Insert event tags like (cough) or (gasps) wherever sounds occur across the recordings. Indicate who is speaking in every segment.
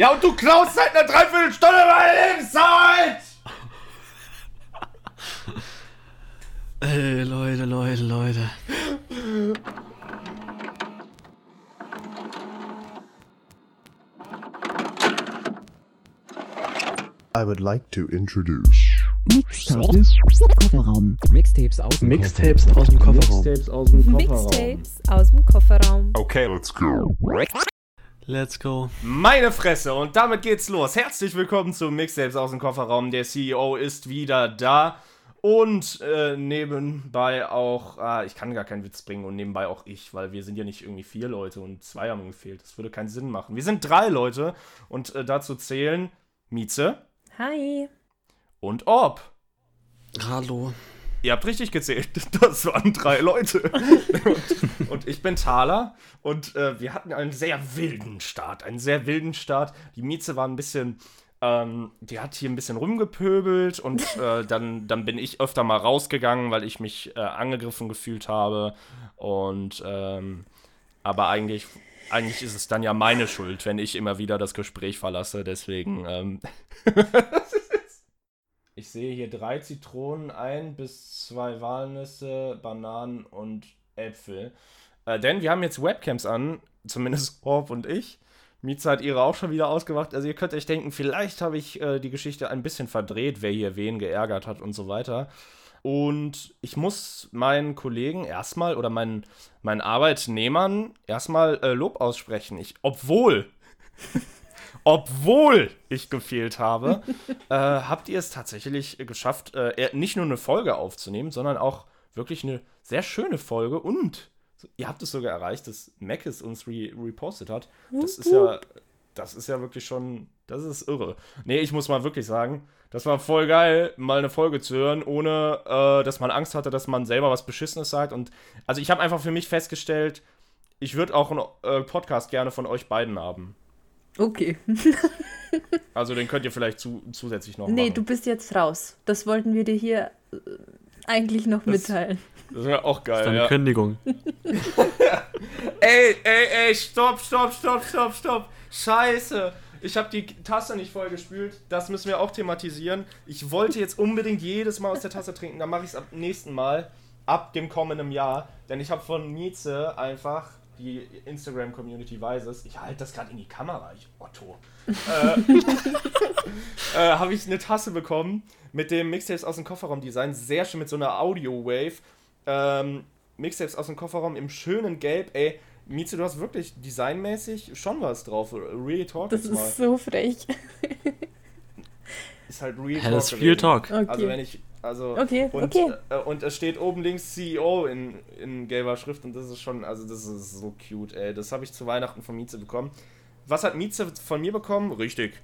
Speaker 1: Ja, und du klaust seit einer Dreiviertelstunde meine Lebenszeit!
Speaker 2: Ey, Leute, Leute, Leute.
Speaker 3: I would like to introduce.
Speaker 4: Mixtapes Kofferraum. Aus dem
Speaker 2: Mixtapes aus dem Kofferraum.
Speaker 1: Mixtapes aus dem Kofferraum.
Speaker 5: Mixtapes aus dem Kofferraum.
Speaker 3: Okay, let's go.
Speaker 2: Let's go.
Speaker 1: Meine Fresse, und damit geht's los. Herzlich willkommen zu Mixtapes aus dem Kofferraum. Der CEO ist wieder da. Und äh, nebenbei auch, ah, ich kann gar keinen Witz bringen und nebenbei auch ich, weil wir sind ja nicht irgendwie vier Leute und zwei haben gefehlt. Das würde keinen Sinn machen. Wir sind drei Leute und äh, dazu zählen Mieze
Speaker 5: Hi.
Speaker 1: und Orb.
Speaker 2: Hallo.
Speaker 1: Ihr habt richtig gezählt. (laughs) Das waren drei Leute. und, (laughs) und ich bin Thaler. Und äh, wir hatten einen sehr wilden Start. Einen sehr wilden Start. Die Mieze war ein bisschen. Ähm, die hat hier ein bisschen rumgepöbelt und äh, (laughs) dann, dann bin ich öfter mal rausgegangen, weil ich mich äh, angegriffen gefühlt habe. Und ähm, aber eigentlich, eigentlich ist es dann ja meine Schuld, wenn ich immer wieder das Gespräch verlasse. Deswegen. Ähm, Ich sehe hier drei Zitronen, ein bis zwei Walnüsse, Bananen und Äpfel. Äh, denn wir haben jetzt Webcams an, (laughs) zumindest Orb und ich. Mietze hat ihre auch schon wieder ausgemacht. Also ihr könnt euch denken, vielleicht habe ich äh, die Geschichte ein bisschen verdreht, wer hier wen geärgert hat und so weiter. Und ich muss meinen Kollegen erstmal oder meinen, meinen Arbeitnehmern erstmal äh, Lob aussprechen. Ich, obwohl (laughs) obwohl ich gefehlt habe, äh, habt ihr es tatsächlich geschafft, äh, nicht nur eine Folge aufzunehmen, sondern auch wirklich eine sehr schöne Folge und ihr habt es sogar erreicht, dass Mac es uns re repostet hat. Das ist ja, das ist ja wirklich schon, das ist irre. Nee, ich muss mal wirklich sagen, das war voll geil, mal eine Folge zu hören, ohne äh, dass man Angst hatte, dass man selber was Beschissenes sagt. Und also ich habe einfach für mich festgestellt, ich würde auch einen äh, Podcast gerne von euch beiden haben.
Speaker 5: Okay. (laughs)
Speaker 1: Also den könnt ihr vielleicht zu, zusätzlich noch
Speaker 5: Nee,
Speaker 1: machen.
Speaker 5: du bist jetzt raus. Das wollten wir dir hier äh, eigentlich noch
Speaker 1: Das-
Speaker 5: mitteilen.
Speaker 1: Das wäre auch
Speaker 2: Das ist
Speaker 1: geil,
Speaker 2: eine
Speaker 1: ja.
Speaker 2: Kündigung. (laughs)
Speaker 1: Ey, ey, ey, stopp, stopp, stopp, stopp, stopp. Scheiße. Ich habe die Tasse nicht voll gespült. Das müssen wir auch thematisieren. Ich wollte jetzt unbedingt jedes Mal aus der Tasse trinken. Dann mache ich es ab nächsten Mal, ab dem kommenden Jahr. Denn ich habe von Mieze einfach, die Instagram-Community weiß es, ich halte das gerade in die Kamera, ich Otto. (laughs) äh, äh, habe ich eine Tasse bekommen mit dem Mixtapes aus dem Kofferraum-Design. Sehr schön mit so einer Audio-Wave. Ähm, Mixtapes aus dem Kofferraum im schönen Gelb. Ey, Mieze, du hast wirklich designmäßig schon was drauf. Real Talk
Speaker 5: Das
Speaker 1: jetzt mal.
Speaker 5: ist so frech.
Speaker 1: Ist halt Real
Speaker 2: Hell
Speaker 1: Talk.
Speaker 2: is Real
Speaker 1: gewesen.
Speaker 2: Talk.
Speaker 5: Okay.
Speaker 1: Also wenn ich, also
Speaker 5: Okay,
Speaker 1: und,
Speaker 5: okay.
Speaker 1: Äh, und es steht oben links CEO in, in gelber Schrift und das ist schon, also das ist so cute, ey. Das habe ich zu Weihnachten von Mieze bekommen. Was hat Mieze von mir bekommen? Richtig.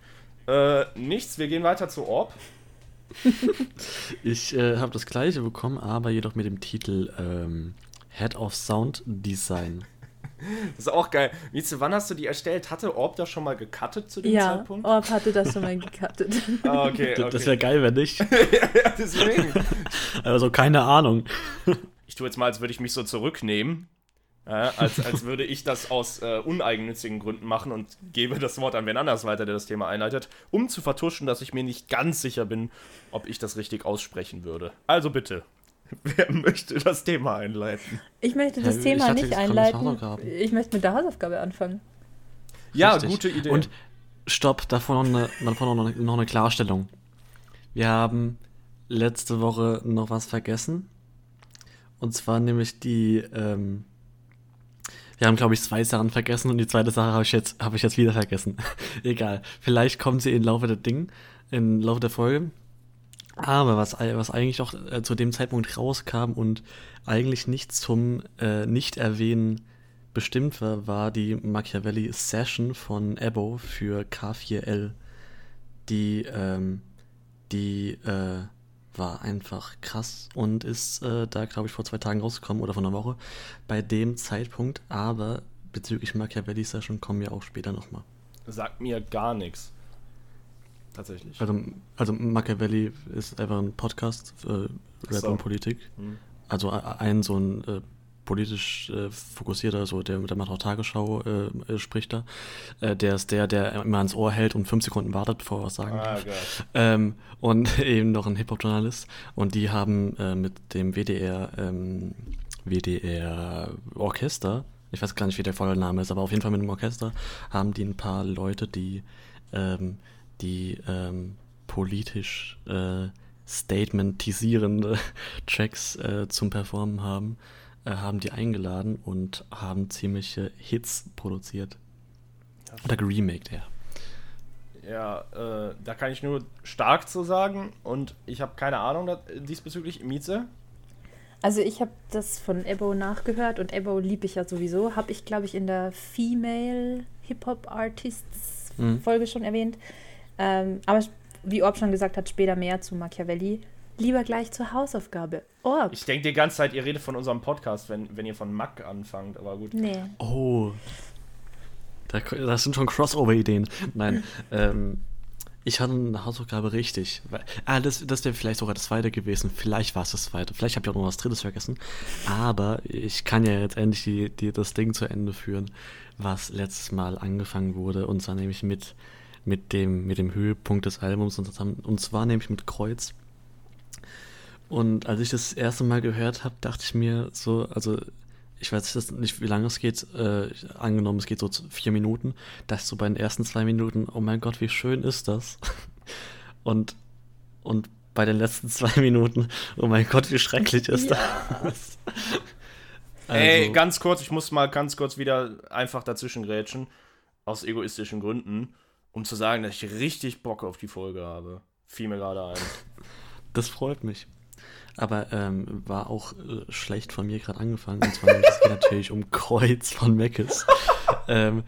Speaker 1: Äh, nichts, wir gehen weiter zu Orb. (laughs)
Speaker 2: Ich äh, habe das gleiche bekommen, aber jedoch mit dem Titel ähm, Head of Sound Design.
Speaker 1: Das ist auch geil. Mieze, wann hast du die erstellt? Hatte Orb das schon mal gecuttet zu dem
Speaker 5: Ja,
Speaker 1: Zeitpunkt?
Speaker 5: Orb hatte das schon mal (laughs) gecuttet.
Speaker 1: Ah, okay,
Speaker 2: Das-
Speaker 1: okay.
Speaker 2: Das wäre geil, wenn nicht. (laughs)
Speaker 1: ja, deswegen.
Speaker 2: Also keine Ahnung.
Speaker 1: Ich tue jetzt mal, als würde ich mich so zurücknehmen. Ja, als, als würde ich das aus äh, uneigennützigen Gründen machen und gebe das Wort an wen anders weiter, der das Thema einleitet, um zu vertuschen, dass ich mir nicht ganz sicher bin, ob ich das richtig aussprechen würde. Also bitte, (laughs) wer möchte das Thema einleiten?
Speaker 5: Ich möchte das
Speaker 2: Ja,
Speaker 5: Thema
Speaker 2: hatte
Speaker 5: nicht einleiten. Ich möchte mit der Hausaufgabe anfangen.
Speaker 1: Ja,
Speaker 2: Richtig.
Speaker 1: gute Idee.
Speaker 2: Und stopp, davor noch eine, davor noch eine, noch eine Klarstellung. Wir haben letzte Woche noch was vergessen. Und zwar nämlich die, ähm, wir haben, glaube ich, zwei Sachen vergessen und die zweite Sache habe ich jetzt, habe ich jetzt wieder vergessen. (laughs) Egal. Vielleicht kommt sie im Laufe der Ding, im Laufe der Folge. Aber was, was eigentlich doch äh, zu dem Zeitpunkt rauskam und eigentlich nicht zum äh, Nicht-Erwähnen bestimmt war, war die Machiavelli Session von Ebo für K4L. Die, ähm, die äh, war einfach krass und ist äh, da, glaube ich, vor zwei Tagen rausgekommen oder vor einer Woche. Bei dem Zeitpunkt, aber bezüglich Machiavelli Session kommen wir auch später nochmal.
Speaker 1: Sagt mir gar nichts. Tatsächlich.
Speaker 2: Also, also Machiavelli ist einfach ein Podcast, äh, Rap
Speaker 1: so.
Speaker 2: und Politik.
Speaker 1: Hm.
Speaker 2: Also ein so ein äh, politisch äh, fokussierter, so der, der macht auch Tagesschau, äh, äh, spricht da. Äh, der ist der, der immer ans Ohr hält und fünf Sekunden wartet, bevor er was sagen
Speaker 1: Ah,
Speaker 2: darf. Ähm, und (laughs) eben noch ein Hip-Hop-Journalist. Und die haben äh, mit dem WDR, ähm, WDR Orchester, ich weiß gar nicht, wie der volle Name ist, aber auf jeden Fall mit dem Orchester, haben die ein paar Leute, die, ähm, die ähm, politisch äh, statementisierende (laughs) Tracks äh, zum Performen haben, äh, haben die eingeladen und haben ziemliche Hits produziert. Oder geremaked, ja.
Speaker 1: Ja, äh, da kann ich nur stark zu sagen und ich habe keine Ahnung diesbezüglich. Mieze?
Speaker 5: Also ich habe das von Ebo nachgehört und Ebo liebe ich ja sowieso. Habe ich, glaube ich, in der Female Hip-Hop Artists
Speaker 2: Mhm.
Speaker 5: Folge schon erwähnt. Ähm, aber wie Orb schon gesagt hat, später mehr zu Machiavelli. Lieber gleich zur Hausaufgabe. Orb.
Speaker 1: Ich denke die ganze Zeit, ihr redet von unserem Podcast, wenn, wenn ihr von Mack anfangt, aber gut.
Speaker 5: nee.
Speaker 2: Oh. Da, das sind schon Crossover-Ideen. Nein, (laughs) ähm, ich hatte eine Hausaufgabe richtig. Weil- Ah, das, das wäre vielleicht sogar das zweite gewesen. Vielleicht war es das zweite. Vielleicht habe ich auch noch was drittes vergessen. Aber ich kann ja jetzt endlich die, die, das Ding zu Ende führen, was letztes Mal angefangen wurde. Und zwar nämlich mit, mit, dem, mit dem Höhepunkt des Albums. Und, zusammen, und zwar nämlich mit Kreuz. Und als ich das erste Mal gehört habe, dachte ich mir so, also ich weiß nicht, wie lange es geht, äh, angenommen, es geht so vier Minuten, dachte ich so bei den ersten zwei Minuten, oh mein Gott, wie schön ist das? (laughs) Und, und bei den letzten zwei (laughs) Minuten, oh mein Gott, wie schrecklich ist das? (laughs)
Speaker 1: Ey,
Speaker 2: Also-
Speaker 1: ganz kurz, ich muss mal ganz kurz wieder einfach dazwischen grätschen, aus egoistischen Gründen, um zu sagen, dass ich richtig Bock auf die Folge habe. Fiel mir gerade ein. (laughs)
Speaker 2: Das freut mich. Aber ähm, war auch äh, schlecht von mir gerade angefangen. Und zwar nämlich, es geht natürlich um Kreuz von Meckes. (laughs) ähm,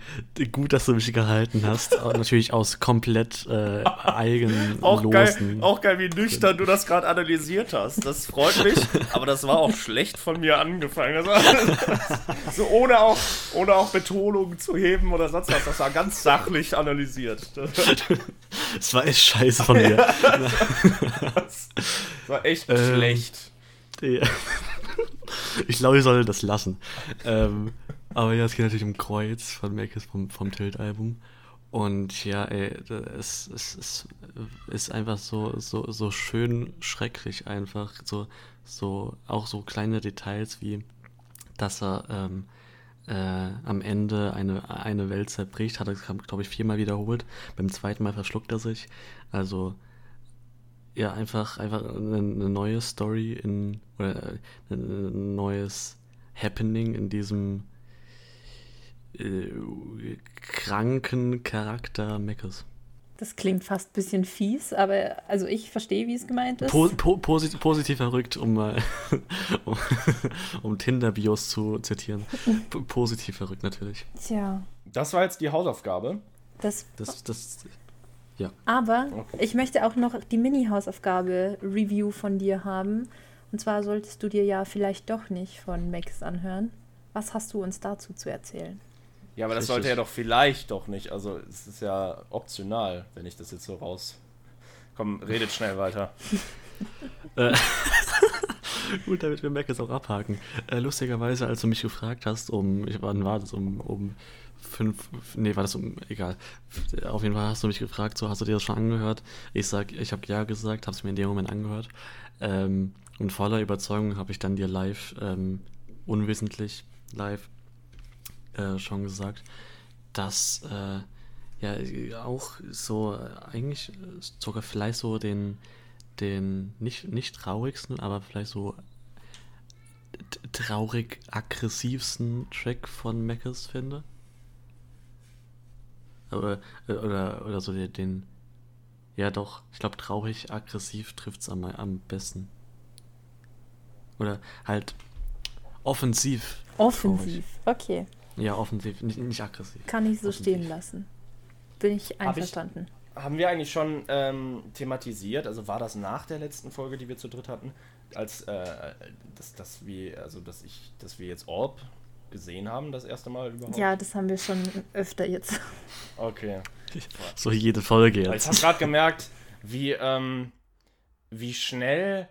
Speaker 2: gut, dass du mich gehalten hast. Natürlich aus komplett äh, eigenen
Speaker 1: Auch geil, auch geil, wie nüchtern du das gerade analysiert hast. Das freut mich, aber das war auch schlecht von mir angefangen. Das (laughs) war, so ohne auch, ohne auch Betonung zu heben oder sonst was. Das war ganz sachlich analysiert. (laughs) Das
Speaker 2: war echt scheiße von mir.
Speaker 1: war echt
Speaker 2: Ähm,
Speaker 1: schlecht.
Speaker 2: Ja. Ich glaube, ich sollte das lassen. Ähm, aber ja, es geht natürlich um Kreuz von Meckes vom, vom Tilt-Album. Und ja, ey, es, es, es ist einfach so, so, so schön schrecklich einfach. So, so, auch so kleine Details wie, dass er ähm, äh, am Ende eine, eine Welt zerbricht, hat er, glaube ich, viermal wiederholt. Beim zweiten Mal verschluckt er sich. Also, ja, einfach, einfach eine, eine neue Story in, oder äh, ein neues Happening in diesem äh, kranken Charakter Meckes.
Speaker 5: Das klingt fast ein bisschen fies, aber also ich verstehe, wie es gemeint ist.
Speaker 2: Po, po, posit, positiv verrückt, um mal (laughs) um, (laughs) um Tinder-Bios zu zitieren. (laughs) P positiv verrückt natürlich.
Speaker 5: Tja,
Speaker 1: Das war jetzt die Hausaufgabe.
Speaker 5: das.
Speaker 2: Das, das,
Speaker 5: Aber
Speaker 1: Okay.
Speaker 5: ich möchte auch noch die Mini-Hausaufgabe-Review von dir haben. Und zwar solltest du dir ja vielleicht doch nicht von Max anhören. Was hast du uns dazu zu erzählen?
Speaker 1: Ja, aber das
Speaker 2: Richtig.
Speaker 1: sollte er doch vielleicht doch nicht. Also, es ist ja optional, wenn ich das jetzt so raus. Komm, redet schnell weiter. (laughs)
Speaker 2: Äh, (laughs) Gut, damit wir Meckes auch abhaken. Äh, lustigerweise, als du mich gefragt hast, um, ich, wann war das, um, um fünf, nee, war das um, egal. Auf jeden Fall hast du mich gefragt, so, hast du dir das schon angehört? Ich sag, ich habe ja gesagt, habe es mir in dem Moment angehört. Ähm, und voller Überzeugung habe ich dann dir live, ähm, unwissentlich live, äh, schon gesagt, dass, äh, ja, auch so, äh, eigentlich äh, sogar vielleicht so den, den nicht, nicht traurigsten, aber vielleicht so traurig aggressivsten Track von Meckes finde. Oder, oder, oder so den, ja doch, ich glaube traurig aggressiv trifft es am, am besten. Oder halt offensiv.
Speaker 5: Offensiv. Okay,
Speaker 2: Ja, offensiv, nicht, nicht aggressiv.
Speaker 5: kann ich so
Speaker 2: Offensiv.
Speaker 5: stehen lassen. Bin ich
Speaker 1: Hab ich-
Speaker 5: einverstanden.
Speaker 1: Haben wir eigentlich schon ähm, thematisiert, also war das nach der letzten Folge, die wir zu dritt hatten, als äh, dass, dass wir, also dass ich, dass wir jetzt Orb gesehen haben, das erste Mal überhaupt?
Speaker 5: Ja, das haben wir schon öfter jetzt.
Speaker 1: Okay. (laughs)
Speaker 2: So jede Folge
Speaker 1: Weil Ich
Speaker 2: jetzt.
Speaker 1: habe gerade gemerkt, wie, ähm, wie schnell,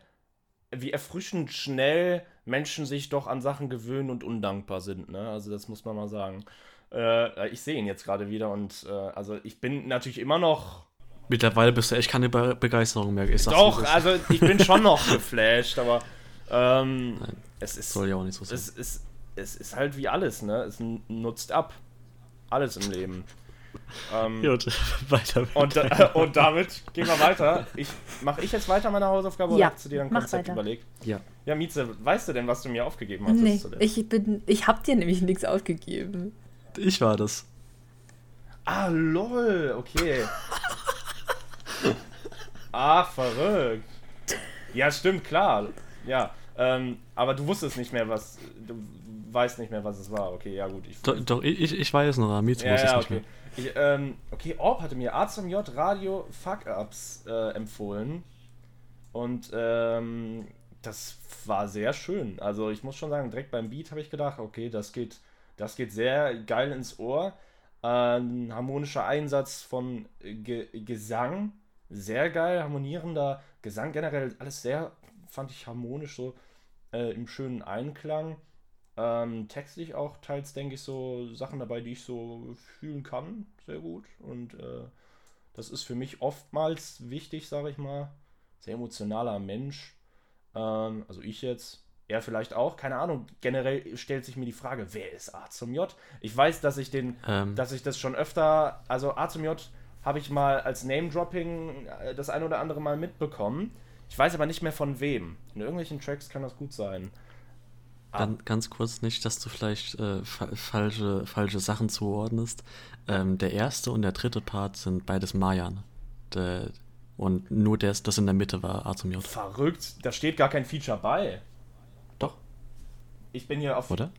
Speaker 1: wie erfrischend schnell Menschen sich doch an Sachen gewöhnen und undankbar sind. Ne? Also das muss man mal sagen. Äh, ich sehe ihn jetzt gerade wieder und äh, also ich bin natürlich immer noch.
Speaker 2: Mittlerweile bist du echt keine Be Begeisterung mehr. Ich
Speaker 1: Doch, also ich bin schon noch (laughs) geflasht, aber ähm, es ist.
Speaker 2: soll ja auch nicht so sein.
Speaker 1: es ist, es ist halt wie alles, ne? Es nutzt ab. Alles im Leben. Ähm, (laughs)
Speaker 2: Gut, (laughs) weiter. mit
Speaker 1: und, äh, (laughs) und damit gehen wir weiter. Ich, Mache ich jetzt weiter meine Hausaufgabe
Speaker 5: Ja,
Speaker 1: oder hast du dir ein Konzept überlegt?
Speaker 2: ja.
Speaker 1: Ja, Mieze, weißt du denn, was du mir aufgegeben hast?
Speaker 5: Nee, ich bin, ich hab dir nämlich nichts aufgegeben.
Speaker 2: Ich war das.
Speaker 1: Ah, lol, okay. ah, verrückt. Ja, stimmt, klar. Ja, ähm, aber du wusstest nicht mehr, was. Du weißt nicht mehr, was es war. Okay, ja, gut. Ich,
Speaker 2: Doch, doch ich, ich- weiß noch, Amiz
Speaker 1: ja,
Speaker 2: muss es
Speaker 1: ja,
Speaker 2: nicht
Speaker 1: okay.
Speaker 2: mehr.
Speaker 1: Ich, ähm, okay, Orb hatte mir A zum J Radio Fuck-Ups äh, empfohlen. Und ähm, das war sehr schön. Also ich muss schon sagen, direkt beim Beat habe ich gedacht, okay, das geht, das geht sehr geil ins Ohr. Ein harmonischer Einsatz von Ge Gesang, sehr geil, harmonierender Gesang, generell alles sehr, fand ich harmonisch so äh, im schönen Einklang. Ähm, textlich auch teils, denke ich, so Sachen dabei, die ich so fühlen kann, sehr gut. Und äh, das ist für mich oftmals wichtig, sage ich mal. Sehr emotionaler Mensch. Ähm, also ich jetzt, er vielleicht auch, keine Ahnung. Generell stellt sich mir die Frage, wer ist A zum J? Ich weiß, dass ich den,
Speaker 2: Ähm,
Speaker 1: dass ich das schon öfter, also A zum J habe ich mal als Name-Dropping äh, das ein oder andere Mal mitbekommen. Ich weiß aber nicht mehr von wem. In irgendwelchen Tracks kann das gut sein.
Speaker 2: Dann ganz kurz nicht, dass du vielleicht äh, fa falsche, falsche Sachen zuordnest. Ähm, der erste und der dritte Part sind beides Mayan. Der, und nur das, das in der Mitte war A zum J.
Speaker 1: Verrückt, da steht gar kein Feature bei.
Speaker 2: Doch,
Speaker 1: Ich bin hier auf.
Speaker 2: oder?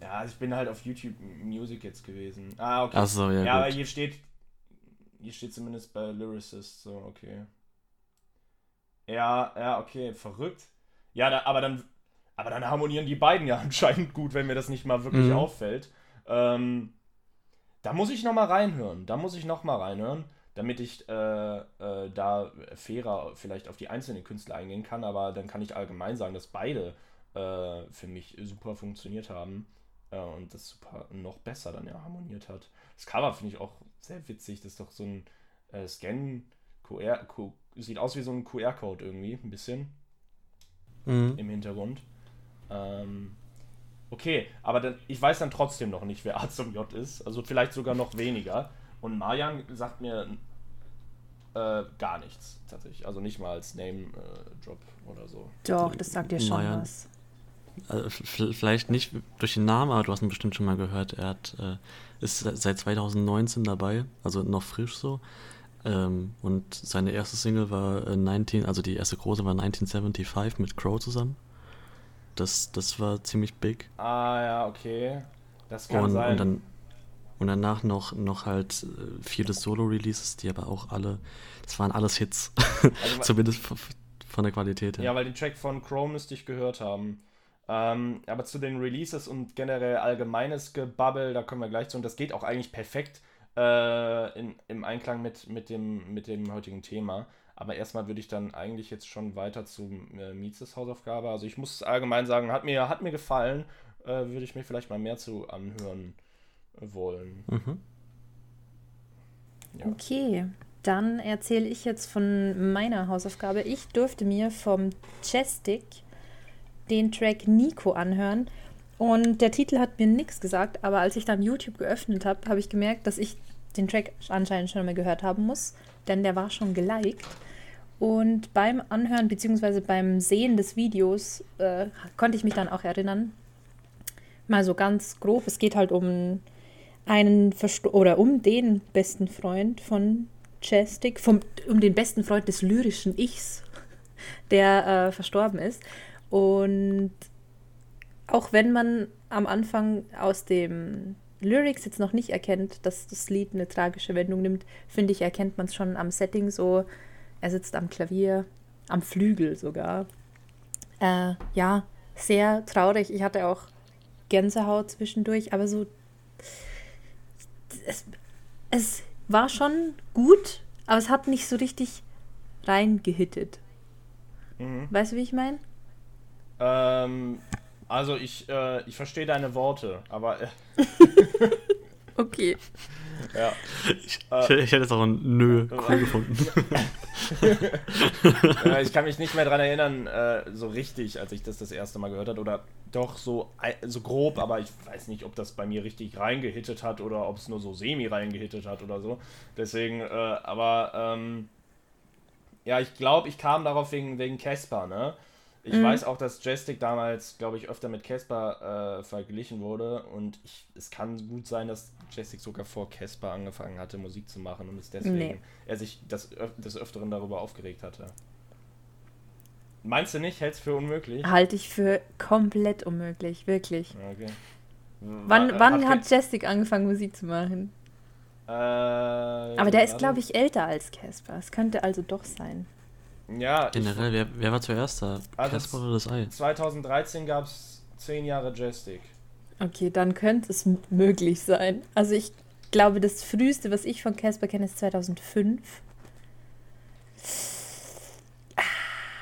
Speaker 1: Ja, ich bin halt auf YouTube Music jetzt gewesen. Ah, okay.
Speaker 2: Ach so, ja,
Speaker 1: ja aber
Speaker 2: gut.
Speaker 1: hier steht. Hier steht zumindest bei Lyricist, so, okay. Ja, ja, okay, verrückt. Ja, da, aber dann. Aber dann harmonieren die beiden ja (laughs) anscheinend gut, wenn mir das nicht mal wirklich
Speaker 2: Mhm.
Speaker 1: auffällt. Ähm, da muss ich noch mal reinhören. Da muss ich noch mal reinhören, damit ich äh, äh, da fairer vielleicht auf die einzelnen Künstler eingehen kann. Aber dann kann ich allgemein sagen, dass beide äh, für mich super funktioniert haben äh, und das super noch besser dann ja harmoniert hat. Das Cover finde ich auch sehr witzig. Das ist doch so ein äh, Scan QR, Q, sieht aus wie so ein QR-Code irgendwie, ein bisschen
Speaker 2: Mhm.
Speaker 1: im Hintergrund. Ähm, okay, aber dann, ich weiß dann trotzdem noch nicht, wer A zum J ist. Also vielleicht sogar noch weniger. Und Marjan sagt mir äh, gar nichts tatsächlich. Also nicht mal als Name-Drop oder so.
Speaker 5: Doch, das sagt dir schon
Speaker 2: Naja.
Speaker 5: was.
Speaker 2: Also, vielleicht nicht durch den Namen, aber du hast ihn bestimmt schon mal gehört. Er hat, äh, ist se- seit 2019 dabei, also noch frisch so. Ähm, und seine erste Single war äh, 19, also die erste große war 1975 mit Crow zusammen. Das, das war ziemlich big.
Speaker 1: Ah ja, okay. Das kann
Speaker 2: Und,
Speaker 1: sein.
Speaker 2: und dann und danach noch, noch halt äh, viele Solo-Releases, die aber auch alle, das waren alles Hits.
Speaker 1: Also, (laughs)
Speaker 2: Zumindest von, von der Qualität her.
Speaker 1: Ja, weil den Track von Crow müsste ich gehört haben. Ähm, aber zu den Releases und generell allgemeines Gebabbel, da kommen wir gleich zu. Und das geht auch eigentlich perfekt äh, in, im Einklang mit, mit, dem, mit dem heutigen Thema. Aber erstmal würde ich dann eigentlich jetzt schon weiter zu äh, Mietzes Hausaufgabe. Also ich muss allgemein sagen, hat mir, hat mir gefallen. Äh, würde ich mir vielleicht mal mehr zu anhören wollen.
Speaker 2: Mhm.
Speaker 1: Ja.
Speaker 5: Okay, dann erzähle ich jetzt von meiner Hausaufgabe. Ich durfte mir vom Chestic den Track Nico anhören. Und der Titel hat mir nichts gesagt, aber als ich dann YouTube geöffnet habe, habe ich gemerkt, dass ich den Track anscheinend schon mal gehört haben muss, denn der war schon geliked. Und beim Anhören bzw. beim Sehen des Videos äh, konnte ich mich dann auch erinnern, mal so ganz grob, es geht halt um einen Versto oder um den besten Freund von Chestic, vom, um den besten Freund des lyrischen Ichs, (laughs) der äh, verstorben ist. Und auch wenn man am Anfang aus dem Lyrics jetzt noch nicht erkennt, dass das Lied eine tragische Wendung nimmt, finde ich, erkennt man es schon am Setting so. Er sitzt am Klavier, am Flügel sogar. Äh, ja, sehr traurig. Ich hatte auch Gänsehaut zwischendurch, aber so. Es, es war schon gut, aber es hat nicht so richtig reingehittet.
Speaker 1: Mhm.
Speaker 5: Weißt du, wie ich meine?
Speaker 1: Ähm, also ich, äh, ich verstehe deine Worte, aber äh, (laughs)
Speaker 5: Okay.
Speaker 1: ja.
Speaker 2: Ich, ich hätte jetzt auch ein Nö cool gefunden. (laughs)
Speaker 1: Äh, ich kann mich nicht mehr dran erinnern, äh, so richtig, als ich das das erste Mal gehört habe. Oder doch so, ei- so grob, aber ich weiß nicht, ob das bei mir richtig reingehittet hat oder ob es nur so semi reingehittet hat oder so. Deswegen, äh, aber ähm, ja, ich glaube, ich kam darauf wegen wegen Casper, ne? Ich weiß auch, dass Joystick damals, glaube ich, öfter mit Casper äh, verglichen wurde und ich, es kann gut sein, dass Joystick sogar vor Casper angefangen hatte, Musik zu machen und es deswegen
Speaker 5: Nee.
Speaker 1: er sich das, des Öfteren darüber aufgeregt hatte. Meinst du nicht? Hältst du für unmöglich?
Speaker 5: Halte ich für komplett unmöglich, wirklich.
Speaker 1: Okay.
Speaker 5: Wann,
Speaker 1: Wa-
Speaker 5: wann
Speaker 1: Ke-
Speaker 5: hat Jestic angefangen, Musik zu machen?
Speaker 1: Äh,
Speaker 5: Aber der ist, glaube ich, älter als Casper. Es könnte also doch sein.
Speaker 1: Ja, ich,
Speaker 2: Generell, wer, wer war zuerst da?
Speaker 1: Also
Speaker 2: Casper oder das Ei?
Speaker 1: 2013 gab es 10 Jahre Joystick.
Speaker 5: Okay, dann könnte es möglich sein. Also ich glaube, das früheste, was ich von Casper kenne, ist 2005. Ah,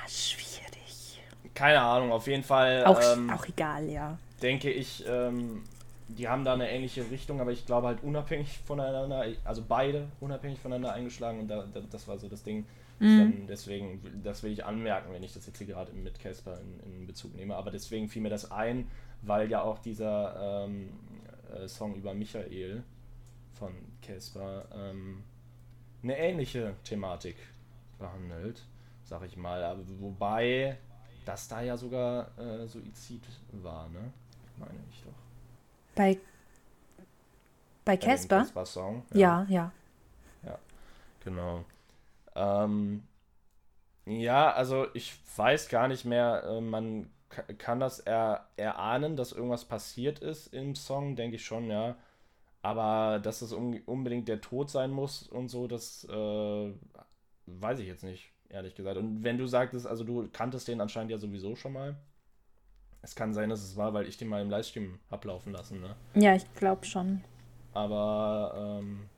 Speaker 5: schwierig.
Speaker 1: Keine Ahnung, auf jeden Fall
Speaker 5: Auch,
Speaker 1: ähm,
Speaker 5: auch egal, ja.
Speaker 1: denke ich, ähm, die haben da eine ähnliche Richtung, aber ich glaube halt unabhängig voneinander, also beide unabhängig voneinander eingeschlagen und da, da, das war so das Ding. Dann deswegen, das will ich anmerken, wenn ich das jetzt hier gerade mit Casper in, in Bezug nehme. Aber deswegen fiel mir das ein, weil ja auch dieser ähm, äh, Song über Michael von Casper ähm, eine ähnliche Thematik behandelt, sag ich mal. Aber wobei das da ja sogar äh, Suizid war, ne? Meine ich doch.
Speaker 5: Bei, bei
Speaker 1: Bei dem
Speaker 5: Casper?
Speaker 1: Casper-Song.
Speaker 5: Ja, ja.
Speaker 1: Genau. Ähm, ja, also ich weiß gar nicht mehr, äh, man ka- kann das er erahnen, dass irgendwas passiert ist im Song, denke ich schon, ja. Aber dass es un unbedingt der Tod sein muss und so, das äh, weiß ich jetzt nicht, ehrlich gesagt. Und wenn du sagtest, also du kanntest den anscheinend ja sowieso schon mal. Es kann sein, dass es war, weil ich den mal im Livestream ablaufen lassen, ne?
Speaker 5: Ja, ich glaube schon.
Speaker 1: Aber ähm,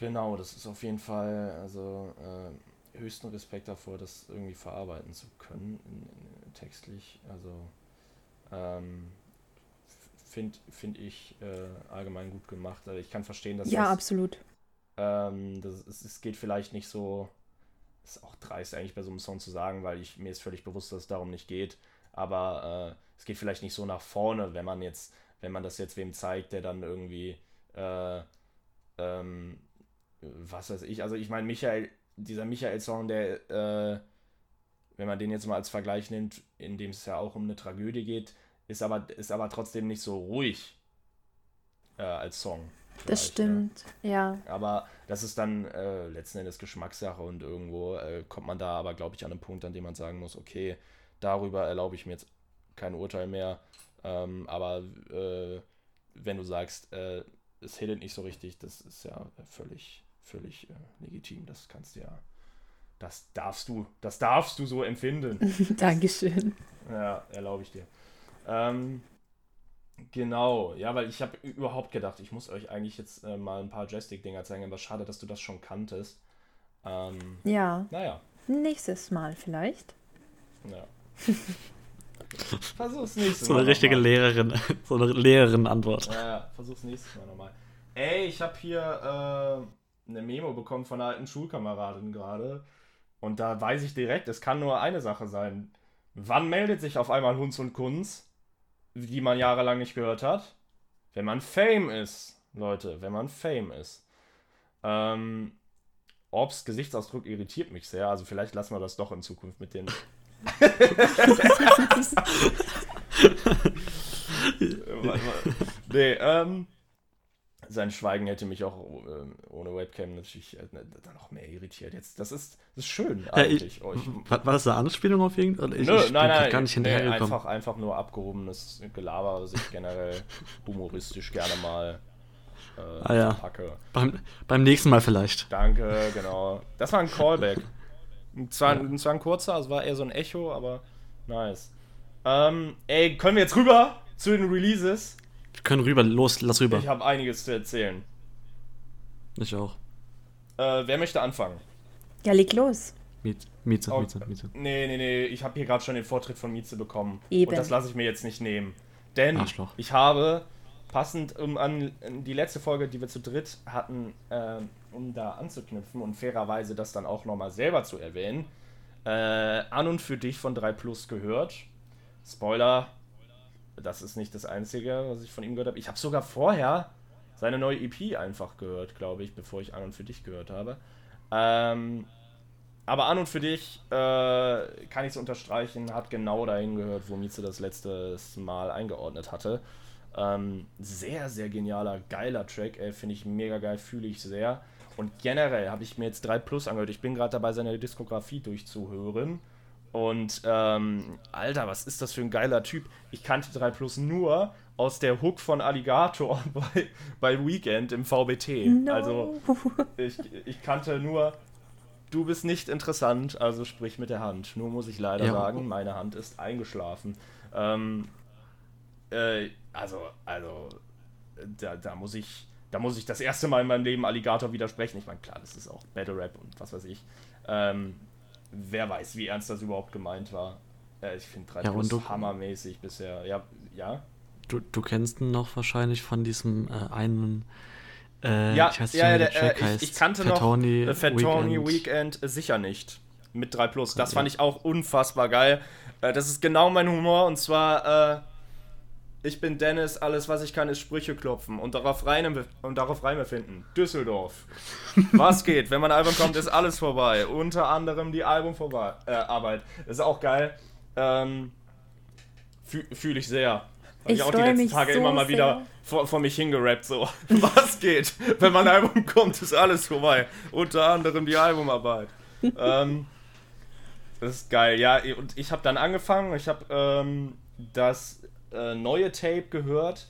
Speaker 1: genau, das ist auf jeden Fall, also äh, höchsten Respekt davor, das irgendwie verarbeiten zu können, in, in, textlich. Also ähm, finde find ich äh, allgemein gut gemacht. Also ich kann verstehen, dass
Speaker 5: Ja,
Speaker 1: das,
Speaker 5: absolut.
Speaker 1: ähm, das, es, es geht vielleicht nicht so, ist auch dreist eigentlich bei so einem Song zu sagen, weil ich mir ist völlig bewusst, dass es darum nicht geht. Aber äh, es geht vielleicht nicht so nach vorne, wenn man jetzt, wenn man das jetzt wem zeigt, der dann irgendwie, äh, ähm, was weiß ich, also ich meine, Michael, dieser Michael-Song, der, äh, wenn man den jetzt mal als Vergleich nimmt, in dem es ja auch um eine Tragödie geht, ist aber, ist aber trotzdem nicht so ruhig äh, als Song.
Speaker 5: Das
Speaker 1: ne?
Speaker 5: stimmt. Ja.
Speaker 1: Aber das ist dann äh, letzten Endes Geschmackssache und irgendwo äh, kommt man da aber, glaube ich, an einen Punkt, an dem man sagen muss, okay, darüber erlaube ich mir jetzt kein Urteil mehr. Ähm, aber äh, wenn du sagst, äh, es hittet nicht so richtig, das ist ja völlig, völlig äh, legitim. Das kannst du ja, das darfst du, das darfst du so empfinden. (laughs)
Speaker 5: Dankeschön.
Speaker 1: Ja, erlaube ich dir. Ähm, genau, ja, weil ich habe überhaupt gedacht, ich muss euch eigentlich jetzt äh, mal ein paar Joystick-Dinger zeigen, aber schade, dass du das schon kanntest. Ähm,
Speaker 5: Ja.
Speaker 1: naja,
Speaker 5: Nächstes Mal vielleicht.
Speaker 1: ja. Versuch's nächstes (laughs)
Speaker 2: So
Speaker 1: Mal.
Speaker 2: eine richtige
Speaker 1: nochmal.
Speaker 2: Lehrerin, so eine Lehrerin-Antwort.
Speaker 1: Ja, ja, versuch's nächstes Mal nochmal. Ey, ich habe hier äh, eine Memo bekommen von einer alten Schulkameradin gerade. Und da weiß ich direkt, es kann nur eine Sache sein. Wann meldet sich auf einmal Hunz und Kunz, die man jahrelang nicht gehört hat? Wenn man Fame ist, Leute, wenn man Fame ist. Ähm, Orbs Gesichtsausdruck irritiert mich sehr, also vielleicht lassen wir das doch in Zukunft mit den. (laughs) (laughs) nee, ähm. Sein Schweigen hätte mich auch ähm, ohne Webcam natürlich äh, dann noch mehr irritiert. Jetzt, das ist, das ist schön
Speaker 2: Ja,
Speaker 1: eigentlich.
Speaker 2: ich,
Speaker 1: Oh, ich,
Speaker 2: war, war das eine Anspielung auf irgendwas? Ich,
Speaker 1: Nö,
Speaker 2: ich
Speaker 1: nein, nein,
Speaker 2: gar nicht
Speaker 1: nee, einfach, einfach nur abgehobenes Gelaber, was ich generell (laughs) humoristisch gerne mal äh,
Speaker 2: Ah, ja.
Speaker 1: packe.
Speaker 2: Beim, beim nächsten Mal vielleicht.
Speaker 1: Danke, genau. Das war ein Callback. (laughs) Zwar, zwar ein kurzer, es war eher so ein Echo, aber nice. Ähm, ey, können wir jetzt rüber zu den Releases?
Speaker 2: Wir können rüber, los, lass rüber.
Speaker 1: Ich habe einiges zu erzählen.
Speaker 2: Ich auch.
Speaker 1: Äh, wer möchte anfangen?
Speaker 5: Ja, leg los.
Speaker 2: Miet, Mieze,
Speaker 1: Oh,
Speaker 2: Mieze, Mieze.
Speaker 1: Nee, nee, nee, ich habe hier gerade schon den Vortritt von Mieze bekommen.
Speaker 5: Eben.
Speaker 1: Und das lasse ich mir jetzt nicht nehmen. Denn
Speaker 2: Arschloch.
Speaker 1: ich habe, passend um an die letzte Folge, die wir zu dritt hatten, ähm, um da anzuknüpfen und fairerweise das dann auch nochmal selber zu erwähnen, äh, an und für dich von 3 Plus gehört. Spoiler, das ist nicht das Einzige, was ich von ihm gehört habe. Ich habe sogar vorher seine neue EP einfach gehört, glaube ich, bevor ich an und für dich gehört habe. Ähm, aber an und für dich äh, kann ich es unterstreichen, hat genau dahin gehört, wo Mieze das letztes Mal eingeordnet hatte. Ähm, sehr, sehr genialer, geiler Track, finde ich mega geil, fühle ich sehr. Und generell habe ich mir jetzt 3 Plus angehört. Ich bin gerade dabei, seine Diskografie durchzuhören. Und ähm, Alter, was ist das für ein geiler Typ? Ich kannte 3 Plus nur aus der Hook von Alligator (laughs) bei, bei Weekend im VBT.
Speaker 5: No.
Speaker 1: Also ich, ich kannte nur, du bist nicht interessant, also sprich mit der Hand. Nur muss ich leider
Speaker 2: Ja.
Speaker 1: sagen, meine Hand ist eingeschlafen. Ähm, äh, also, also, da, da muss ich, da muss ich das erste Mal in meinem Leben Alligator widersprechen. Ich meine, klar, das ist auch Battle Rap und was weiß ich. Ähm, wer weiß, wie ernst das überhaupt gemeint war. Äh, ich finde 3
Speaker 2: Ja,
Speaker 1: Plus
Speaker 2: du-
Speaker 1: hammermäßig bisher. Ja, ja.
Speaker 2: Du, du kennst ihn noch wahrscheinlich von diesem äh, einen. Äh,
Speaker 1: Ja,
Speaker 2: ich weiß nicht,
Speaker 1: ja,
Speaker 2: der
Speaker 1: der,
Speaker 2: Track
Speaker 1: äh,
Speaker 2: heißt.
Speaker 1: ich, ich kannte
Speaker 2: Fatoni
Speaker 1: noch äh, Fat Tony
Speaker 2: Weekend.
Speaker 1: Weekend äh, sicher nicht. Mit 3 Plus. Das
Speaker 2: Ja.
Speaker 1: fand ich auch unfassbar geil. Äh, das ist genau mein Humor und zwar, äh, ich bin Dennis, alles was ich kann ist Sprüche klopfen und darauf Reime, und darauf Reime finden. Düsseldorf. Was geht? Wenn mein Album kommt, ist alles vorbei. Unter anderem die Albumarbeit. Äh, Arbeit. Ist auch geil. Ähm, Fühle ich sehr. Hab
Speaker 5: Ich
Speaker 1: auch die letzten Tage
Speaker 5: so
Speaker 1: immer mal wieder vor, vor mich hingerappt, so. (laughs) Was geht? Wenn mein Album kommt, ist alles vorbei. Unter anderem die Albumarbeit. ähm, das ist geil, ja. Und ich habe dann angefangen, ich habe ähm, das äh, neue Tape gehört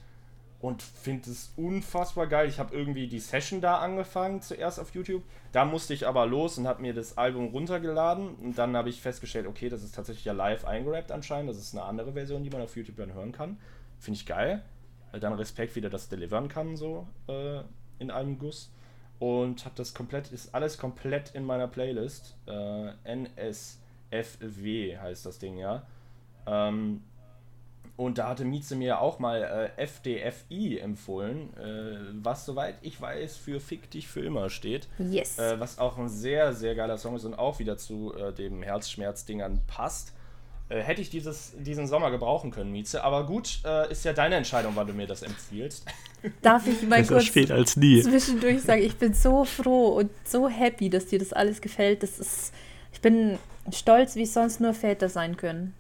Speaker 1: und finde es unfassbar geil. Ich habe irgendwie die Session da angefangen, zuerst auf YouTube. Da musste ich aber los und habe mir das Album runtergeladen. Und dann habe ich festgestellt, okay, das ist tatsächlich ja live eingerappt anscheinend. Das ist eine andere Version, die man auf YouTube dann hören kann. Finde ich geil. Äh, Dann Respekt, wie der das delivern kann, so äh, in einem Guss. Und habe das komplett, ist alles komplett in meiner Playlist. Äh, NSFW heißt das Ding, ja. Ähm, und da hatte Mieze mir auch mal äh, FDFI empfohlen, äh, was soweit ich weiß für Fick dich für immer steht.
Speaker 5: Yes.
Speaker 1: Äh, was auch ein sehr, sehr geiler Song ist und auch wieder zu äh, dem Herzschmerz-Dingern passt. Äh, hätte ich dieses, diesen Sommer gebrauchen können, Mieze. Aber gut, äh, ist ja deine Entscheidung, wann du mir das empfiehlst. (laughs)
Speaker 5: Darf ich mal
Speaker 2: Besser
Speaker 5: kurz
Speaker 2: spät als nie.
Speaker 5: zwischendurch sagen, ich bin so froh und so happy, dass dir das alles gefällt. Das ist, ich bin stolz, wie sonst nur Väter sein können.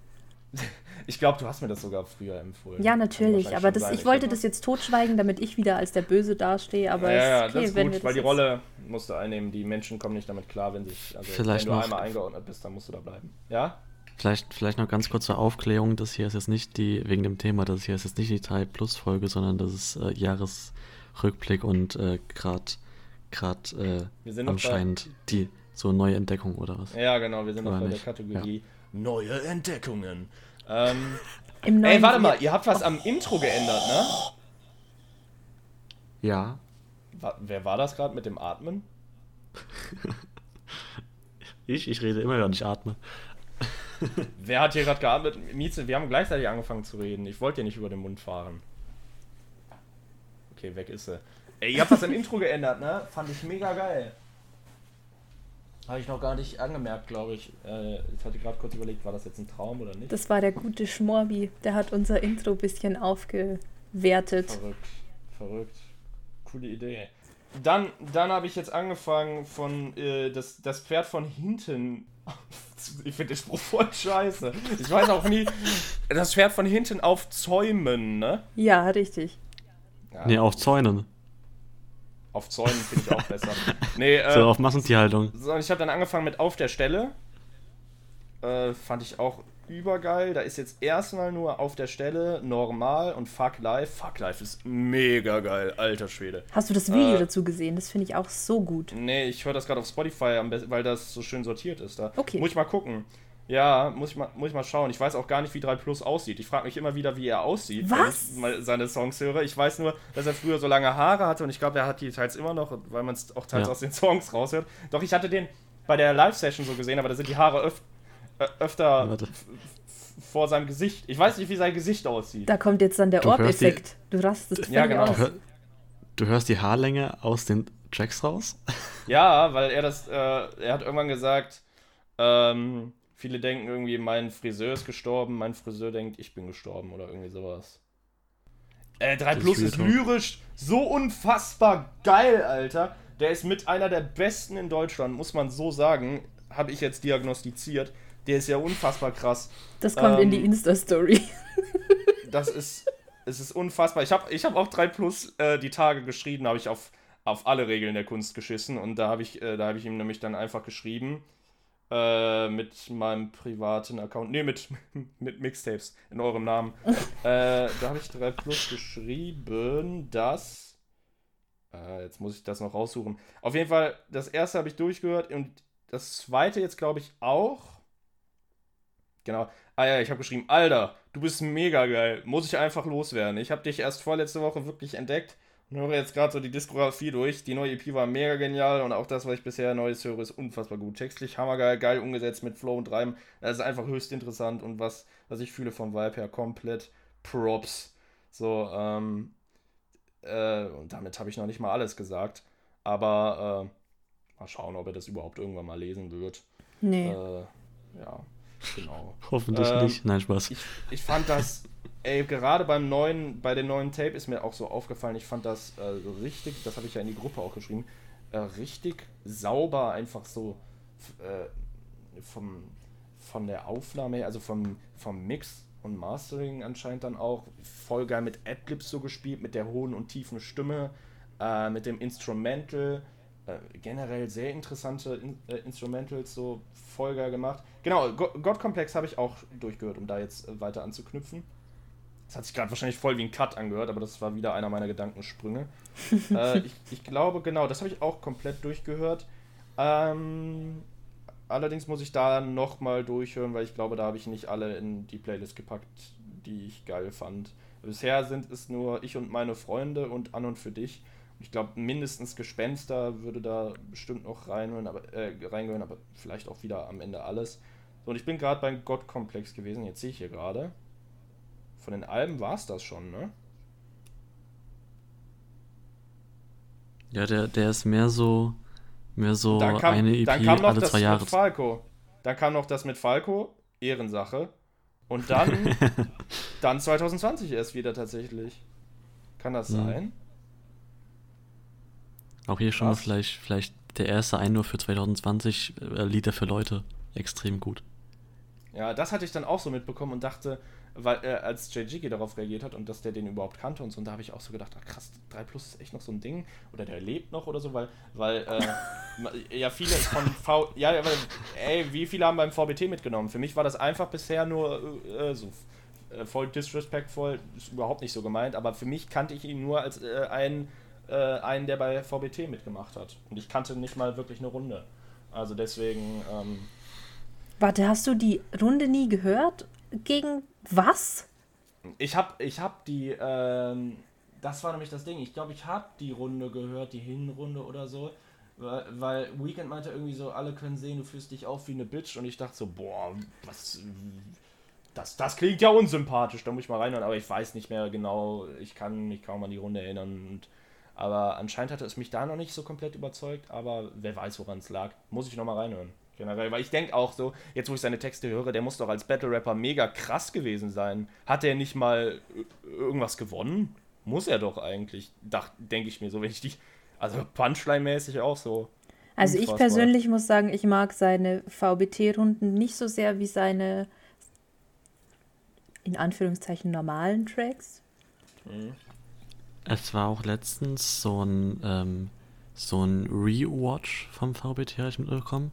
Speaker 5: (laughs)
Speaker 1: Ich glaube, du hast mir das sogar früher empfohlen.
Speaker 5: Ja,
Speaker 1: Kann
Speaker 5: natürlich, aber das, ich wollte das jetzt totschweigen, damit ich wieder als der Böse dastehe, aber
Speaker 1: ja, ja,
Speaker 5: ist okay,
Speaker 1: das ist
Speaker 5: wenn
Speaker 1: gut, weil die Rolle musst du einnehmen. Die Menschen kommen nicht damit klar, wenn sich, also
Speaker 2: Vielleicht
Speaker 1: wenn du
Speaker 2: noch-
Speaker 1: einmal eingeordnet bist, dann musst du da bleiben. Ja?
Speaker 2: Vielleicht, vielleicht noch ganz kurz zur Aufklärung. Das hier ist jetzt nicht die, wegen dem Thema, das hier ist jetzt nicht die 3 Plus Folge, sondern das ist äh, Jahresrückblick und äh, gerade grad, äh, anscheinend die so neue Entdeckung oder was.
Speaker 1: Ja, genau, wir sind noch bei der
Speaker 2: nicht?
Speaker 1: Kategorie Neue Entdeckungen. Ähm, (laughs)
Speaker 5: Im
Speaker 1: ey, warte mal, ihr habt was am Intro geändert, ne?
Speaker 2: Ja,
Speaker 1: Wa- Wer war das gerade mit dem Atmen? (laughs)
Speaker 2: ich, ich rede immer, wenn ich atme. (laughs)
Speaker 1: Wer hat hier gerade geatmet? Mieze, wir haben gleichzeitig angefangen zu reden. Ich wollte dir nicht über den Mund fahren. Okay, weg ist sie. Ey, ihr habt was im Intro geändert, ne? Fand ich mega geil. Habe ich noch gar nicht angemerkt, glaube ich. Äh, ich hatte gerade kurz überlegt, war das jetzt ein Traum oder nicht?
Speaker 5: Das war der gute Schmorbi, der hat unser Intro ein bisschen aufgewertet.
Speaker 1: Verrückt, verrückt. Coole Idee. Dann, dann habe ich jetzt angefangen von äh, das, das Pferd von hinten. (laughs) Ich finde den Spruch voll scheiße. Ich weiß auch nie. Das Pferd von hinten aufzäumen, ne?
Speaker 5: Ja, richtig.
Speaker 1: Ja,
Speaker 2: Nee, auf Zäunen.
Speaker 1: Auf Zäunen finde ich auch besser. (laughs) Nee, äh,
Speaker 2: So, auf Massentierhaltung.
Speaker 1: so, und ich habe dann angefangen mit Auf der Stelle. Äh, fand ich auch übergeil. Da ist jetzt erstmal nur Auf der Stelle, normal und Fuck Life. Fuck Life ist mega geil, alter Schwede.
Speaker 5: Hast du das Video
Speaker 1: Äh,
Speaker 5: dazu gesehen? Das finde ich auch so gut.
Speaker 1: Nee, ich höre das gerade auf Spotify, am besten, weil das so schön sortiert ist da.
Speaker 5: Okay.
Speaker 1: Muss ich mal gucken. Ja, muss ich mal, muss ich mal schauen. Ich weiß auch gar nicht, wie 3 Plus aussieht. Ich frage mich immer wieder, wie er aussieht,
Speaker 5: Was?
Speaker 1: wenn ich mal seine Songs höre. Ich weiß nur, dass er früher so lange Haare hatte und ich glaube, er hat die teils immer noch, weil man es auch teils
Speaker 2: Ja.
Speaker 1: aus den Songs raushört. Doch ich hatte den bei der Live-Session so gesehen, aber da sind die Haare öf öfter
Speaker 2: Warte.
Speaker 1: vor seinem Gesicht. Ich weiß nicht, wie sein Gesicht aussieht.
Speaker 5: Da kommt jetzt dann der Orb-Effekt. Du rastest
Speaker 1: Ja, genau.
Speaker 5: aus.
Speaker 2: Du, hör, du hörst die Haarlänge aus den Tracks raus?
Speaker 1: Ja, weil er das, äh, er hat irgendwann gesagt, ähm, viele denken irgendwie, mein Friseur ist gestorben, mein Friseur denkt, ich bin gestorben oder irgendwie sowas. Äh, 3
Speaker 2: Das
Speaker 1: Plus
Speaker 2: ist
Speaker 1: lyrisch so unfassbar geil, Alter. Der ist mit einer der besten in Deutschland, muss man so sagen. Habe ich jetzt diagnostiziert. Der ist ja unfassbar krass.
Speaker 5: Das kommt in die
Speaker 1: Ähm,
Speaker 5: Insta-Story. (laughs)
Speaker 1: Das ist, es ist unfassbar. Ich habe ich hab auch 3 Plus äh, die Tage geschrieben, habe ich auf, auf alle Regeln der Kunst geschissen und da habe ich, äh, da hab ich ihm nämlich dann einfach geschrieben äh, mit meinem privaten Account, nee, mit, (laughs) mit Mixtapes in eurem Namen. (laughs) äh, da habe ich 3 Plus geschrieben, dass. Äh, jetzt muss ich das noch raussuchen. Auf jeden Fall, das erste habe ich durchgehört und das zweite jetzt, glaube ich, auch. Genau. Ah ja, ich habe geschrieben, Alter, du bist mega geil. Muss ich einfach loswerden. Ich habe dich erst vorletzte Woche wirklich entdeckt und höre jetzt gerade so die Diskografie durch. Die neue EP war mega genial und auch das, was ich bisher Neues höre, ist unfassbar gut. Textlich hammergeil, geil umgesetzt mit Flow und Reim. Das ist einfach höchst interessant und was, was ich fühle vom Vibe her, komplett Props. So, ähm, äh, und damit habe ich noch nicht mal alles gesagt. Aber äh, mal schauen, ob er das überhaupt irgendwann mal lesen wird.
Speaker 5: Nee.
Speaker 1: Äh, ja, genau. (laughs)
Speaker 2: Hoffentlich
Speaker 1: Ähm,
Speaker 2: nicht. Nein, Spaß.
Speaker 1: Ich, ich fand das, ey, gerade beim neuen, bei den neuen Tape ist mir auch so aufgefallen, ich fand das äh, richtig, das habe ich ja in die Gruppe auch geschrieben, äh, richtig sauber einfach so äh, vom, von der Aufnahme her, also vom, vom Mix und Mastering anscheinend dann auch voll geil mit Adlibs so gespielt, mit der hohen und tiefen Stimme, äh, mit dem Instrumental, äh, generell sehr interessante in, äh, Instrumentals, so voll geil gemacht. Genau, Go- God-Komplex habe ich auch durchgehört, um da jetzt äh, weiter anzuknüpfen. Das hat sich gerade wahrscheinlich voll wie ein Cut angehört, aber das war wieder einer meiner Gedankensprünge. (laughs) äh, ich, ich glaube, genau, das habe ich auch komplett durchgehört. Ähm, allerdings muss ich da nochmal durchhören, weil ich glaube, da habe ich nicht alle in die Playlist gepackt, die ich geil fand. Bisher sind es nur ich und meine Freunde und An und für dich. Ich glaube, mindestens Gespenster würde da bestimmt noch reinhören, aber, äh, reingehören, aber vielleicht auch wieder am Ende alles. So, und ich bin gerade beim Gottkomplex gewesen, jetzt sehe ich hier gerade. Von den Alben war es das schon, ne?
Speaker 2: Ja, der, der ist mehr so, mehr so
Speaker 1: Dann kam,
Speaker 2: eine EP
Speaker 1: dann kam noch
Speaker 2: alle
Speaker 1: das
Speaker 2: zwei
Speaker 1: mit
Speaker 2: Jahre.
Speaker 1: Falco. Dann kam noch das mit Falco, Ehrensache. Und dann, (laughs) dann 2020 erst wieder tatsächlich. Kann das
Speaker 2: Mhm.
Speaker 1: sein?
Speaker 2: Auch hier schon mal vielleicht, vielleicht der erste Einwurf für 2020, äh, Lieder für Leute. Extrem gut.
Speaker 1: Ja, das hatte ich dann auch so mitbekommen und dachte, weil äh, als JGG darauf reagiert hat und dass der den überhaupt kannte und so, und da habe ich auch so gedacht, ach krass, 3 Plus ist echt noch so ein Ding oder der lebt noch oder so, weil, weil äh, (laughs) ja viele von V, ja, aber ey, wie viele haben beim VBT mitgenommen? Für mich war das einfach bisher nur äh, so äh, voll disrespectful, ist überhaupt nicht so gemeint, aber für mich kannte ich ihn nur als äh, einen, äh, einen, der bei VBT mitgemacht hat und ich kannte nicht mal wirklich eine Runde. Also deswegen, ähm,
Speaker 5: Warte, hast du die Runde nie gehört? Gegen was?
Speaker 1: Ich hab, ich hab die, ähm, das war nämlich das Ding. Ich glaube, ich hab die Runde gehört, die Hinrunde oder so. Weil, weil Weekend meinte irgendwie so, alle können sehen, du fühlst dich auf wie eine Bitch. Und ich dachte so, boah, was, das, das klingt ja unsympathisch. Da muss ich mal reinhören. Aber ich weiß nicht mehr genau, ich kann mich kaum an die Runde erinnern. Und, aber anscheinend hatte es mich da noch nicht so komplett überzeugt. Aber wer weiß, woran es lag. Muss ich nochmal reinhören. Generell, weil ich denke auch so, jetzt wo ich seine Texte höre, der muss doch als Battle-Rapper mega krass gewesen sein. Hat er nicht mal irgendwas gewonnen? Muss er doch eigentlich, denke ich mir so, wenn ich die, also Punchline-mäßig auch so.
Speaker 5: Also ich persönlich muss sagen, ich mag seine VBT-Runden nicht so sehr wie seine in Anführungszeichen normalen Tracks.
Speaker 2: Es war auch letztens so ein, ähm, so ein Rewatch vom VBT, habe ich mitbekommen.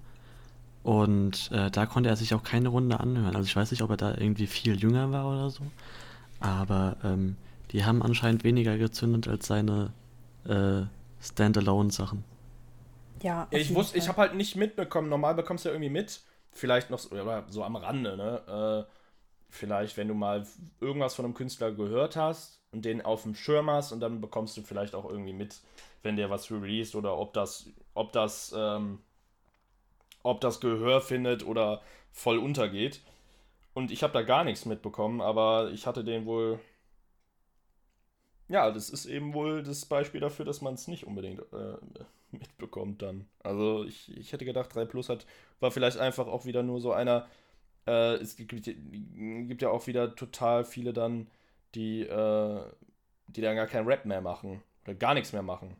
Speaker 2: Und äh, da konnte er sich auch keine Runde anhören. Also ich weiß nicht, ob er da irgendwie viel jünger war oder so. Aber ähm, die haben anscheinend weniger gezündet als seine äh, Standalone-Sachen.
Speaker 5: Ja,
Speaker 1: Ich wusste, ich habe halt nicht mitbekommen. Normal bekommst du ja irgendwie mit. Vielleicht noch so, oder so am Rande, ne? Äh, vielleicht, wenn du mal irgendwas von einem Künstler gehört hast und den auf dem Schirm hast und dann bekommst du vielleicht auch irgendwie mit, wenn der was released oder ob das, ob das, ähm, ob das Gehör findet oder voll untergeht. Und ich habe da gar nichts mitbekommen, aber ich hatte den wohl. Ja, das ist eben wohl das Beispiel dafür, dass man es nicht unbedingt äh, mitbekommt dann. Also ich, ich hätte gedacht, 3 Plus hat, war vielleicht einfach auch wieder nur so einer. Äh, es gibt, gibt ja auch wieder total viele dann, die, äh, die dann gar keinen Rap mehr machen. Oder gar nichts mehr machen.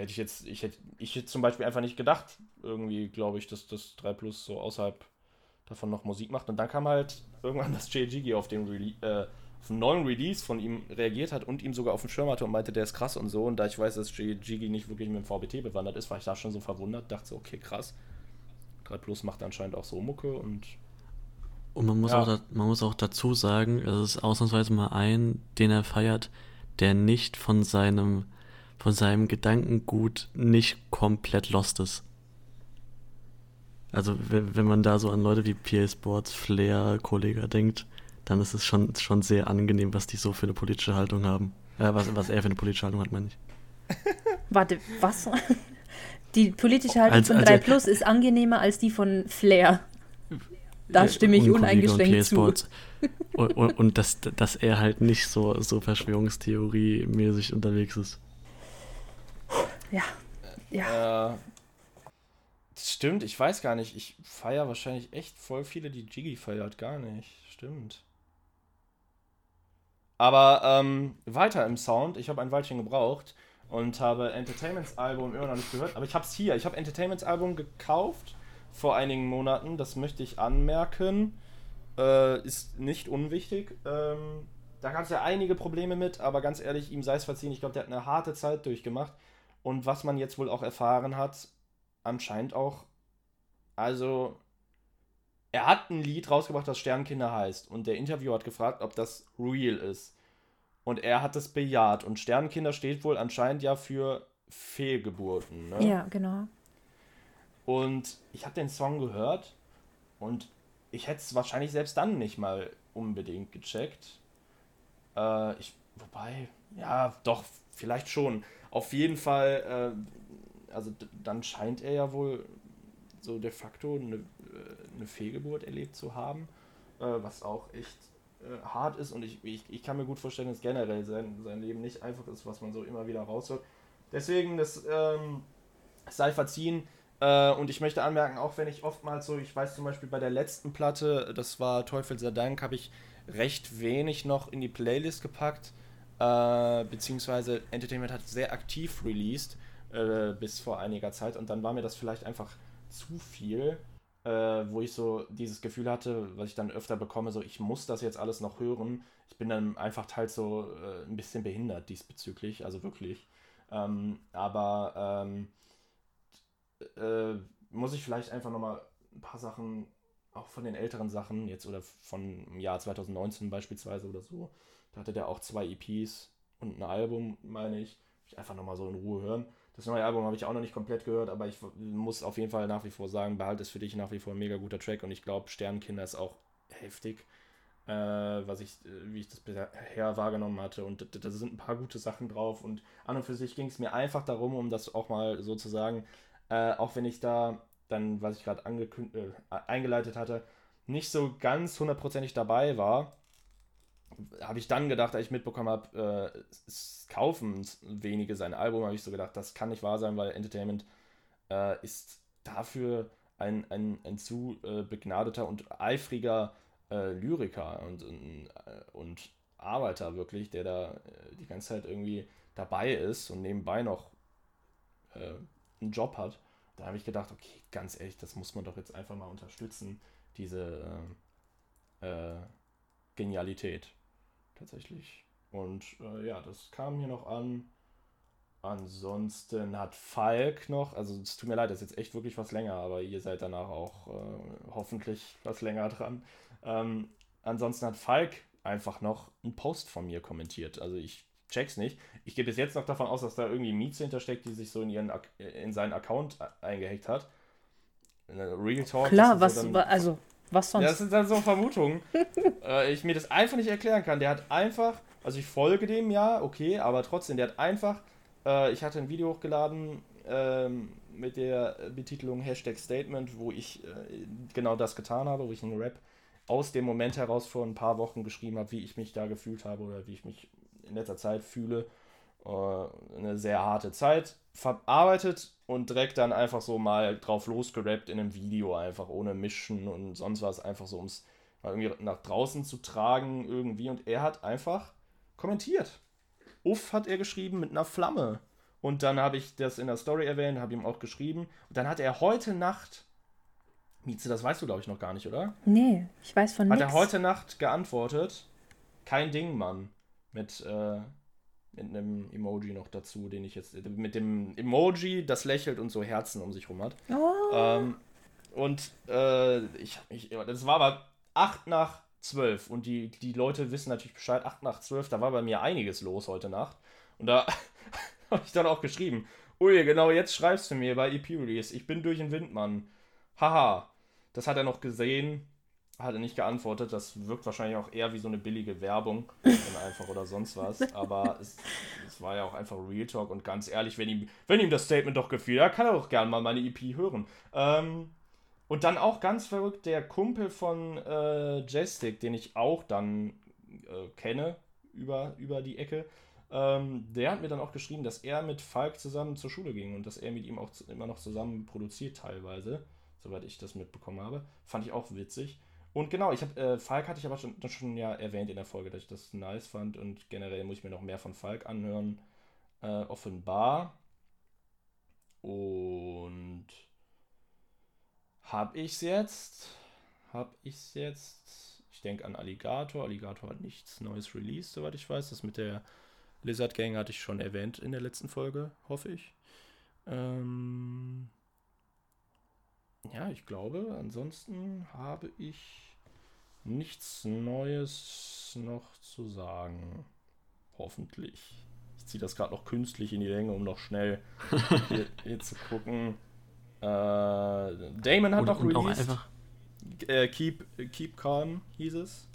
Speaker 1: Hätte ich jetzt, ich hätte, ich hätte zum Beispiel einfach nicht gedacht, irgendwie, glaube ich, dass das 3 Plus so außerhalb davon noch Musik macht. Und dann kam halt irgendwann, (laughs) dass Jiggy auf den Rele äh, auf einen neuen Release von ihm reagiert hat und ihm sogar auf den Schirm hatte und meinte, der ist krass und so. Und da ich weiß, dass Jiggy nicht wirklich mit dem VBT bewandert ist, war ich da schon so verwundert, dachte so, okay, krass. 3 Plus macht anscheinend auch so Mucke und
Speaker 2: Und man muss,
Speaker 1: Ja.
Speaker 2: auch, man muss auch dazu sagen, es ist ausnahmsweise mal ein, den er feiert, der nicht von seinem, von seinem Gedankengut nicht komplett lost ist. Also wenn, man da so an Leute wie PA Sports, Flair, Kollega denkt, dann ist es schon, schon sehr angenehm, was die so für eine politische Haltung haben. Äh, was, was er für eine politische Haltung hat, meine ich. (laughs)
Speaker 5: Warte, was? (laughs) Die politische Haltung
Speaker 2: Als-
Speaker 5: von
Speaker 2: also-
Speaker 5: 3 Plus ist angenehmer als die von Flair. Da stimme ich
Speaker 2: Und und
Speaker 5: uneingeschränkt
Speaker 2: PA
Speaker 5: zu. (laughs)
Speaker 2: Und, und, und dass, dass er halt nicht so, so Verschwörungstheorie-mäßig unterwegs ist.
Speaker 5: Ja. Ja.
Speaker 1: Äh, stimmt, ich weiß gar nicht. Ich feiere wahrscheinlich echt voll viele, die Jiggy feiert. Gar nicht. Stimmt. Aber ähm, weiter im Sound. Ich habe ein Weilchen gebraucht und habe Entertainments Album immer noch nicht gehört. Aber ich habe es hier. Ich habe Entertainments Album gekauft vor einigen Monaten. Das möchte ich anmerken. Äh, ist nicht unwichtig. Ähm, da gab es ja einige Probleme mit, aber ganz ehrlich, ihm sei es verziehen. Ich glaube, der hat eine harte Zeit durchgemacht. Und was man jetzt wohl auch erfahren hat, anscheinend auch, also, er hat ein Lied rausgebracht, das Sternkinder heißt. Und der Interviewer hat gefragt, ob das real ist. Und er hat es bejaht. Und Sternkinder steht wohl anscheinend ja für Fehlgeburten. Ne?
Speaker 5: Ja, genau.
Speaker 1: Und ich habe den Song gehört und ich hätte es wahrscheinlich selbst dann nicht mal unbedingt gecheckt. Äh, ich, wobei, ja, doch, vielleicht schon. Auf jeden Fall, äh, also dann scheint er ja wohl so de facto eine, äh, eine Fehlgeburt erlebt zu haben, äh, was auch echt äh, hart ist und ich, ich, ich kann mir gut vorstellen, dass generell sein, sein Leben nicht einfach ist, was man so immer wieder raushört. Deswegen, das ähm, sei verziehen. Äh, und ich möchte anmerken, auch wenn ich oftmals so, ich weiß zum Beispiel bei der letzten Platte, das war Teufel sei Dank, habe ich recht wenig noch in die Playlist gepackt. Äh, beziehungsweise Entertainment hat sehr aktiv released äh, bis vor einiger Zeit und dann war mir das vielleicht einfach zu viel, äh, wo ich so dieses Gefühl hatte, was ich dann öfter bekomme, so ich muss das jetzt alles noch hören. Ich bin dann einfach halt so äh, ein bisschen behindert diesbezüglich, also wirklich. Ähm, aber ähm, äh, muss ich vielleicht einfach nochmal ein paar Sachen, auch von den älteren Sachen, jetzt oder von Jahr 2019 beispielsweise oder so, da hatte der auch zwei EPs und ein Album, meine ich. Ich einfach nochmal so in Ruhe hören. Das neue Album habe ich auch noch nicht komplett gehört, aber ich muss auf jeden Fall nach wie vor sagen, Behalt ist für dich nach wie vor ein mega guter Track und ich glaube, Sternkinder ist auch heftig, äh, was ich, wie ich das bisher wahrgenommen hatte. Und da- sind ein paar gute Sachen drauf und an und für sich ging es mir einfach darum, um das auch mal so zu sagen, äh, auch wenn ich da dann, was ich gerade äh, eingeleitet hatte, nicht so ganz hundertprozentig dabei war, habe ich dann gedacht, als ich mitbekommen habe, äh, es kaufen wenige sein Album, habe ich so gedacht, das kann nicht wahr sein, weil Entertainment äh, ist dafür ein, ein, ein zu äh, begnadeter und eifriger äh, Lyriker und, und, äh, und Arbeiter wirklich, der da äh, die ganze Zeit irgendwie dabei ist und nebenbei noch einen Job hat. Da habe ich gedacht, okay, ganz ehrlich, das muss man doch jetzt einfach mal unterstützen, diese Genialität tatsächlich. Und äh, ja, das kam hier noch an. Ansonsten hat Falk noch, also es tut mir leid, das ist jetzt echt wirklich was länger, aber ihr seid danach auch äh, hoffentlich was länger dran. Ähm, ansonsten hat Falk einfach noch einen Post von mir kommentiert. Also ich check's nicht. Ich gehe bis jetzt noch davon aus, dass da irgendwie Mieze hintersteckt, die sich so in, ihren, in seinen Account eingehackt hat. Äh, Real Talk.
Speaker 5: Klar, was,
Speaker 1: so dann-
Speaker 5: also, was
Speaker 1: ja, das
Speaker 5: sonst?
Speaker 1: sind dann so Vermutungen, (laughs) äh, ich mir das einfach nicht erklären kann. Der hat einfach, also ich folge dem ja, okay, aber trotzdem, der hat einfach, äh, ich hatte ein Video hochgeladen, ähm, mit der Betitelung Hashtag Statement, wo ich äh, genau das getan habe, wo ich einen Rap aus dem Moment heraus vor ein paar Wochen geschrieben habe, wie ich mich da gefühlt habe oder wie ich mich in letzter Zeit fühle. Äh, eine sehr harte Zeit verarbeitet und direkt dann einfach so mal drauf losgerappt in einem Video, einfach ohne Mischen und sonst was, einfach so, um es mal irgendwie nach draußen zu tragen irgendwie. Und er hat einfach kommentiert. Uff hat er geschrieben mit einer Flamme. Und dann habe ich das in der Story erwähnt, habe ihm auch geschrieben. Und dann hat er heute Nacht, Mieze, das weißt du glaube ich noch gar nicht, oder?
Speaker 5: Nee, ich weiß von
Speaker 1: Hat
Speaker 5: nichts.
Speaker 1: er heute Nacht geantwortet, kein Ding, Mann. Mit, äh, mit einem Emoji noch dazu, den ich jetzt, mit dem Emoji, das lächelt und so Herzen um sich rum hat.
Speaker 5: Oh,
Speaker 1: Ähm, und äh, ich mich, das war aber 8 nach 12 und die, die Leute wissen natürlich Bescheid, 8 nach 12, da war bei mir einiges los heute Nacht. Und da (laughs) habe ich dann auch geschrieben, ui, genau jetzt schreibst du mir bei EP Release, ich bin durch den Wind, Mann. Haha. Das hat er noch gesehen, hat er nicht geantwortet, das wirkt wahrscheinlich auch eher wie so eine billige Werbung (laughs) dann einfach oder sonst was. Aber es, es war ja auch einfach Real Talk und ganz ehrlich, wenn ihm, wenn ihm das Statement doch gefiel, ja, kann er doch gerne mal meine EP hören. Ähm, und dann auch ganz verrückt, der Kumpel von äh, Jestik, den ich auch dann äh, kenne über, über die Ecke, ähm, der hat mir dann auch geschrieben, dass er mit Falk zusammen zur Schule ging und dass er mit ihm auch zu, immer noch zusammen produziert teilweise, soweit ich das mitbekommen habe. Fand ich auch witzig. Und genau, ich habe äh, Falk hatte ich aber schon, schon ja erwähnt in der Folge, dass ich das nice fand und generell muss ich mir noch mehr von Falk anhören. Äh, offenbar. Und hab ich's jetzt? Hab ich's jetzt? Ich denke an Alligator. Alligator hat nichts Neues released, soweit ich weiß. Das mit der Lizard Gang hatte ich schon erwähnt in der letzten Folge, hoffe ich. Ähm ja, ich glaube, ansonsten habe ich nichts Neues noch zu sagen. Hoffentlich. Ich ziehe das gerade noch künstlich in die Länge, um noch schnell (laughs) hier, hier zu gucken. Äh, Damon hat
Speaker 2: Oder,
Speaker 1: noch
Speaker 2: auch
Speaker 1: released.
Speaker 2: einfach,
Speaker 1: Äh, keep, keep Calm hieß es.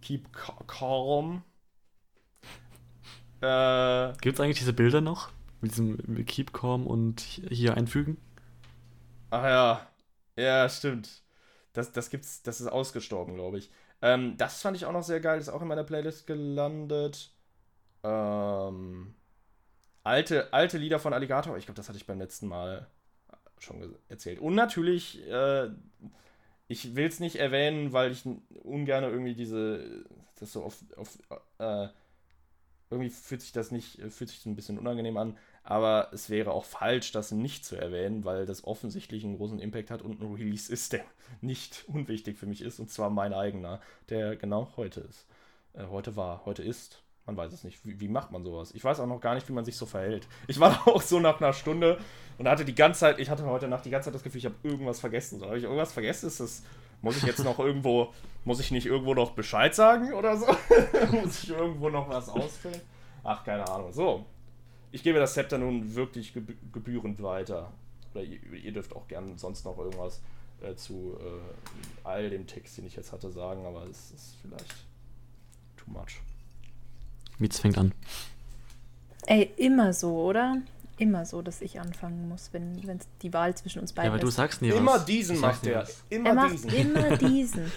Speaker 1: Keep ca- Calm. (laughs) Äh,
Speaker 2: gibt es eigentlich diese Bilder noch? Mit diesem Keep Calm und hier einfügen?
Speaker 1: ach ja. Ja, stimmt. Das, das gibt's, das ist ausgestorben, glaube ich. Ähm, das fand ich auch noch sehr geil, ist auch in meiner Playlist gelandet. Ähm, alte, alte Lieder von Alligator, ich glaube, das hatte ich beim letzten Mal schon erzählt. Und natürlich, äh, ich will es nicht erwähnen, weil ich ungern irgendwie diese, das so auf, auf äh, irgendwie fühlt sich das nicht, fühlt sich so ein bisschen unangenehm an, aber es wäre auch falsch, das nicht zu erwähnen, weil das offensichtlich einen großen Impact hat und ein Release ist, der (laughs) nicht unwichtig für mich ist, und zwar mein eigener, der genau heute ist. Äh, heute war, heute ist. Man weiß es nicht. Wie, wie macht man sowas? Ich weiß auch noch gar nicht, wie man sich so verhält. Ich war (laughs) auch so nach einer Stunde und hatte die ganze Zeit, ich hatte heute Nacht die ganze Zeit das Gefühl, ich habe irgendwas vergessen. So, habe ich irgendwas vergessen? Ist das, muss ich jetzt noch irgendwo, muss ich nicht irgendwo noch Bescheid sagen oder so? (laughs) muss ich irgendwo noch was ausfüllen? Ach, keine Ahnung. So, ich gebe das Zepter nun wirklich gebü- gebührend weiter. Oder ihr, ihr dürft auch gern sonst noch irgendwas äh, zu äh, all dem Text, den ich jetzt hatte, sagen, aber es ist vielleicht too much.
Speaker 2: Mietz fängt an.
Speaker 5: Ey, immer so, oder? Immer so, dass ich anfangen muss, wenn es die Wahl zwischen uns beiden
Speaker 2: Ja, weil du
Speaker 5: ist.
Speaker 2: sagst nie
Speaker 1: Immer
Speaker 2: was.
Speaker 1: diesen
Speaker 2: Du sagst
Speaker 1: macht er. Immer
Speaker 5: er macht
Speaker 1: diesen.
Speaker 5: immer (laughs) diesen.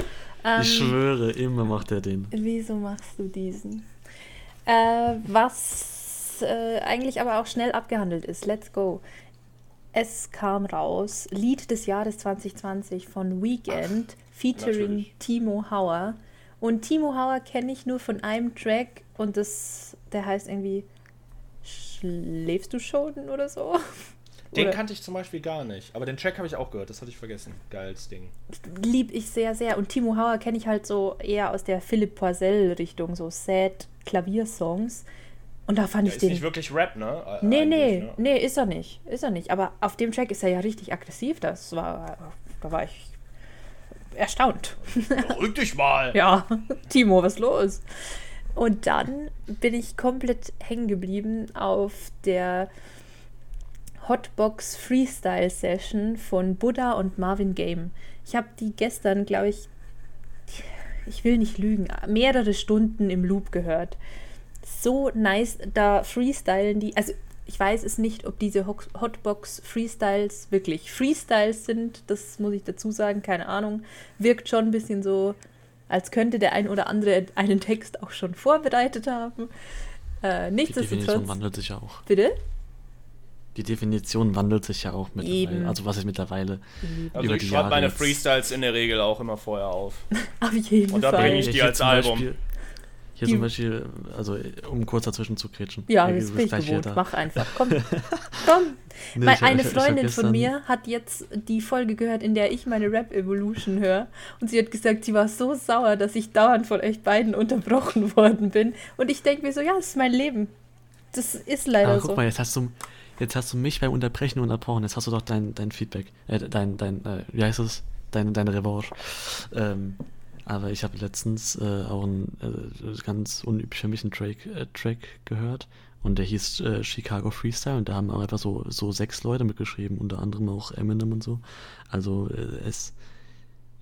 Speaker 5: Ähm,
Speaker 2: Ich schwöre, immer macht er den.
Speaker 5: Wieso machst du diesen? Äh, was äh, eigentlich aber auch schnell abgehandelt ist. Let's go. Es kam raus, Lied des Jahres 2020 von Weekend featuring
Speaker 1: natürlich.
Speaker 5: Timo Hauer. Und Timo Hauer kenne ich nur von einem Track und das, der heißt irgendwie Schläfst du schon oder so? (laughs)
Speaker 1: Den
Speaker 5: Oder-
Speaker 1: kannte ich zum Beispiel gar nicht. Aber den Track habe ich auch gehört, das hatte ich vergessen. Geiles Ding.
Speaker 5: lieb ich sehr, sehr. Und Timo Hauer kenne ich halt so eher aus der Philipp Poisel-Richtung, so sad Klaviersongs. Und da fand
Speaker 1: Der
Speaker 5: ich
Speaker 1: ist
Speaker 5: den.
Speaker 1: nicht wirklich Rap, ne? Äh,
Speaker 5: nee, nee,
Speaker 1: ne?
Speaker 5: nee, ist er nicht. Ist er nicht. Aber auf dem Track ist er ja richtig aggressiv. Das war. Da war ich erstaunt.
Speaker 1: Beruhig dich mal. (laughs)
Speaker 5: Ja, Timo, was los? Und dann bin ich komplett hängen geblieben auf der Hotbox Freestyle Session von Buddha und Marvin Game. Ich habe die gestern, glaube ich, ich will nicht lügen, mehrere Stunden im Loop gehört. So nice, da freestylen die. Also ich weiß es nicht, ob diese Ho- Hotbox Freestyles wirklich Freestyles sind. Das muss ich dazu sagen, keine Ahnung. Wirkt schon ein bisschen so, als könnte der ein oder andere einen Text auch schon vorbereitet haben. Äh,
Speaker 2: Die Definition
Speaker 5: nichtsdestotrotz,
Speaker 2: wandelt sich ja auch.
Speaker 5: bitte?
Speaker 2: Die Definition wandelt sich ja auch mittlerweile.
Speaker 5: Eben.
Speaker 2: Also was ist mittlerweile?
Speaker 1: Also
Speaker 2: über
Speaker 1: ich schreibe meine. Freestyles in der Regel auch immer vorher auf. (laughs)
Speaker 5: Auf jeden
Speaker 1: Und da
Speaker 5: Fall.
Speaker 1: bringe ich die als
Speaker 2: zum
Speaker 1: Album.
Speaker 2: Hier
Speaker 5: Die-
Speaker 2: zum Beispiel, also um kurz dazwischen zu kretschen.
Speaker 5: Ja,
Speaker 2: Hier
Speaker 5: das bin ich gewohnt. Mach einfach. Komm. (laughs) Komm.
Speaker 2: Nee,
Speaker 5: Mein,
Speaker 2: ich
Speaker 5: eine
Speaker 2: ich ich
Speaker 5: Freundin
Speaker 2: gestern-
Speaker 5: von mir hat jetzt die Folge gehört, in der ich meine Rap Evolution höre. Und sie hat gesagt, sie war so sauer, dass ich dauernd von euch beiden unterbrochen (laughs) worden bin. Und ich denke mir so, ja, das ist mein Leben. Das ist leider
Speaker 2: Aber guck
Speaker 5: so.
Speaker 2: mal, jetzt hast du, jetzt hast du mich beim Unterbrechen unterbrochen. Jetzt hast du doch dein, dein Feedback, äh, dein, dein, äh, wie heißt es? Deine, deine Revanche. Ähm, aber ich habe letztens äh, auch einen äh, ganz unüblich für mich einen Track, äh, Track gehört und der hieß äh, Chicago Freestyle und da haben auch einfach so, so sechs Leute mitgeschrieben, unter anderem auch Eminem und so. Also äh, es,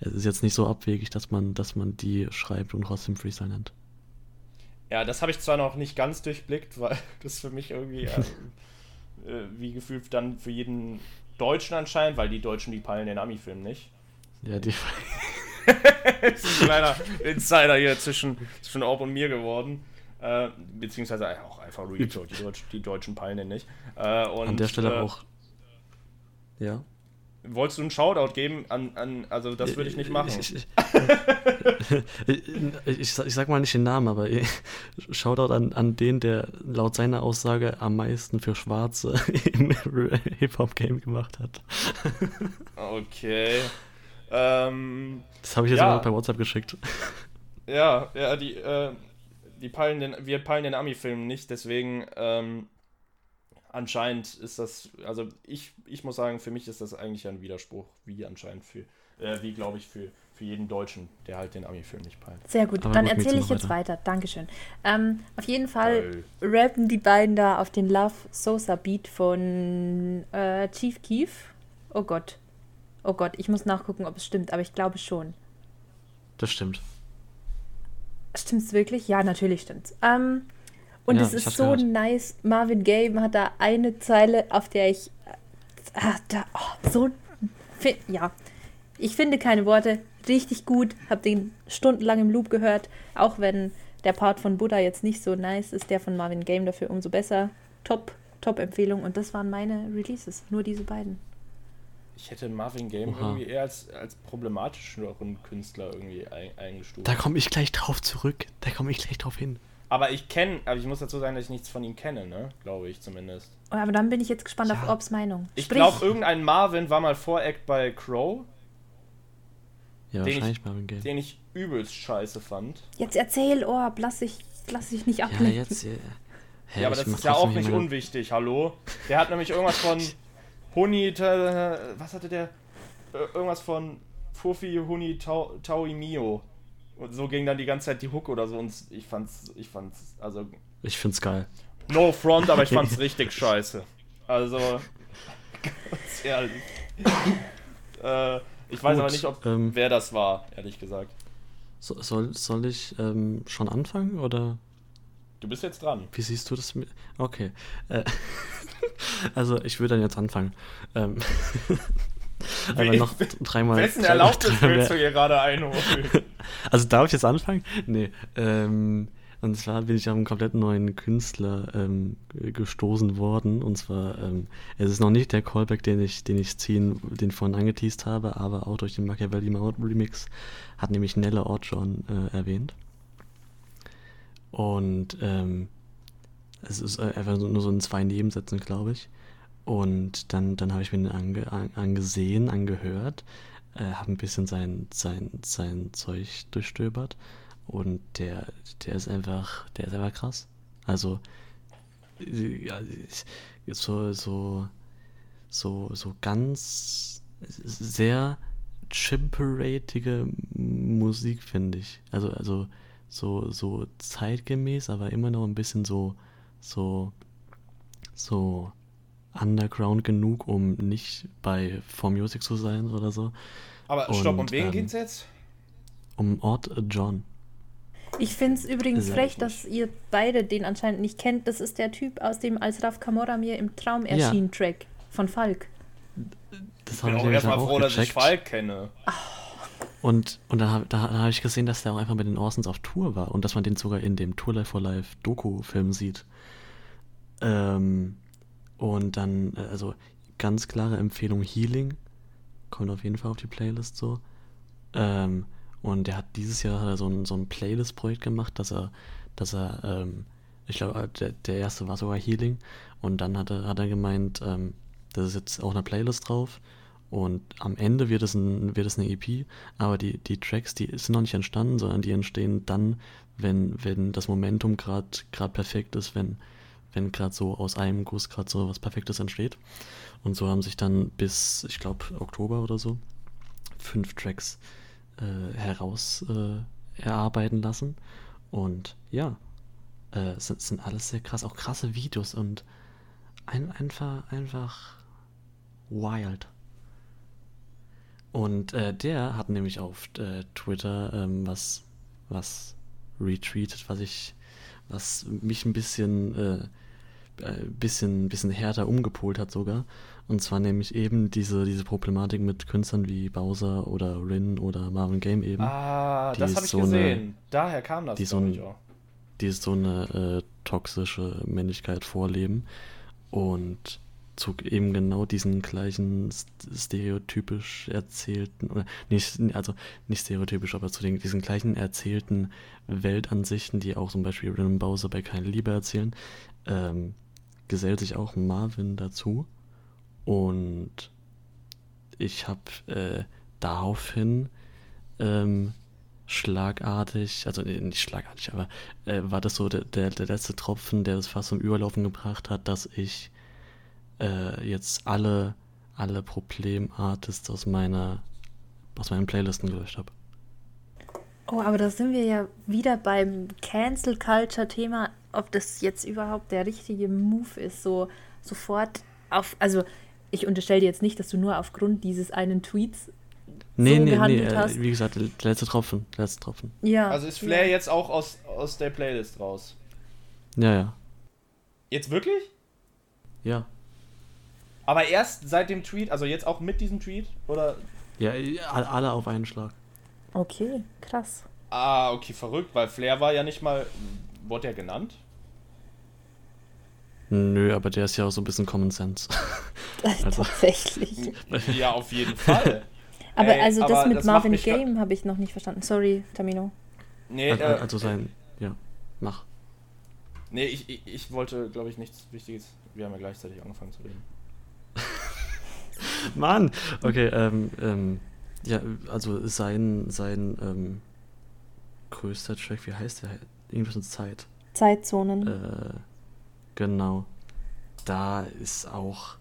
Speaker 2: es ist jetzt nicht so abwegig, dass man, dass man die schreibt und trotzdem Freestyle nennt.
Speaker 1: Ja, das habe ich zwar noch nicht ganz durchblickt, weil (laughs) das für mich irgendwie ähm, äh, wie gefühlt dann für jeden Deutschen anscheinend, weil die Deutschen, die peilen den Ami-Film nicht.
Speaker 2: Ja, die, (laughs)
Speaker 1: Das (laughs) ist ein kleiner Insider hier zwischen, zwischen Orb und mir geworden. Äh, beziehungsweise auch einfach Talk, die, Deutsch, die Deutschen peilen den nicht. Äh, und,
Speaker 2: an der Stelle
Speaker 1: äh,
Speaker 2: auch. Ja.
Speaker 1: Wolltest du einen Shoutout geben an, an also das würde ich nicht machen.
Speaker 2: Ich, ich, ich, ich, sag- ich sag mal nicht den Namen, aber Shoutout an, an den, der laut seiner Aussage am meisten für Schwarze (laughs) im Hip-Hop-Game gemacht hat.
Speaker 1: Okay. Ähm,
Speaker 2: Das habe ich jetzt
Speaker 1: Ja.
Speaker 2: auch per WhatsApp geschickt. (laughs)
Speaker 1: ja, ja, die, äh, die peilen den, wir peilen den Ami-Film nicht, deswegen ähm, anscheinend ist das, also ich, ich muss sagen, für mich ist das eigentlich ein Widerspruch, wie anscheinend für, äh, wie glaube ich für, für jeden Deutschen, der halt den Ami-Film nicht peilt.
Speaker 5: Sehr gut,
Speaker 2: Aber
Speaker 5: dann
Speaker 2: gut,
Speaker 5: erzähle ich jetzt weiter. Dankeschön. Ähm, auf jeden Fall
Speaker 1: Toll.
Speaker 5: rappen die beiden da auf den Love Sosa Beat von äh, Chief Keef. Oh Gott. Oh Gott, ich muss nachgucken, ob es stimmt, aber ich glaube schon.
Speaker 2: Das stimmt.
Speaker 5: Stimmt's wirklich? Ja, natürlich stimmt's. Ähm, und
Speaker 2: Ja,
Speaker 5: es ist so
Speaker 2: gehört.
Speaker 5: nice. Marvin Gaye hat da eine Zeile, auf der ich. Ah, da, oh, so. Ja. Ich finde keine Worte. Richtig gut. Hab den stundenlang im Loop gehört. Auch wenn der Part von Buddha jetzt nicht so nice ist, der von Marvin Gaye dafür umso besser. Top, top Empfehlung. Und das waren meine Releases. Nur diese beiden.
Speaker 1: Ich hätte Marvin Game
Speaker 2: Oha.
Speaker 1: irgendwie eher als, als problematischeren Künstler irgendwie ein, eingestuft.
Speaker 2: Da komme ich gleich drauf zurück. Da komme ich gleich drauf hin.
Speaker 1: Aber ich kenne, aber ich muss dazu sagen, dass ich nichts von ihm kenne, ne? Glaube ich zumindest.
Speaker 5: Oh, aber dann bin ich jetzt gespannt auf
Speaker 2: Ja.
Speaker 5: Orbs Meinung.
Speaker 1: Ich glaube, irgendein Marvin war mal Voreact bei Crow,
Speaker 2: Ja,
Speaker 1: Den ich-
Speaker 2: wahrscheinlich Marvin Gaye.
Speaker 1: den ich übelst scheiße fand.
Speaker 5: Jetzt erzähl, Orb. Lass dich, lass dich nicht
Speaker 2: Ja,
Speaker 5: ablenken.
Speaker 2: jetzt. Äh, hä,
Speaker 1: Ja, aber das ist ja auch nicht
Speaker 2: meine-
Speaker 1: unwichtig, hallo? Der hat nämlich irgendwas von (laughs) Huni, ta- was hatte der? Äh, Irgendwas von Fufi Huni Tau, Taui Mio. Und so ging dann die ganze Zeit die Hook oder so und ich fand's, ich fand's, also
Speaker 2: Ich find's geil.
Speaker 1: no front, aber ich fand's (laughs) richtig scheiße. Also, ganz ehrlich. äh, ich weiß
Speaker 2: Gut,
Speaker 1: aber nicht, ob
Speaker 2: ähm,
Speaker 1: wer das war, ehrlich gesagt.
Speaker 2: So, soll, soll ich ähm, schon anfangen oder
Speaker 1: Du bist jetzt dran.
Speaker 2: wie siehst du das? mit- Okay. Äh, (laughs) also ich würde dann jetzt anfangen. Ähm, (laughs) aber noch dreimal.
Speaker 1: Wessen
Speaker 2: drei-
Speaker 1: Erlaubnis
Speaker 2: dreimal-
Speaker 1: willst du hier gerade einholen? (laughs)
Speaker 2: Also darf ich jetzt anfangen? Nee. Ähm, und zwar bin ich auf einen komplett neuen Künstler ähm, gestoßen worden. Und zwar, ähm, es ist noch nicht der Callback, den ich, den ich ziehen, den ich vorhin angeteased habe, aber auch durch den Machiavelli Mount Remix hat nämlich Nelle Ortjon äh, erwähnt. Und ähm, es ist äh, einfach nur so in zwei Nebensätzen, glaube ich. Und dann, dann habe ich mir den ange, an, angesehen, angehört, äh, habe ein bisschen sein, sein, sein Zeug durchstöbert und der, der ist einfach, der ist einfach krass. Also, ja, so, so, so, so ganz sehr chimperatige Musik, finde ich. Also, also so, so zeitgemäß, aber immer noch ein bisschen so, so, so underground genug, um nicht bei 4Music zu sein oder so.
Speaker 1: Aber stopp, um
Speaker 2: Und,
Speaker 1: wen
Speaker 2: ähm,
Speaker 1: geht's jetzt?
Speaker 2: Um Ort John.
Speaker 5: Ich finde es übrigens frech, dass ihr beide den anscheinend nicht kennt. Das ist der Typ aus dem Als Raf Camorra mir im Traum erschien Track von Falk.
Speaker 2: Das
Speaker 1: Ich bin
Speaker 2: ich
Speaker 1: auch erstmal froh, dass ich
Speaker 2: gecheckt.
Speaker 1: Falk kenne.
Speaker 2: Und, und dann habe da, da hab ich gesehen, dass der auch einfach mit den Orsons auf Tour war und dass man den sogar in dem Tour Life for Life Doku-Film sieht. Ähm, und dann, äh, also ganz klare Empfehlung Healing. Kommt auf jeden Fall auf die Playlist so. Ähm, und der hat dieses Jahr er so ein, so ein Playlist-Projekt gemacht, dass er, dass er, ähm, ich glaube, der, der erste war sogar Healing. Und dann hat er, hat er gemeint, ähm, das ist jetzt auch eine Playlist drauf. Und am Ende wird es, ein, wird es eine EP, aber die, die Tracks, die sind noch nicht entstanden, sondern die entstehen dann, wenn, wenn das Momentum gerade perfekt ist, wenn, wenn gerade so aus einem Guss gerade so was Perfektes entsteht. Und so haben sich dann bis, ich glaube, Oktober oder so, fünf Tracks äh, heraus äh, erarbeiten lassen. Und ja, äh, sind, sind alles sehr krass, auch krasse Videos und ein, einfach, einfach wild. Und äh, der hat nämlich auf äh, Twitter ähm, was, was retweetet, was ich, was mich ein bisschen, äh, äh, bisschen, bisschen härter umgepolt hat sogar. Und zwar nämlich eben diese, diese Problematik mit Künstlern wie Bowser oder Rin oder Marvin Game eben.
Speaker 1: Ah, das
Speaker 2: ist
Speaker 1: habe ich
Speaker 2: so eine-
Speaker 1: gesehen. Daher kam das,
Speaker 2: die so ein-
Speaker 1: ich auch.
Speaker 2: die so eine äh, toxische Männlichkeit vorleben und zu eben genau diesen gleichen st- stereotypisch erzählten oder nicht also nicht stereotypisch aber zu den diesen gleichen erzählten Weltansichten die auch zum Beispiel Rhythm Bowser bei keine Liebe erzählen ähm, gesellt sich auch Marvin dazu. Und ich habe äh, daraufhin ähm, schlagartig, also äh, nicht schlagartig, aber äh, war das so der, der, der letzte Tropfen, der das fast zum Überlaufen gebracht hat, dass ich äh, jetzt alle, alle Problemartists aus meiner aus meinen Playlisten gelöscht habe.
Speaker 5: Oh, aber da sind wir ja wieder beim Cancel Culture Thema, ob das jetzt überhaupt der richtige Move ist, so sofort auf, also ich unterstelle dir jetzt nicht, dass du nur aufgrund dieses einen Tweets
Speaker 2: Nee,
Speaker 5: so
Speaker 2: nee, nee,
Speaker 5: gehandelt
Speaker 2: äh,
Speaker 5: hast.
Speaker 2: wie gesagt, der letzte Tropfen, der letzte Tropfen.
Speaker 5: Ja.
Speaker 1: Also ist Flair
Speaker 5: ja.
Speaker 1: jetzt auch aus, aus der Playlist raus.
Speaker 2: Ja, ja,
Speaker 1: Jetzt wirklich?
Speaker 2: ja.
Speaker 1: Aber erst seit dem Tweet, also jetzt auch mit diesem Tweet? Oder?
Speaker 2: Ja, alle auf einen Schlag.
Speaker 5: Okay, krass.
Speaker 1: Ah, okay, verrückt, weil Flair war ja nicht mal. Wurde er genannt?
Speaker 2: Nö, aber der ist ja auch so ein bisschen Common Sense. (laughs) (laughs) Also-
Speaker 5: Tatsächlich.
Speaker 1: Ja, auf jeden Fall. (laughs)
Speaker 5: Aber
Speaker 1: Ey,
Speaker 5: also das
Speaker 1: aber
Speaker 5: mit
Speaker 1: das
Speaker 5: Marvin Game habe ich noch nicht verstanden. Sorry, Tamino.
Speaker 1: Nee,
Speaker 2: Also,
Speaker 1: äh,
Speaker 2: also sein, ja, mach.
Speaker 1: nee ich, ich, ich wollte, glaube ich, nichts Wichtiges. Wir haben ja gleichzeitig angefangen zu reden. (laughs)
Speaker 2: Mann! Okay, ähm, ähm, ja, also sein, sein, ähm, größter Track, wie heißt der? Irgendwas mit Zeit.
Speaker 5: Zeitzonen.
Speaker 2: Äh, genau. Da ist auch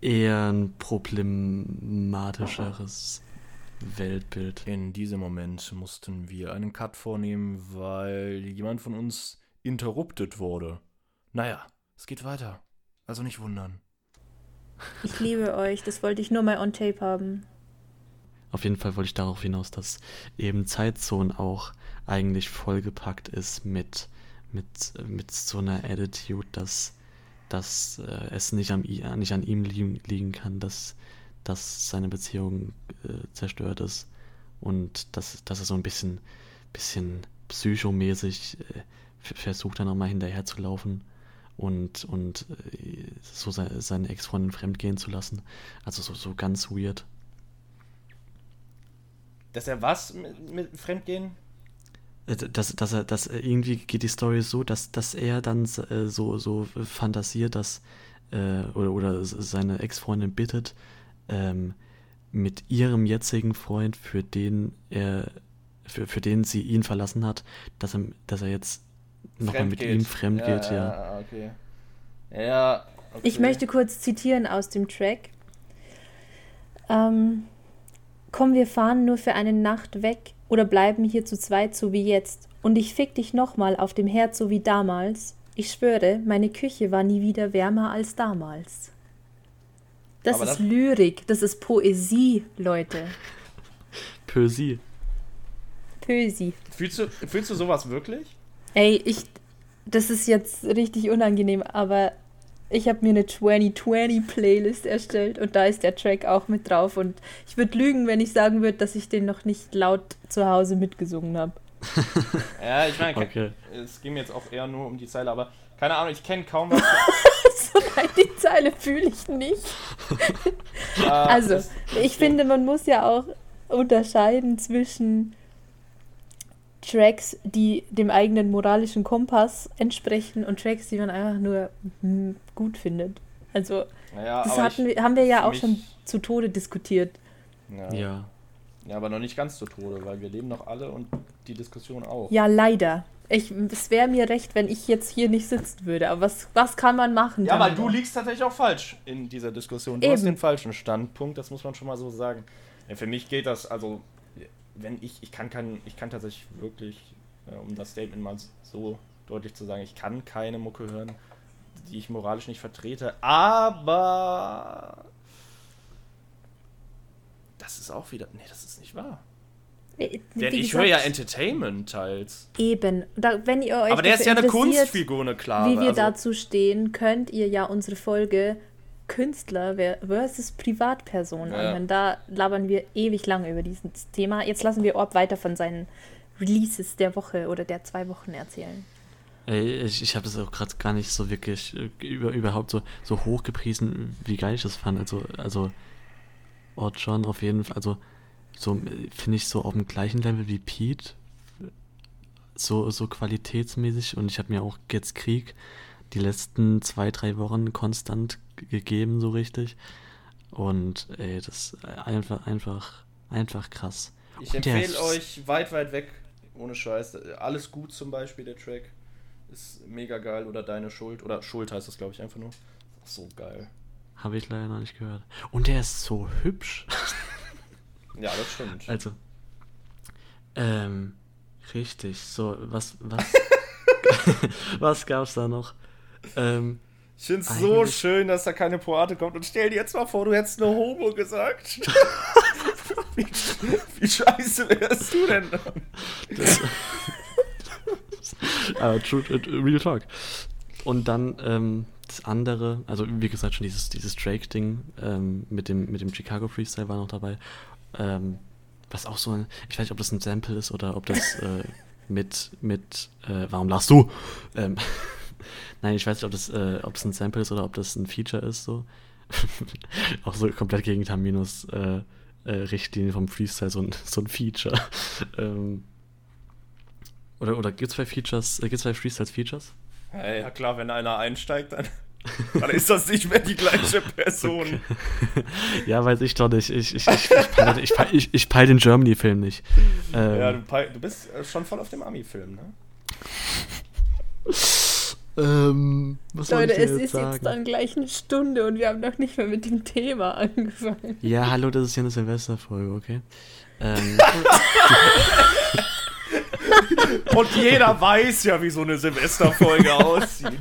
Speaker 2: eher ein problematischeres Weltbild.
Speaker 1: In diesem Moment mussten wir einen Cut vornehmen, weil jemand von uns interruptet wurde. Naja, es geht weiter. Also nicht wundern.
Speaker 5: Ich liebe euch. Das wollte ich nur mal on tape haben.
Speaker 2: Auf jeden Fall wollte ich darauf hinaus, dass eben Zeitzonen auch eigentlich vollgepackt ist mit, mit, mit so einer Attitude, dass, dass äh, es nicht, am, nicht an ihm liegen, liegen kann, dass, dass seine Beziehung äh, zerstört ist und dass, dass er so ein bisschen, bisschen psychomäßig äh, versucht, dann nochmal hinterher zu laufen und, und äh, so se seine Ex-Freundin fremdgehen zu lassen. Also so, so ganz weird.
Speaker 1: Dass er was mit, mit Fremdgehen?
Speaker 2: Äh, dass, dass er, dass er- irgendwie geht die Story so, dass, dass er dann äh, so, so fantasiert, dass äh, oder, oder seine Ex-Freundin bittet, ähm, mit ihrem jetzigen Freund, für den er, für, für den sie ihn verlassen hat, dass er, dass er jetzt nochmal mit ihm fremd geht, ja.
Speaker 1: Ja, okay. Ja, okay.
Speaker 5: Ich möchte kurz zitieren aus dem Track. Ähm, Komm, wir fahren nur für eine Nacht weg oder bleiben hier zu zweit, so wie jetzt. Und ich fick dich nochmal auf dem Herd, so wie damals. Ich schwöre, meine Küche war nie wieder wärmer als damals. Das
Speaker 1: Aber
Speaker 5: ist
Speaker 1: das-
Speaker 5: Lyrik, das ist Poesie, Leute.
Speaker 2: Poesie.
Speaker 5: Pösi.
Speaker 1: Fühlst du, fühlst du sowas wirklich?
Speaker 5: Ey, ich. Das ist jetzt richtig unangenehm, aber ich habe mir eine 2020-Playlist erstellt und da ist der Track auch mit drauf. Und ich würde lügen, wenn ich sagen würde, dass ich den noch nicht laut zu Hause mitgesungen habe. (laughs)
Speaker 1: Ja, ich meine,
Speaker 2: Okay.
Speaker 1: es ging mir jetzt auch eher nur um die Zeile, aber keine Ahnung, ich kenne kaum was. (laughs)
Speaker 5: so nein, die Zeile fühle ich nicht.
Speaker 1: äh, (laughs)
Speaker 5: Also, ich finde, man muss ja auch unterscheiden zwischen Tracks, die dem eigenen moralischen Kompass entsprechen und Tracks, die man einfach nur hm, gut findet. Also,
Speaker 1: naja,
Speaker 5: das hatten
Speaker 1: ich,
Speaker 5: wir, haben wir ja auch schon zu Tode diskutiert.
Speaker 1: ja.
Speaker 2: Ja.
Speaker 1: ja, aber noch nicht ganz zu Tode, weil wir leben noch alle und die Diskussion auch.
Speaker 5: Ja, leider. Ich, es wäre mir recht, wenn ich jetzt hier nicht sitzen würde. Aber was, was kann man machen?
Speaker 1: Ja, weil du liegst tatsächlich auch falsch in dieser Diskussion. Du hast
Speaker 5: Eben.
Speaker 1: den falschen Standpunkt, das muss man schon mal so sagen. Ja, für mich geht das, also, wenn ich, ich kann kein, ich kann tatsächlich wirklich, äh, um das Statement mal so deutlich zu sagen, ich kann keine Mucke hören, die ich moralisch nicht vertrete, aber das ist auch wieder, nee, das ist nicht wahr.
Speaker 5: Äh,
Speaker 1: Denn
Speaker 5: wie
Speaker 1: ich höre ja Entertainment teils.
Speaker 5: Eben. Da, wenn ihr euch
Speaker 1: Aber der ist ja eine
Speaker 5: interessiert,
Speaker 1: Kunstfigur, eine klare.
Speaker 5: Wie wir
Speaker 1: also,
Speaker 5: dazu stehen, könnt ihr ja unsere Folge Künstler ver- versus Privatperson
Speaker 1: Ja.
Speaker 5: anhören. Da labern wir ewig lang über dieses Thema. Jetzt lassen wir Orb weiter von seinen Releases der Woche oder der zwei Wochen erzählen.
Speaker 2: Ey, ich, ich habe das auch gerade gar nicht so wirklich äh, über, überhaupt so, so hoch gepriesen, wie geil ich das fand. Also, also Odd John auf jeden Fall, also so äh, finde ich so auf dem gleichen Level wie Pete, so, so qualitätsmäßig und ich habe mir auch jetzt Krieg die letzten zwei, drei Wochen konstant gegeben, so richtig. Und ey, das ist einfach, einfach, einfach krass.
Speaker 1: Ich
Speaker 2: Und
Speaker 1: empfehle euch weit, weit weg, ohne Scheiß. Alles gut zum Beispiel, der Track. Ist mega geil. Oder Deine Schuld. Oder Schuld heißt das, glaube ich, einfach nur. So geil.
Speaker 2: Habe ich leider noch nicht gehört. Und der ist so hübsch.
Speaker 1: Ja, das stimmt.
Speaker 2: Also, ähm, richtig. So, was, was, (laughs) (laughs) was gab's da noch? Ähm,
Speaker 1: Ich finde es so schön, dass da keine Poate kommt. Und stell dir jetzt mal vor, du hättest eine Homo gesagt. (laughs) wie, wie scheiße wärst du denn dann?
Speaker 2: äh, true, äh, Real Talk. Und dann ähm, das andere, also wie gesagt schon dieses, dieses Drake-Ding ähm, mit, dem, mit dem Chicago Freestyle war noch dabei. Ähm, was auch so ein, ich weiß nicht, ob das ein Sample ist oder ob das äh, mit, mit, äh, warum lachst du? Ähm, Nein, ich weiß nicht, ob das, äh, ob das ein Sample ist oder ob das ein Feature ist, so. (laughs) auch so komplett gegen Taminos äh, äh, Richtlinie vom Freestyle, so ein, (laughs) so ein Feature. ähm, oder oder gibt es bei Features, äh, gibt's bei Freestyles Features?
Speaker 1: Ja, ja, klar, wenn einer einsteigt, dann, (laughs) dann ist das nicht mehr die gleiche Person.
Speaker 2: ja, weiß ich doch nicht. Ich, ich, ich, ich, peile, ich, peile, ich, ich peile den Germany-Film nicht. Ähm,
Speaker 1: Ja, du, pei- du bist äh, schon voll auf dem Ami-Film, ne?
Speaker 2: Ähm, was soll
Speaker 5: Leute, es
Speaker 2: jetzt
Speaker 5: ist
Speaker 2: sagen?
Speaker 5: jetzt dann gleich eine Stunde und wir haben noch nicht mal mit dem Thema angefangen.
Speaker 2: Ja, hallo, das ist ja eine Silvesterfolge, okay? Ähm, (laughs)
Speaker 1: Und jeder weiß ja, wie so eine Silvesterfolge (laughs) aussieht.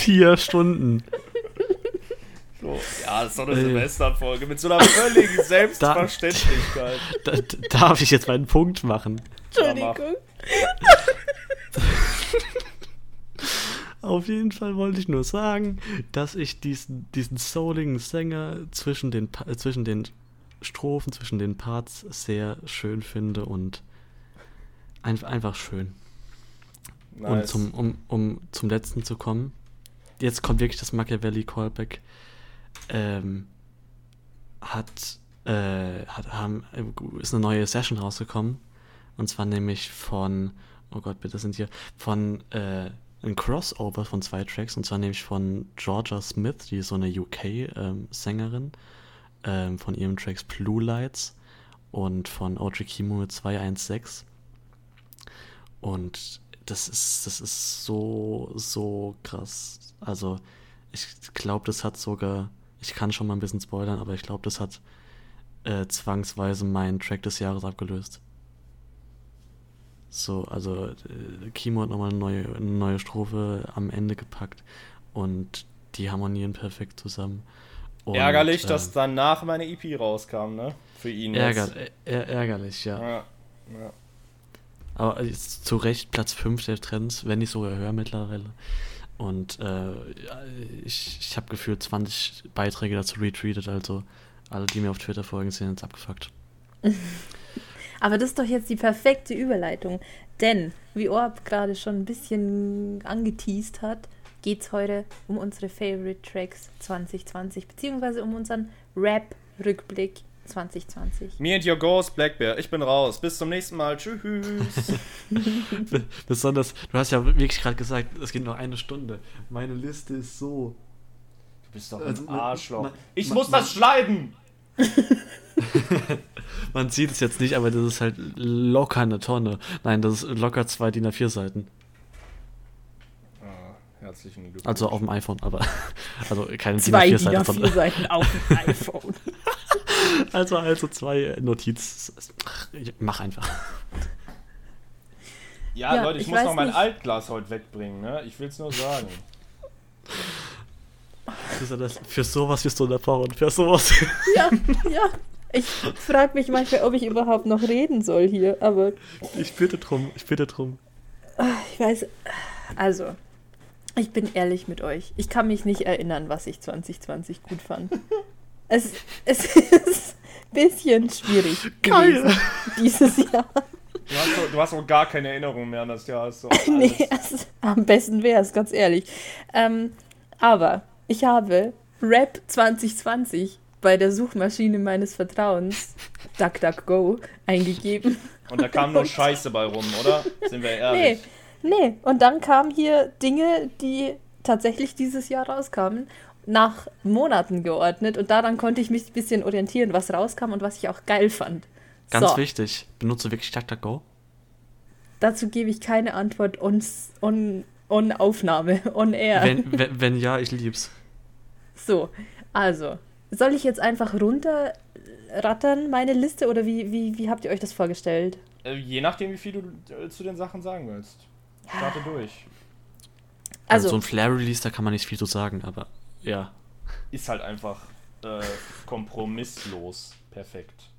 Speaker 2: vier Stunden.
Speaker 1: So, ja, das ist doch eine
Speaker 2: Äh.
Speaker 1: Silvesterfolge mit so einer völligen (laughs) Selbstverständlichkeit.
Speaker 2: Da, d- darf ich jetzt meinen Punkt machen?
Speaker 5: Entschuldigung.
Speaker 2: Auf jeden Fall wollte ich nur sagen, dass ich diesen, diesen souligen Sänger zwischen den, äh, zwischen den Strophen, zwischen den Parts sehr schön finde und ein, einfach schön. Und
Speaker 1: Nice.
Speaker 2: zum, um, um zum letzten zu kommen, jetzt kommt wirklich das Machiavelli Callback. Ähm, hat, äh, hat, haben, äh, ist eine neue Session rausgekommen. Und zwar nämlich von, oh Gott, bitte sind hier, von äh, ein Crossover von zwei Tracks. Und zwar nämlich von Georgia Smith, die ist so eine UK-Sängerin, ähm, von ihrem Tracks Blue Lights und von Audrey Kimo mit 216. Und das ist, das ist so, so krass. Also, ich glaube, das hat sogar, ich kann schon mal ein bisschen spoilern, aber ich glaube, das hat äh, zwangsweise meinen Track des Jahres abgelöst. So, also äh, Kimo hat nochmal eine neue, eine neue Strophe am Ende gepackt und die harmonieren perfekt zusammen. Und,
Speaker 1: Ärgerlich, dass
Speaker 2: ähm,
Speaker 1: danach meine EP rauskam, ne? Für ihn. jetzt.
Speaker 2: ärger, äh, ärgerlich, ja.
Speaker 1: Ja. Ja.
Speaker 2: Aber ist zu Recht Platz 5 der Trends, wenn nicht sogar höher mittlerweile. Und äh, ich, ich habe gefühlt 20 Beiträge dazu retweetet, also alle, die mir auf Twitter folgen, sind jetzt abgefuckt. (laughs)
Speaker 5: Aber das ist doch jetzt die perfekte Überleitung. Denn, wie Orb gerade schon ein bisschen angeteased hat, geht es heute um unsere Favorite Tracks 2020, beziehungsweise um unseren Rap-Rückblick 2020.
Speaker 1: Me and your ghost, Black Bear. Ich bin raus. Bis zum nächsten Mal. Tschüss. (laughs)
Speaker 2: Besonders, du hast ja wirklich gerade gesagt, es geht noch eine Stunde. Meine Liste ist so.
Speaker 1: Du bist doch
Speaker 2: Also,
Speaker 1: ein Arschloch. ich muss das schneiden. (laughs)
Speaker 2: Man sieht es jetzt nicht, aber das ist halt locker eine Tonne. Nein, das ist locker zwei DIN A4 Seiten.
Speaker 1: Ah, herzlichen Glückwunsch.
Speaker 2: Also auf dem iPhone, aber. (laughs) Also keine DIN
Speaker 5: Zwei
Speaker 2: A4
Speaker 5: DIN
Speaker 2: Seiten,
Speaker 5: A4
Speaker 2: sondern.
Speaker 5: Seiten auf dem (laughs) iPhone.
Speaker 2: Also, also zwei Notiz. Mach einfach.
Speaker 1: ja,
Speaker 5: Ja,
Speaker 1: Leute, ich,
Speaker 5: ich
Speaker 1: muss noch mein
Speaker 5: nicht.
Speaker 1: Altglas heute wegbringen. Ne? Ich will's nur sagen.
Speaker 2: Das ist ja das, für sowas wirst du unterbrochen. Für sowas.
Speaker 5: ja, ja. Ich frage mich manchmal, ob ich überhaupt noch reden soll hier, aber
Speaker 2: Ich bitte drum, ich bitte drum.
Speaker 5: ich weiß. Also, ich bin ehrlich mit euch. Ich kann mich nicht erinnern, was ich 2020 gut fand. Es, es ist ein bisschen schwierig
Speaker 2: Geil.
Speaker 5: gewesen dieses Jahr.
Speaker 1: Du hast, so, du hast auch gar keine Erinnerung mehr an das Jahr. So (laughs)
Speaker 5: Nee, es, am besten wäre es, ganz ehrlich. Ähm, aber ich habe Rap 2020 bei der Suchmaschine meines Vertrauens, (laughs) DuckDuckGo, eingegeben.
Speaker 1: Und da kam nur Scheiße bei rum, oder? Sind wir
Speaker 5: Nee,
Speaker 1: ehrlich?
Speaker 5: nee. Und dann kamen hier Dinge, die tatsächlich dieses Jahr rauskamen, nach Monaten geordnet. Und daran konnte ich mich ein bisschen orientieren, was rauskam und was ich auch geil fand.
Speaker 2: Ganz
Speaker 5: so,
Speaker 2: wichtig, benutze wirklich DuckDuckGo.
Speaker 5: dazu gebe ich keine Antwort on, on, on Aufnahme, on air.
Speaker 2: Wenn, wenn, wenn ja, ich lieb's.
Speaker 5: So, also, soll ich jetzt einfach runterrattern, meine Liste, oder wie, wie, wie habt ihr euch das vorgestellt?
Speaker 1: Äh, je nachdem, wie viel du äh, zu den Sachen sagen willst. Starte durch.
Speaker 2: Also,
Speaker 5: Also,
Speaker 2: so ein Flare-Release, da kann man nicht viel zu sagen, aber ja.
Speaker 1: Ist halt einfach äh, kompromisslos. Perfekt.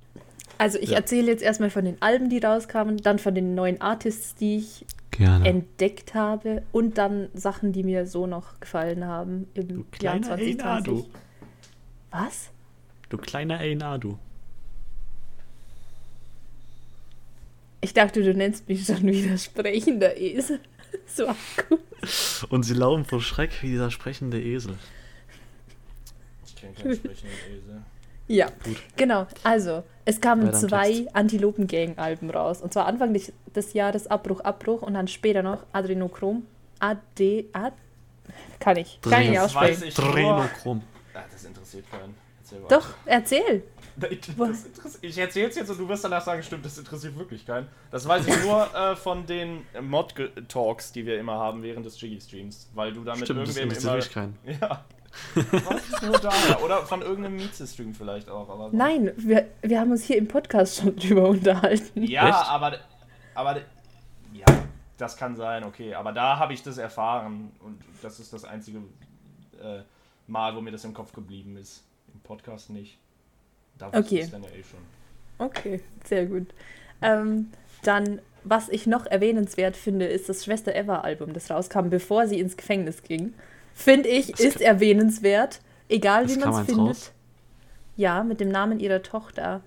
Speaker 5: Also ich
Speaker 2: Ja.
Speaker 5: erzähle jetzt erstmal von den Alben, die rauskamen, dann von den neuen Artists, die ich
Speaker 2: Gerne.
Speaker 5: entdeckt habe und dann Sachen, die mir so noch gefallen haben im
Speaker 2: Du
Speaker 5: Jahr
Speaker 2: kleiner
Speaker 5: 2020.
Speaker 2: Einado.
Speaker 5: Was?
Speaker 2: Du kleiner A&A, du.
Speaker 5: Ich dachte, du nennst mich schon wieder sprechender Esel. (laughs) so gut.
Speaker 2: Und sie laufen vor Schreck wie dieser sprechende Esel.
Speaker 1: Ich kenne keinen sprechenden Esel.
Speaker 5: Ja, genau. Also, es kamen zwei. Antilopen-Gang-Alben raus. Und zwar Anfang des, Jahres Abbruch, Abbruch und dann später noch Adrenochrom. AD, Ad, kann ich. Kann ich nicht
Speaker 2: Das
Speaker 1: weiß
Speaker 5: aussprechen.
Speaker 1: ich nur.
Speaker 2: Drenochrom.
Speaker 1: Ah, das interessiert keinen. Erzähl.
Speaker 5: Doch, erzähl.
Speaker 1: Das Ich erzähl's jetzt und du wirst danach sagen, stimmt, das interessiert wirklich keinen. Das weiß ich nur (laughs) äh, von den Mod-Talks, die wir immer haben während des Jiggy-Streams, weil du damit
Speaker 2: Stimmt, das
Speaker 1: irgendwem
Speaker 2: interessiert
Speaker 1: immer...
Speaker 2: wirklich keinen. (laughs)
Speaker 1: Ja. Nur daher? Oder von irgendeinem Mieze-Stream vielleicht auch. Aber so.
Speaker 5: Nein, wir, wir haben uns hier im Podcast schon (laughs) drüber unterhalten.
Speaker 1: Ja,
Speaker 2: Echt?
Speaker 1: aber... Aber... Ja, das kann sein, okay. Aber da habe ich das erfahren und das ist das einzige äh, Mal, wo mir das im Kopf geblieben ist. Im Podcast nicht. Da wusste
Speaker 5: Okay.
Speaker 1: ich's dann ja eh schon.
Speaker 5: Okay, sehr gut. Ähm, dann, was ich noch erwähnenswert finde, ist das Schwester Eva Album, das rauskam, bevor sie ins Gefängnis ging. Finde ich,
Speaker 2: Das
Speaker 5: ist erwähnenswert, egal wie man es findet.
Speaker 2: raus?
Speaker 5: Ja, mit dem Namen ihrer Tochter.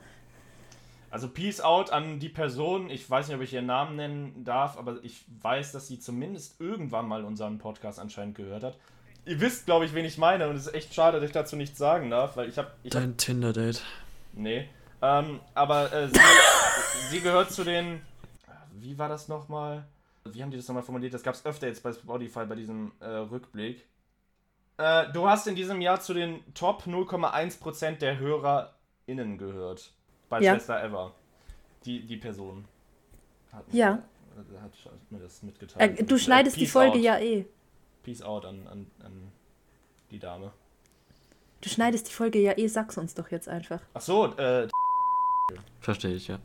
Speaker 1: Also Peace out an die Person. Ich weiß nicht, ob ich ihren Namen nennen darf, aber ich weiß, dass sie zumindest irgendwann mal unseren Podcast anscheinend gehört hat. Ihr wisst, glaube ich, wen ich meine und es ist echt schade, dass ich dazu nichts sagen darf, weil ich habe... Ich hab,
Speaker 2: Dein Tinder-Date.
Speaker 1: nee. Ähm, aber äh, sie, (laughs) sie gehört zu den... Wie war das nochmal? Wie haben die das nochmal formuliert? Das gab es öfter jetzt bei Spotify bei diesem äh, Rückblick. Äh, du hast in diesem Jahr zu den Top 0,1% der HörerInnen gehört. Bei
Speaker 5: Ja.
Speaker 1: Schwester Ever. Die, die Person. Hat,
Speaker 5: Ja.
Speaker 1: Hat, hat mir das mitgeteilt.
Speaker 5: Äh, du
Speaker 1: Äh,
Speaker 5: schneidest die
Speaker 1: Peace
Speaker 5: Folge
Speaker 1: out.
Speaker 5: ja eh.
Speaker 1: Peace out an, an, an die Dame.
Speaker 5: Du schneidest die Folge ja eh, sag's uns doch jetzt einfach.
Speaker 1: Ach so, äh,
Speaker 2: Verstehe ich, ja.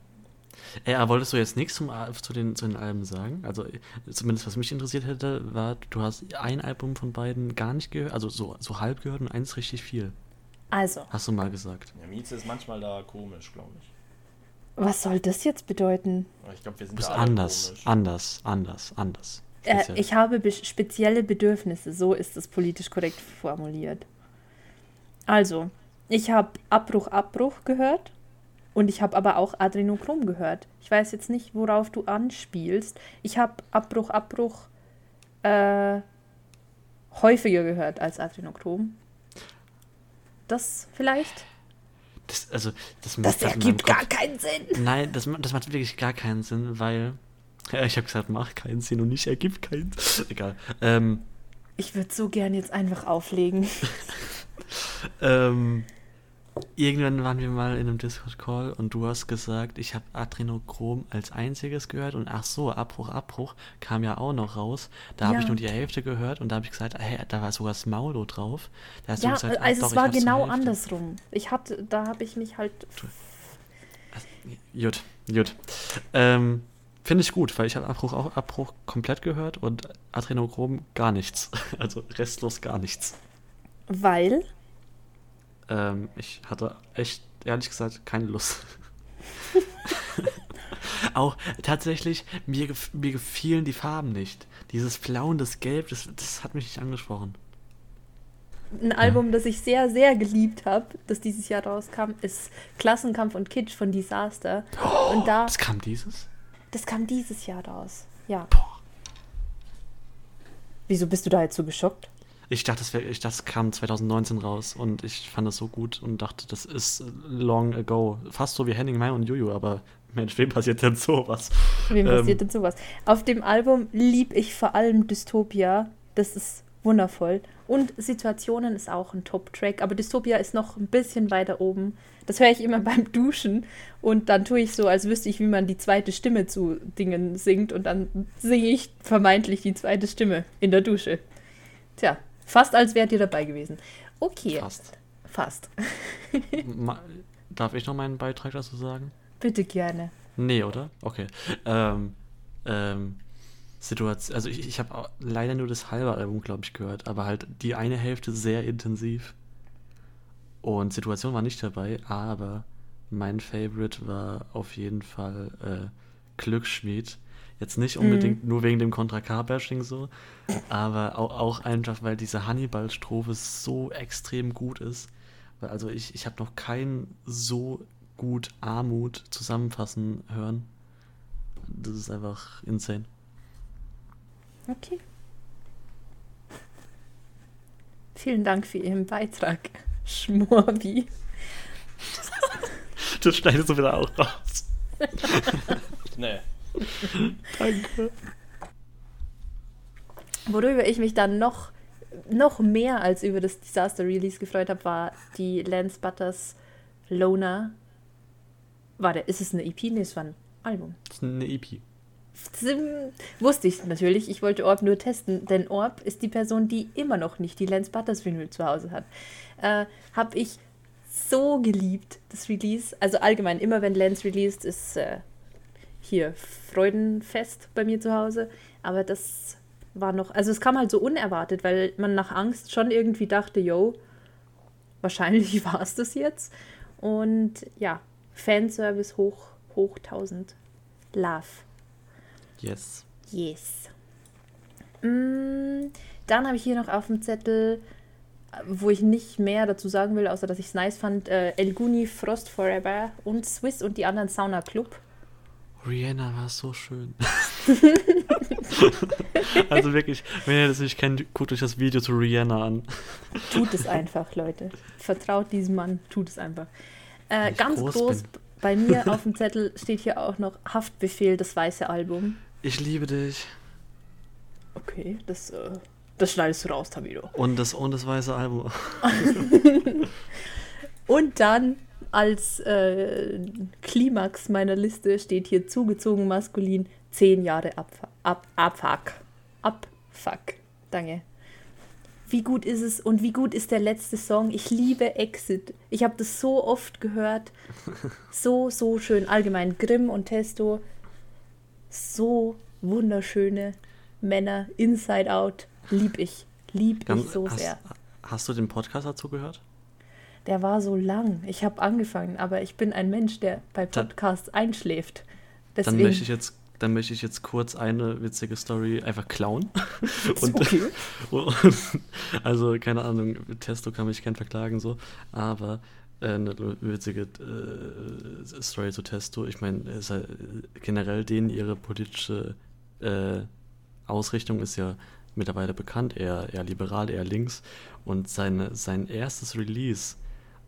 Speaker 2: Ey, aber wolltest du jetzt nichts zum, zu, den, zu den Alben sagen? Also, äh, zumindest was mich interessiert hätte, war, du hast ein Album von beiden gar nicht gehört, also so, so halb gehört und eins richtig viel.
Speaker 5: Also,
Speaker 2: Hast du mal gesagt.
Speaker 1: ja, Mieze ist manchmal da komisch, glaube ich.
Speaker 5: Was soll das jetzt bedeuten?
Speaker 1: Ich glaube, wir
Speaker 2: Du
Speaker 1: sind
Speaker 2: bist
Speaker 1: da alle
Speaker 2: anders,
Speaker 1: komisch.
Speaker 2: anders, anders, anders.
Speaker 5: Äh, ich habe be spezielle Bedürfnisse, so ist es politisch korrekt formuliert. Also, ich habe Abbruch, Abbruch gehört und ich habe aber auch Adrenochrom gehört. Ich weiß jetzt nicht, worauf du anspielst. Ich habe Abbruch, Abbruch äh, häufiger gehört als Adrenochrom. Das vielleicht?
Speaker 2: Das, also, das,
Speaker 5: Das ergibt gar
Speaker 2: Kopf-
Speaker 5: keinen Sinn.
Speaker 2: Nein, das, das macht wirklich gar keinen Sinn, weil. Ja, ich habe gesagt, macht keinen Sinn und nicht ergibt keinen. Egal. Ähm,
Speaker 5: Ich würde so gern jetzt einfach auflegen. (laughs)
Speaker 2: ähm, irgendwann waren wir mal in einem Discord-Call und du hast gesagt, ich habe Adrenochrom als einziges gehört und ach so, Abbruch, Abbruch kam ja auch noch raus. Da habe
Speaker 5: Ja.
Speaker 2: ich nur die Hälfte gehört und da habe ich gesagt, hey, da war sogar Smaulo drauf. Da hast du
Speaker 5: Ja,
Speaker 2: gesagt,
Speaker 5: also
Speaker 2: doch,
Speaker 5: es war genau andersrum. Ich hatte, da habe ich mich halt
Speaker 2: Gut, gut. Ähm, Finde ich gut, weil ich habe Abbruch auch Abbruch komplett gehört und Adrenochrom gar nichts. (laughs) Also restlos gar nichts.
Speaker 5: Weil,
Speaker 2: Ähm, ich hatte echt, ehrlich gesagt, keine Lust. (laughs) auch tatsächlich, mir, gef mir gefielen die Farben nicht. Dieses Blau und das Gelb, das, das hat mich nicht angesprochen.
Speaker 5: ein Album, das ich sehr, sehr geliebt habe, das dieses Jahr rauskam, ist Klassenkampf und Kitsch von Disaster. Und da,
Speaker 2: Das kam dieses?
Speaker 5: das kam dieses Jahr raus. Ja.
Speaker 2: Boah.
Speaker 5: Wieso bist du da jetzt so geschockt?
Speaker 2: Ich dachte, das, wär, ich dachte, das kam 2019 raus und ich fand das so gut und dachte, das ist long ago. Fast so wie Henning Mai und Juju, aber Mensch, wem passiert denn sowas?
Speaker 5: Wem
Speaker 2: Ähm.
Speaker 5: passiert denn sowas? Auf dem Album lieb ich vor allem Dystopia. Das ist wundervoll. Und Situationen ist auch ein Top-Track, aber Dystopia ist noch ein bisschen weiter oben. Das höre ich immer (laughs) beim Duschen und dann tue ich so, als wüsste ich, wie man die zweite Stimme zu Dingen singt und dann singe ich vermeintlich die zweite Stimme in der Dusche. Tja, fast als wärt ihr dabei gewesen. Okay,
Speaker 2: Fast.
Speaker 5: fast. (laughs)
Speaker 2: Darf ich noch meinen Beitrag dazu sagen?
Speaker 5: Bitte gerne.
Speaker 2: Nee, oder? Okay. Ähm, ähm, Situation, also ich, ich habe leider nur das halbe Album, glaube ich, gehört, aber halt die eine Hälfte sehr intensiv. Und Situation war nicht dabei, aber mein Favorite war auf jeden Fall äh, Glücksschmied. Jetzt nicht unbedingt nur wegen dem Contra K-Bashing so, aber auch, auch einfach, weil diese Hannibal-Strophe so extrem gut ist. Weil also ich, ich habe noch keinen so gut Armut zusammenfassen hören. Das ist einfach insane.
Speaker 5: Okay. Vielen Dank für Ihren Beitrag, (laughs) Schmorbi.
Speaker 2: Das schneidest du wieder auch raus. (laughs)
Speaker 1: Nee. (laughs)
Speaker 2: Danke.
Speaker 5: Worüber ich mich dann noch, noch mehr als über das Disaster Release gefreut habe, war die Lance Butters Loner. Warte, ist es eine EP? Nee, es war ein Album.
Speaker 2: Das ist eine EP.
Speaker 5: Wusste ich natürlich. Ich wollte Orb nur testen, denn Orb ist die Person, die immer noch nicht die Lance Butters Vinyl zu Hause hat. Äh, habe ich so geliebt, das Release. Also allgemein, immer wenn Lance released, ist äh, hier Freudenfest bei mir zu Hause. Aber das war noch, also es kam halt so unerwartet, weil man nach Angst schon irgendwie dachte, yo, wahrscheinlich (laughs) war es das jetzt. Und ja, Fanservice hoch, hoch 1000. Love.
Speaker 2: Yes.
Speaker 5: Yes. Mm, dann habe ich hier noch auf dem Zettel, wo ich nicht mehr dazu sagen will, außer dass ich es nice fand, äh, El Guni, Frost Forever und Swiss und die anderen Sauna Club.
Speaker 2: Rihanna war so schön. (laughs) (laughs) also wirklich, wenn ihr das nicht kennt, guckt euch das Video zu Rihanna an.
Speaker 5: Tut es einfach, Leute. Vertraut diesem Mann, tut es einfach. Äh, ganz
Speaker 2: groß
Speaker 5: groß bei mir (laughs) auf dem Zettel steht hier auch noch Haftbefehl, das weiße Album.
Speaker 2: Ich liebe dich.
Speaker 5: Okay, das, äh, das schneidest du raus, Tamido.
Speaker 2: Und das, und das weiße Album.
Speaker 5: Und dann als äh, Klimax meiner Liste steht hier zugezogen maskulin 10 Jahre Abfuck. Ab, Abfuck. Abfuck. Danke. Wie gut ist es und wie gut ist der letzte Song? Ich liebe Exit. Ich habe das so oft gehört. So, so schön. Allgemein Grimm und Testo. So wunderschöne Männer. Inside Out. Lieb ich. Lieb ich so
Speaker 2: hast,
Speaker 5: sehr.
Speaker 2: hast du den Podcast dazu gehört?
Speaker 5: Der war so lang. Ich habe angefangen, aber ich bin ein Mensch, der bei
Speaker 2: Dann-
Speaker 5: Podcasts einschläft.
Speaker 2: Dann
Speaker 5: Deswegen.
Speaker 2: möchte ich jetzt, dann möchte ich jetzt kurz eine witzige Story einfach klauen. (laughs) Und,
Speaker 5: okay. (laughs)
Speaker 2: also, keine Ahnung, Testo kann mich gern verklagen, so, aber äh, eine witzige äh, Story zu Testo. Ich meine, ist halt, äh, generell denen ihre politische äh, Ausrichtung ist ja mittlerweile bekannt, eher, eher liberal, eher links. Und seine, sein erstes Release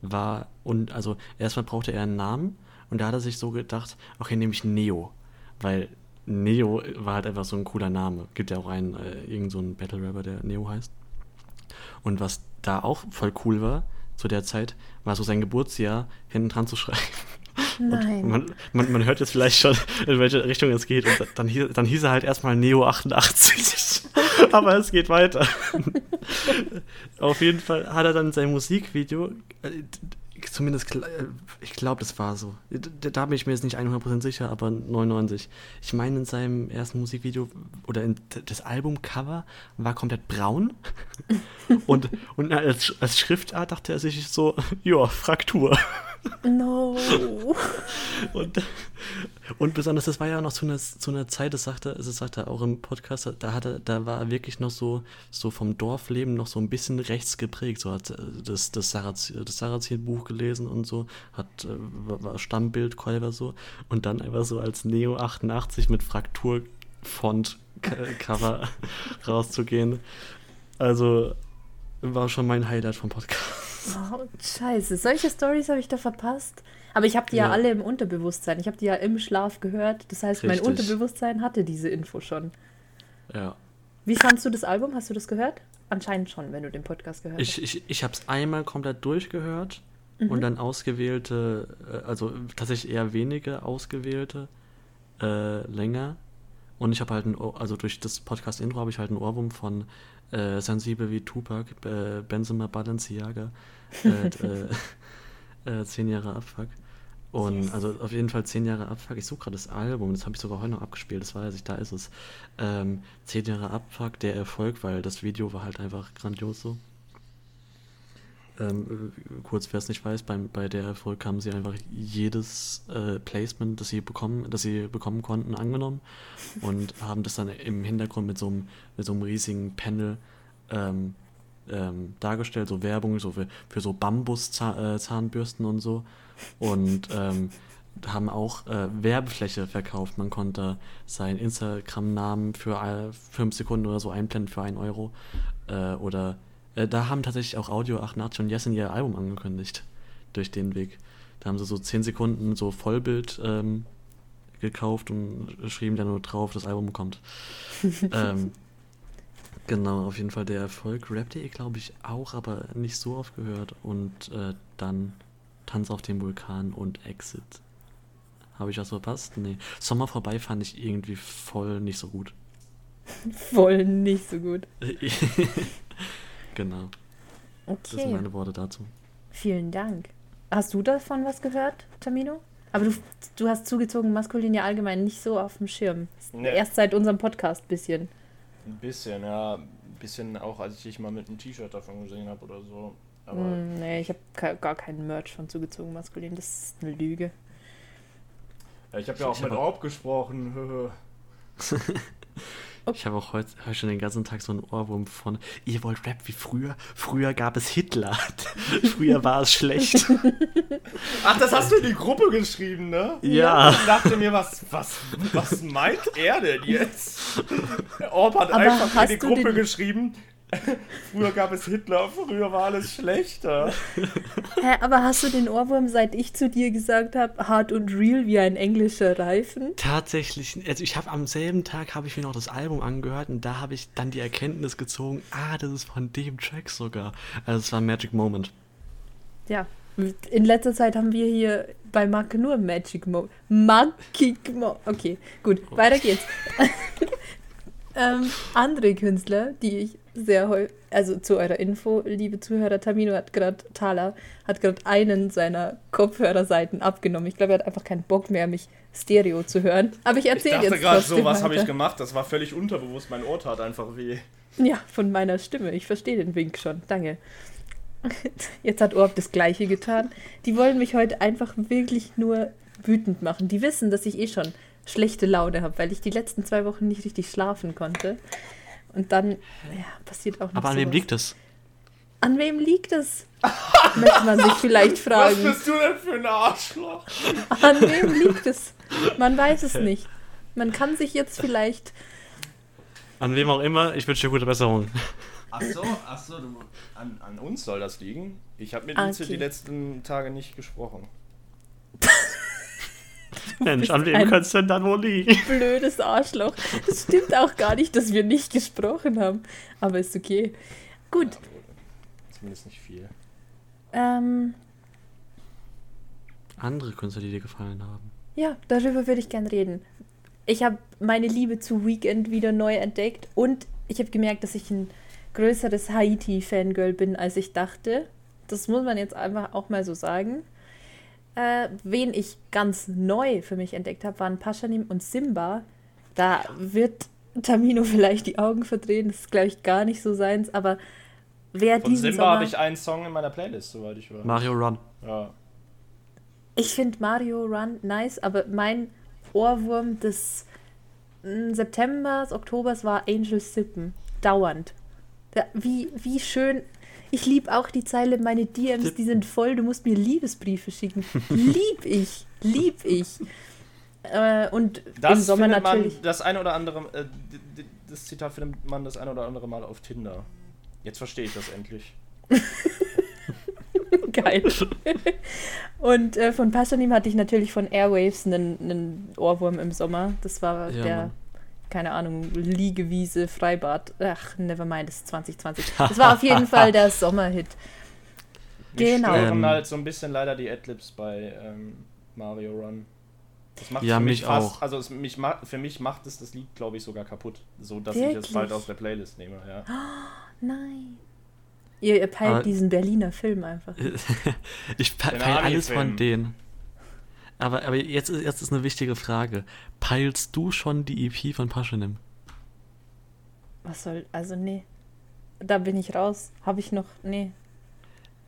Speaker 2: war, und also erstmal brauchte er einen Namen und da hat er sich so gedacht, okay, nehme ich Neo, weil Neo war halt einfach so ein cooler Name. Gibt ja auch einen, äh, irgend so einen Battle Rapper, der Neo heißt. Und was da auch voll cool war, zu der Zeit, war so sein Geburtsjahr hinten dran zu schreiben.
Speaker 5: Nein.
Speaker 2: Man, man, man hört jetzt vielleicht schon, in welche Richtung es geht. Und dann hieß, dann hieß er halt erstmal Neo 88. (laughs) Aber es geht weiter. (laughs) Auf jeden Fall hat er dann sein Musikvideo, äh, zumindest, äh, ich glaube, das war so. Da, bin ich mir jetzt nicht 100% sicher, aber 99. Ich meine, in seinem ersten Musikvideo oder in das Albumcover war komplett braun. (laughs) Und, und als, als Schriftart dachte er sich so, ja, Fraktur.
Speaker 5: No.
Speaker 2: Und, und besonders, das war ja noch zu einer, zu einer Zeit, das sagte, das sagte er auch im Podcast, da hatte, da war er wirklich noch so, so vom Dorfleben noch so ein bisschen rechts geprägt. So hat äh, das, das, Sarazin, das Sarazin-Buch gelesen und so, hat äh, war war Stammbildkäufer so und dann einfach so als Neo 88 mit Fraktur-Font-Cover (laughs) rauszugehen. Also war schon mein Highlight vom Podcast.
Speaker 5: Oh, scheiße, solche Stories habe ich da verpasst. Aber ich habe die ja.
Speaker 2: Ja.
Speaker 5: alle im Unterbewusstsein. Ich habe die ja im Schlaf gehört. Das heißt, mein
Speaker 2: Richtig.
Speaker 5: Unterbewusstsein hatte diese Info schon.
Speaker 2: Ja.
Speaker 5: Wie fandst du das Album? Hast du das gehört? Anscheinend schon, wenn du den Podcast gehört
Speaker 2: Ich, ich, ich habe es einmal komplett durchgehört und dann ausgewählte, äh, also tatsächlich eher wenige ausgewählte äh, länger. Und ich habe halt, ein, Ohr- also durch das Podcast-Intro habe ich halt einen Ohrwurm von äh, Sensibel wie Tupac, äh, Benzema Balenciaga, äh, (laughs) äh, äh, zehn Jahre Abfuck. Und also auf jeden Fall zehn Jahre Abfuck. Ich suche gerade das Album, das habe ich sogar heute noch abgespielt, das weiß ich, da ist es. Ähm, zehn Jahre Abfuck, der Erfolg, weil das Video war halt einfach grandios so. Ähm, äh, kurz, wer es nicht weiß, beim, bei der Erfolg haben sie einfach jedes äh, Placement, das sie bekommen, das sie bekommen konnten, angenommen und (laughs) haben das dann im Hintergrund mit so einem, mit so einem riesigen Panel ähm, ähm, dargestellt, so Werbung so für, für so Bambus-Zahnbürsten und so. Und ähm, haben auch äh, Werbefläche verkauft. Man konnte seinen Instagram-Namen für 5 Sekunden oder so einblenden für 1 Euro. Äh, oder äh, da haben tatsächlich auch Audio 88 und Yesin ihr Album angekündigt. Durch den Weg. Da haben sie so 10 Sekunden so Vollbild ähm, gekauft und schrieben dann nur drauf, das Album kommt. (laughs) ähm, genau, auf jeden Fall der Erfolg. Rap.de glaube ich auch, aber nicht so oft gehört. Und äh, dann Tanz auf dem Vulkan und Exit. Habe ich was verpasst? Nee. Sommer vorbei fand ich irgendwie voll nicht so gut. (laughs)
Speaker 5: Voll nicht so gut. (laughs)
Speaker 2: genau. Das sind
Speaker 5: Okay,
Speaker 2: meine Worte dazu.
Speaker 5: vielen Dank. Hast du davon was gehört, Tamino? Aber du, du hast zugezogen maskulin ja allgemein nicht so auf dem Schirm.
Speaker 1: Nee.
Speaker 5: Erst seit unserem Podcast bisschen.
Speaker 1: Ein bisschen, ja. Ein bisschen auch, als ich dich mal mit einem T-Shirt davon gesehen habe oder so. Aber
Speaker 5: Hm, nee, ich habe gar keinen Merch von zugezogen maskulin. Das ist eine Lüge.
Speaker 1: ja, ich habe ja auch
Speaker 2: Ich
Speaker 1: mit Orb gesprochen. (laughs) (laughs)
Speaker 2: Ich habe auch heute, heute schon den ganzen Tag so einen Ohrwurm von, ihr wollt Rap wie früher? Früher gab es Hitler. (laughs) früher war es schlecht. (laughs)
Speaker 1: Ach, das hast du in die Gruppe geschrieben, ne?
Speaker 2: Ja.
Speaker 1: Ich dachte mir, was, was, was meint er denn jetzt? (laughs) Orb hat
Speaker 5: Aber
Speaker 1: einfach in
Speaker 5: hast
Speaker 1: die Gruppe
Speaker 5: den-
Speaker 1: geschrieben. (laughs) Früher gab es Hitler, früher war alles schlechter. (laughs)
Speaker 5: Hä, aber hast du den Ohrwurm, seit ich zu dir gesagt habe, hart und real wie ein englischer Reifen?
Speaker 2: Tatsächlich, also ich habe am selben Tag habe ich mir noch das Album angehört und da habe ich dann die Erkenntnis gezogen, ah, das ist von dem Track sogar. Also es war ein Magic Moment.
Speaker 5: Ja. In letzter Zeit haben wir hier bei Marke nur Magic Mo. Magic Mo. Okay, gut, weiter geht's. (laughs) ähm, andere Künstler, die ich sehr häufig, also zu eurer Info, liebe Zuhörer, Tamino hat gerade, Thaler, hat gerade einen seiner Kopfhörerseiten abgenommen. Ich glaube, er hat einfach keinen Bock mehr, mich Stereo zu hören. Aber ich
Speaker 1: Ich
Speaker 5: erzähle
Speaker 1: dachte
Speaker 5: jetzt
Speaker 1: gerade
Speaker 5: trotzdem
Speaker 1: so, was habe ich gemacht? Das war völlig unterbewusst. Mein Ohr tat einfach weh.
Speaker 5: Ja, von meiner Stimme. Ich verstehe den Wink schon. Danke. Jetzt hat Orb das Gleiche getan. Die wollen mich heute einfach wirklich nur wütend machen. Die wissen, dass ich eh schon schlechte Laune habe, weil ich die letzten zwei Wochen nicht richtig schlafen konnte. Und dann, ja, passiert auch noch
Speaker 2: Aber an wem liegt es?
Speaker 5: An wem liegt es? (laughs) Möchte man sich vielleicht
Speaker 1: Was
Speaker 5: fragen.
Speaker 1: bist du denn für ein Arschloch?
Speaker 5: An wem liegt es? Man weiß es nicht. Man kann sich jetzt vielleicht.
Speaker 2: An wem auch immer, ich wünsche dir gute Besserung.
Speaker 1: Ach so, ach so, du, an, an uns soll das liegen. Ich habe mit
Speaker 5: Ah, okay.
Speaker 1: die letzten Tage nicht gesprochen. (laughs)
Speaker 2: Mensch, an wem könnte es denn dann wohl liegen? (laughs)
Speaker 5: Blödes Arschloch. Das stimmt auch gar nicht, dass wir nicht gesprochen haben. Aber ist okay. Gut.
Speaker 1: Zumindest nicht viel.
Speaker 5: Ähm,
Speaker 2: Andere Künstler, die dir gefallen haben.
Speaker 5: ja, darüber würde ich gern reden. Ich habe meine Liebe zu Weekend wieder neu entdeckt und ich habe gemerkt, dass ich ein größeres Haiti-Fangirl bin, als ich dachte. Das muss man jetzt einfach auch mal so sagen. Äh, wen ich ganz neu für mich entdeckt habe, waren Paschanim und Simba. Da wird Tamino (laughs) vielleicht die Augen verdrehen, das ist, glaube ich, gar nicht so seins, aber wer
Speaker 1: Von
Speaker 5: diesen
Speaker 1: Simba
Speaker 5: Sommer...
Speaker 1: habe ich einen Song in meiner Playlist, soweit ich weiß.
Speaker 2: Mario Run.
Speaker 1: Ja.
Speaker 5: Ich finde Mario Run nice, aber mein Ohrwurm des mm, Septembers, Oktobers war Angel Sippen. Dauernd. Da, wie, wie schön. Ich liebe auch die Zeile, meine DMs, die sind voll, du musst mir Liebesbriefe schicken. lieb ich. Lieb ich. Äh, und
Speaker 1: Das
Speaker 5: im Sommer
Speaker 1: findet
Speaker 5: natürlich.
Speaker 1: man das ein oder andere, äh, das Zitat findet man das ein oder andere Mal auf Tinder. Jetzt verstehe ich das endlich. (laughs)
Speaker 5: Geil. und äh, von Paschanim hatte ich natürlich von Airwaves einen, einen Ohrwurm im Sommer. Das war
Speaker 2: Ja,
Speaker 5: der,
Speaker 2: Mann.
Speaker 5: Keine Ahnung, Liegewiese, Freibad. Ach, nevermind, das ist 2020. (laughs) Das war auf jeden Fall der Sommerhit. Genau.
Speaker 1: stören
Speaker 2: Ähm.
Speaker 1: halt so ein bisschen leider die Adlibs bei ähm, Mario Run. Das macht
Speaker 2: Ja,
Speaker 1: für mich
Speaker 2: mich
Speaker 1: fast,
Speaker 2: auch.
Speaker 1: also es, mich für mich macht es das Lied, glaube ich, sogar kaputt. So dass ich es
Speaker 5: Wirklich?
Speaker 1: bald aus der Playlist nehme, ja. (gasps)
Speaker 5: Nein. Ihr, ihr peilt
Speaker 2: Aber-
Speaker 5: diesen Berliner Film einfach. (laughs)
Speaker 2: ich pe
Speaker 1: Den
Speaker 2: peil alles von denen. Aber, aber jetzt, ist, jetzt ist eine wichtige Frage. Peilst du schon die EP von Paschanim?
Speaker 5: Was soll, also nee. Da bin ich raus. Habe ich noch, nee.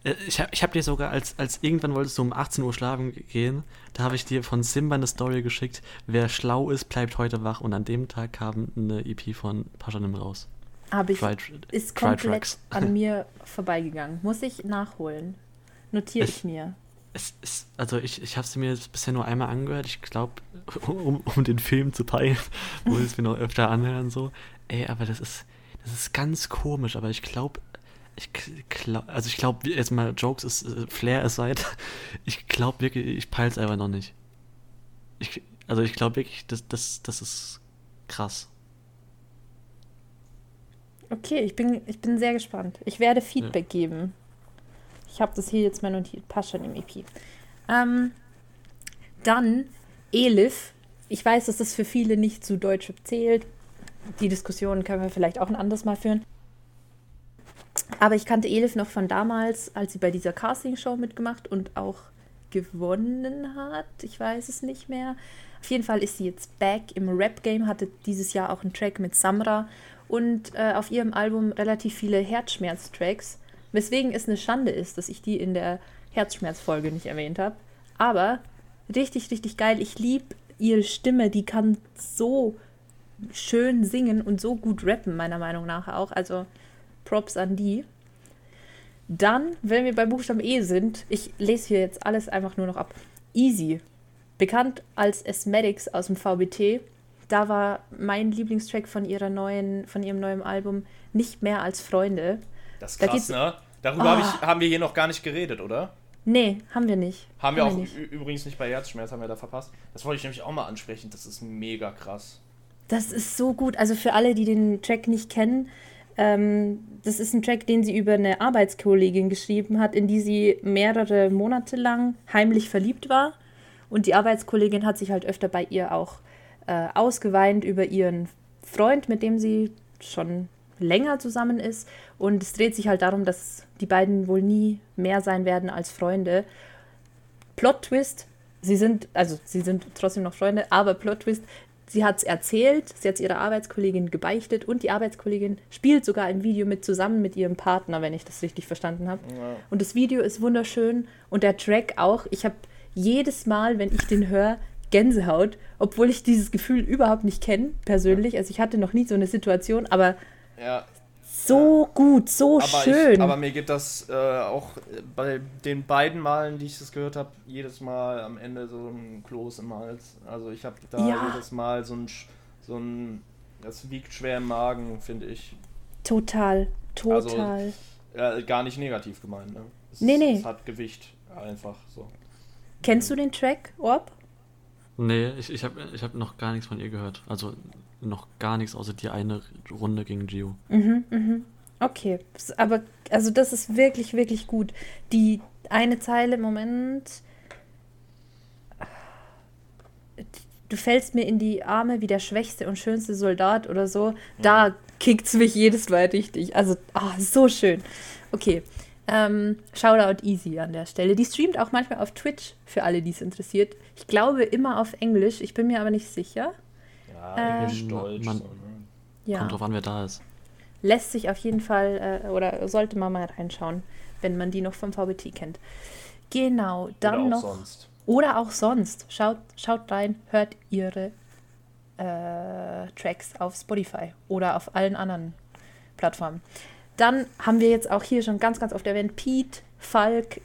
Speaker 2: Äh, Ich habe ich hab dir sogar, als, als irgendwann wolltest du um 18 Uhr schlafen gehen, da habe ich dir von Simba eine Story geschickt. Wer schlau ist, bleibt heute wach. Und an dem Tag kam eine EP von Paschanim raus.
Speaker 5: Habe ich,
Speaker 2: Try-
Speaker 5: ist komplett an (laughs) mir vorbeigegangen. Muss ich nachholen. Notiere ich
Speaker 2: Ich-
Speaker 5: mir.
Speaker 2: Es ist, also ich, ich habe sie mir bisher nur einmal angehört. Ich glaube, (laughs) um, um den Film zu peilen, muss (laughs) ich es mir noch öfter anhören so. Ey, aber das ist, das ist ganz komisch. Aber ich glaube, ich glaube, also ich glaube, jetzt mal Jokes ist äh, Flair aside. (laughs) Ich glaube wirklich, ich peil's einfach noch nicht. Ich, also ich glaube wirklich, das, das, das ist krass.
Speaker 5: Okay, ich bin, ich bin sehr gespannt. Ich werde Feedback geben. Ich habe das hier jetzt mal notiert. Passt schon im EP. Ähm, dann Elif. Ich weiß, dass das für viele nicht zu Deutsch zählt. Die Diskussion können wir vielleicht auch ein anderes Mal führen. Aber ich kannte Elif noch von damals, als sie bei dieser Castingshow mitgemacht und auch gewonnen hat. Ich weiß es nicht mehr. Auf jeden Fall ist sie jetzt back im Rap-Game, hatte dieses Jahr auch einen Track mit Samra und äh, auf ihrem Album relativ viele Herzschmerz-Tracks, weswegen es eine Schande ist, dass ich die in der Herzschmerz-Folge nicht erwähnt habe. Aber richtig, richtig geil. Ich liebe ihre Stimme, die kann so schön singen und so gut rappen, meiner Meinung nach auch. Also Props an die. Dann, wenn wir bei Buchstaben E sind, ich lese hier jetzt alles einfach nur noch ab. Easy. Bekannt als Asthmatics aus dem VBT. Da war mein Lieblingstrack von ihrer neuen, von ihrem neuen Album nicht mehr als Freunde.
Speaker 1: Das ist krass, ne? Darüber
Speaker 5: Ah.
Speaker 1: hab ich, haben wir hier noch gar nicht geredet, oder?
Speaker 5: Nee, haben wir nicht.
Speaker 1: Haben wir auch
Speaker 5: nicht.
Speaker 1: ü- übrigens nicht bei Herzschmerz, haben wir da verpasst. Das wollte ich nämlich auch mal ansprechen. Das ist mega krass.
Speaker 5: Das ist so gut. Also für alle, die den Track nicht kennen, ähm, das ist ein Track, den sie über eine Arbeitskollegin geschrieben hat, in die sie mehrere Monate lang heimlich verliebt war. Und die Arbeitskollegin hat sich halt öfter bei ihr auch äh, ausgeweint über ihren Freund, mit dem sie schon länger zusammen ist. Und es dreht sich halt darum, dass die beiden wohl nie mehr sein werden als Freunde. Plot Twist, sie sind, also sie sind trotzdem noch Freunde, aber Plot Twist, sie hat es erzählt, sie hat es ihrer Arbeitskollegin gebeichtet und die Arbeitskollegin spielt sogar im Video mit zusammen mit ihrem Partner, wenn ich das richtig verstanden habe.
Speaker 1: Ja.
Speaker 5: Und das Video ist wunderschön und der Track auch. Ich habe jedes Mal, wenn ich den höre, Gänsehaut, obwohl ich dieses Gefühl überhaupt nicht kenne, persönlich. Also ich hatte noch nie so eine Situation, aber
Speaker 1: Ja,
Speaker 5: so gut, so
Speaker 1: aber,
Speaker 5: schön.
Speaker 1: Ich, aber mir gibt das äh, auch bei den beiden Malen, die ich das gehört habe, jedes Mal am Ende so ein Kloß im Hals. Also ich habe da
Speaker 5: Ja.
Speaker 1: jedes Mal so ein, so ein, das wiegt schwer im Magen, finde ich.
Speaker 5: total,
Speaker 1: Also,
Speaker 5: total.
Speaker 1: Ja, gar nicht negativ gemeint, ne? Es,
Speaker 5: Nee, nee.
Speaker 1: Es hat Gewicht, einfach so.
Speaker 5: Kennst du den Track, Orb?
Speaker 2: Nee, ich, ich habe ich hab noch gar nichts von ihr gehört. Also noch gar nichts außer die eine Runde gegen Gio.
Speaker 5: Mhm, mhm. Okay, aber also das ist wirklich, wirklich gut. Die eine Zeile, Moment. Du fällst mir in die Arme wie der schwächste und schönste Soldat oder so. Da kickt's mich jedes Mal richtig. Also, ah, so schön. Okay. Ähm, Shoutout Easy an der Stelle. Die streamt auch manchmal auf Twitch, für alle, die es interessiert. Ich glaube immer auf Englisch, ich bin mir aber nicht sicher.
Speaker 1: Ja, Englisch,
Speaker 2: Ähm,
Speaker 1: Deutsch.
Speaker 2: man-
Speaker 1: so, ne?
Speaker 5: Ja.
Speaker 2: Kommt drauf an, wer da ist.
Speaker 5: lässt sich auf jeden Fall äh, oder sollte man mal reinschauen, wenn man die noch vom VBT kennt. Genau, dann
Speaker 1: Oder auch
Speaker 5: noch.
Speaker 1: sonst.
Speaker 5: Oder auch sonst. Schaut, schaut rein, hört ihre äh, Tracks auf Spotify oder auf allen anderen Plattformen. Dann haben wir jetzt auch hier schon ganz, ganz oft erwähnt, Pete, Falk.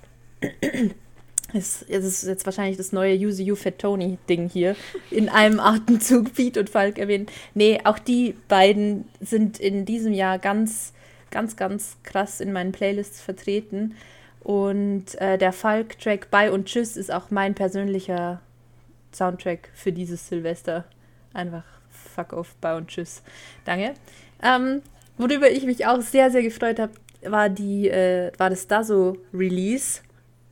Speaker 5: Es ist jetzt wahrscheinlich das neue Use You Fat Tony Ding hier. In einem Atemzug Pete und Falk erwähnen. Nee, auch die beiden sind in diesem Jahr ganz, ganz, ganz krass in meinen Playlists vertreten. Und äh, der Falk-Track Bye und Tschüss ist auch mein persönlicher Soundtrack für dieses Silvester. Einfach fuck off, Bye und Tschüss. Danke. Ähm, worüber ich mich auch sehr, sehr gefreut habe, war, äh, war das Daso Release.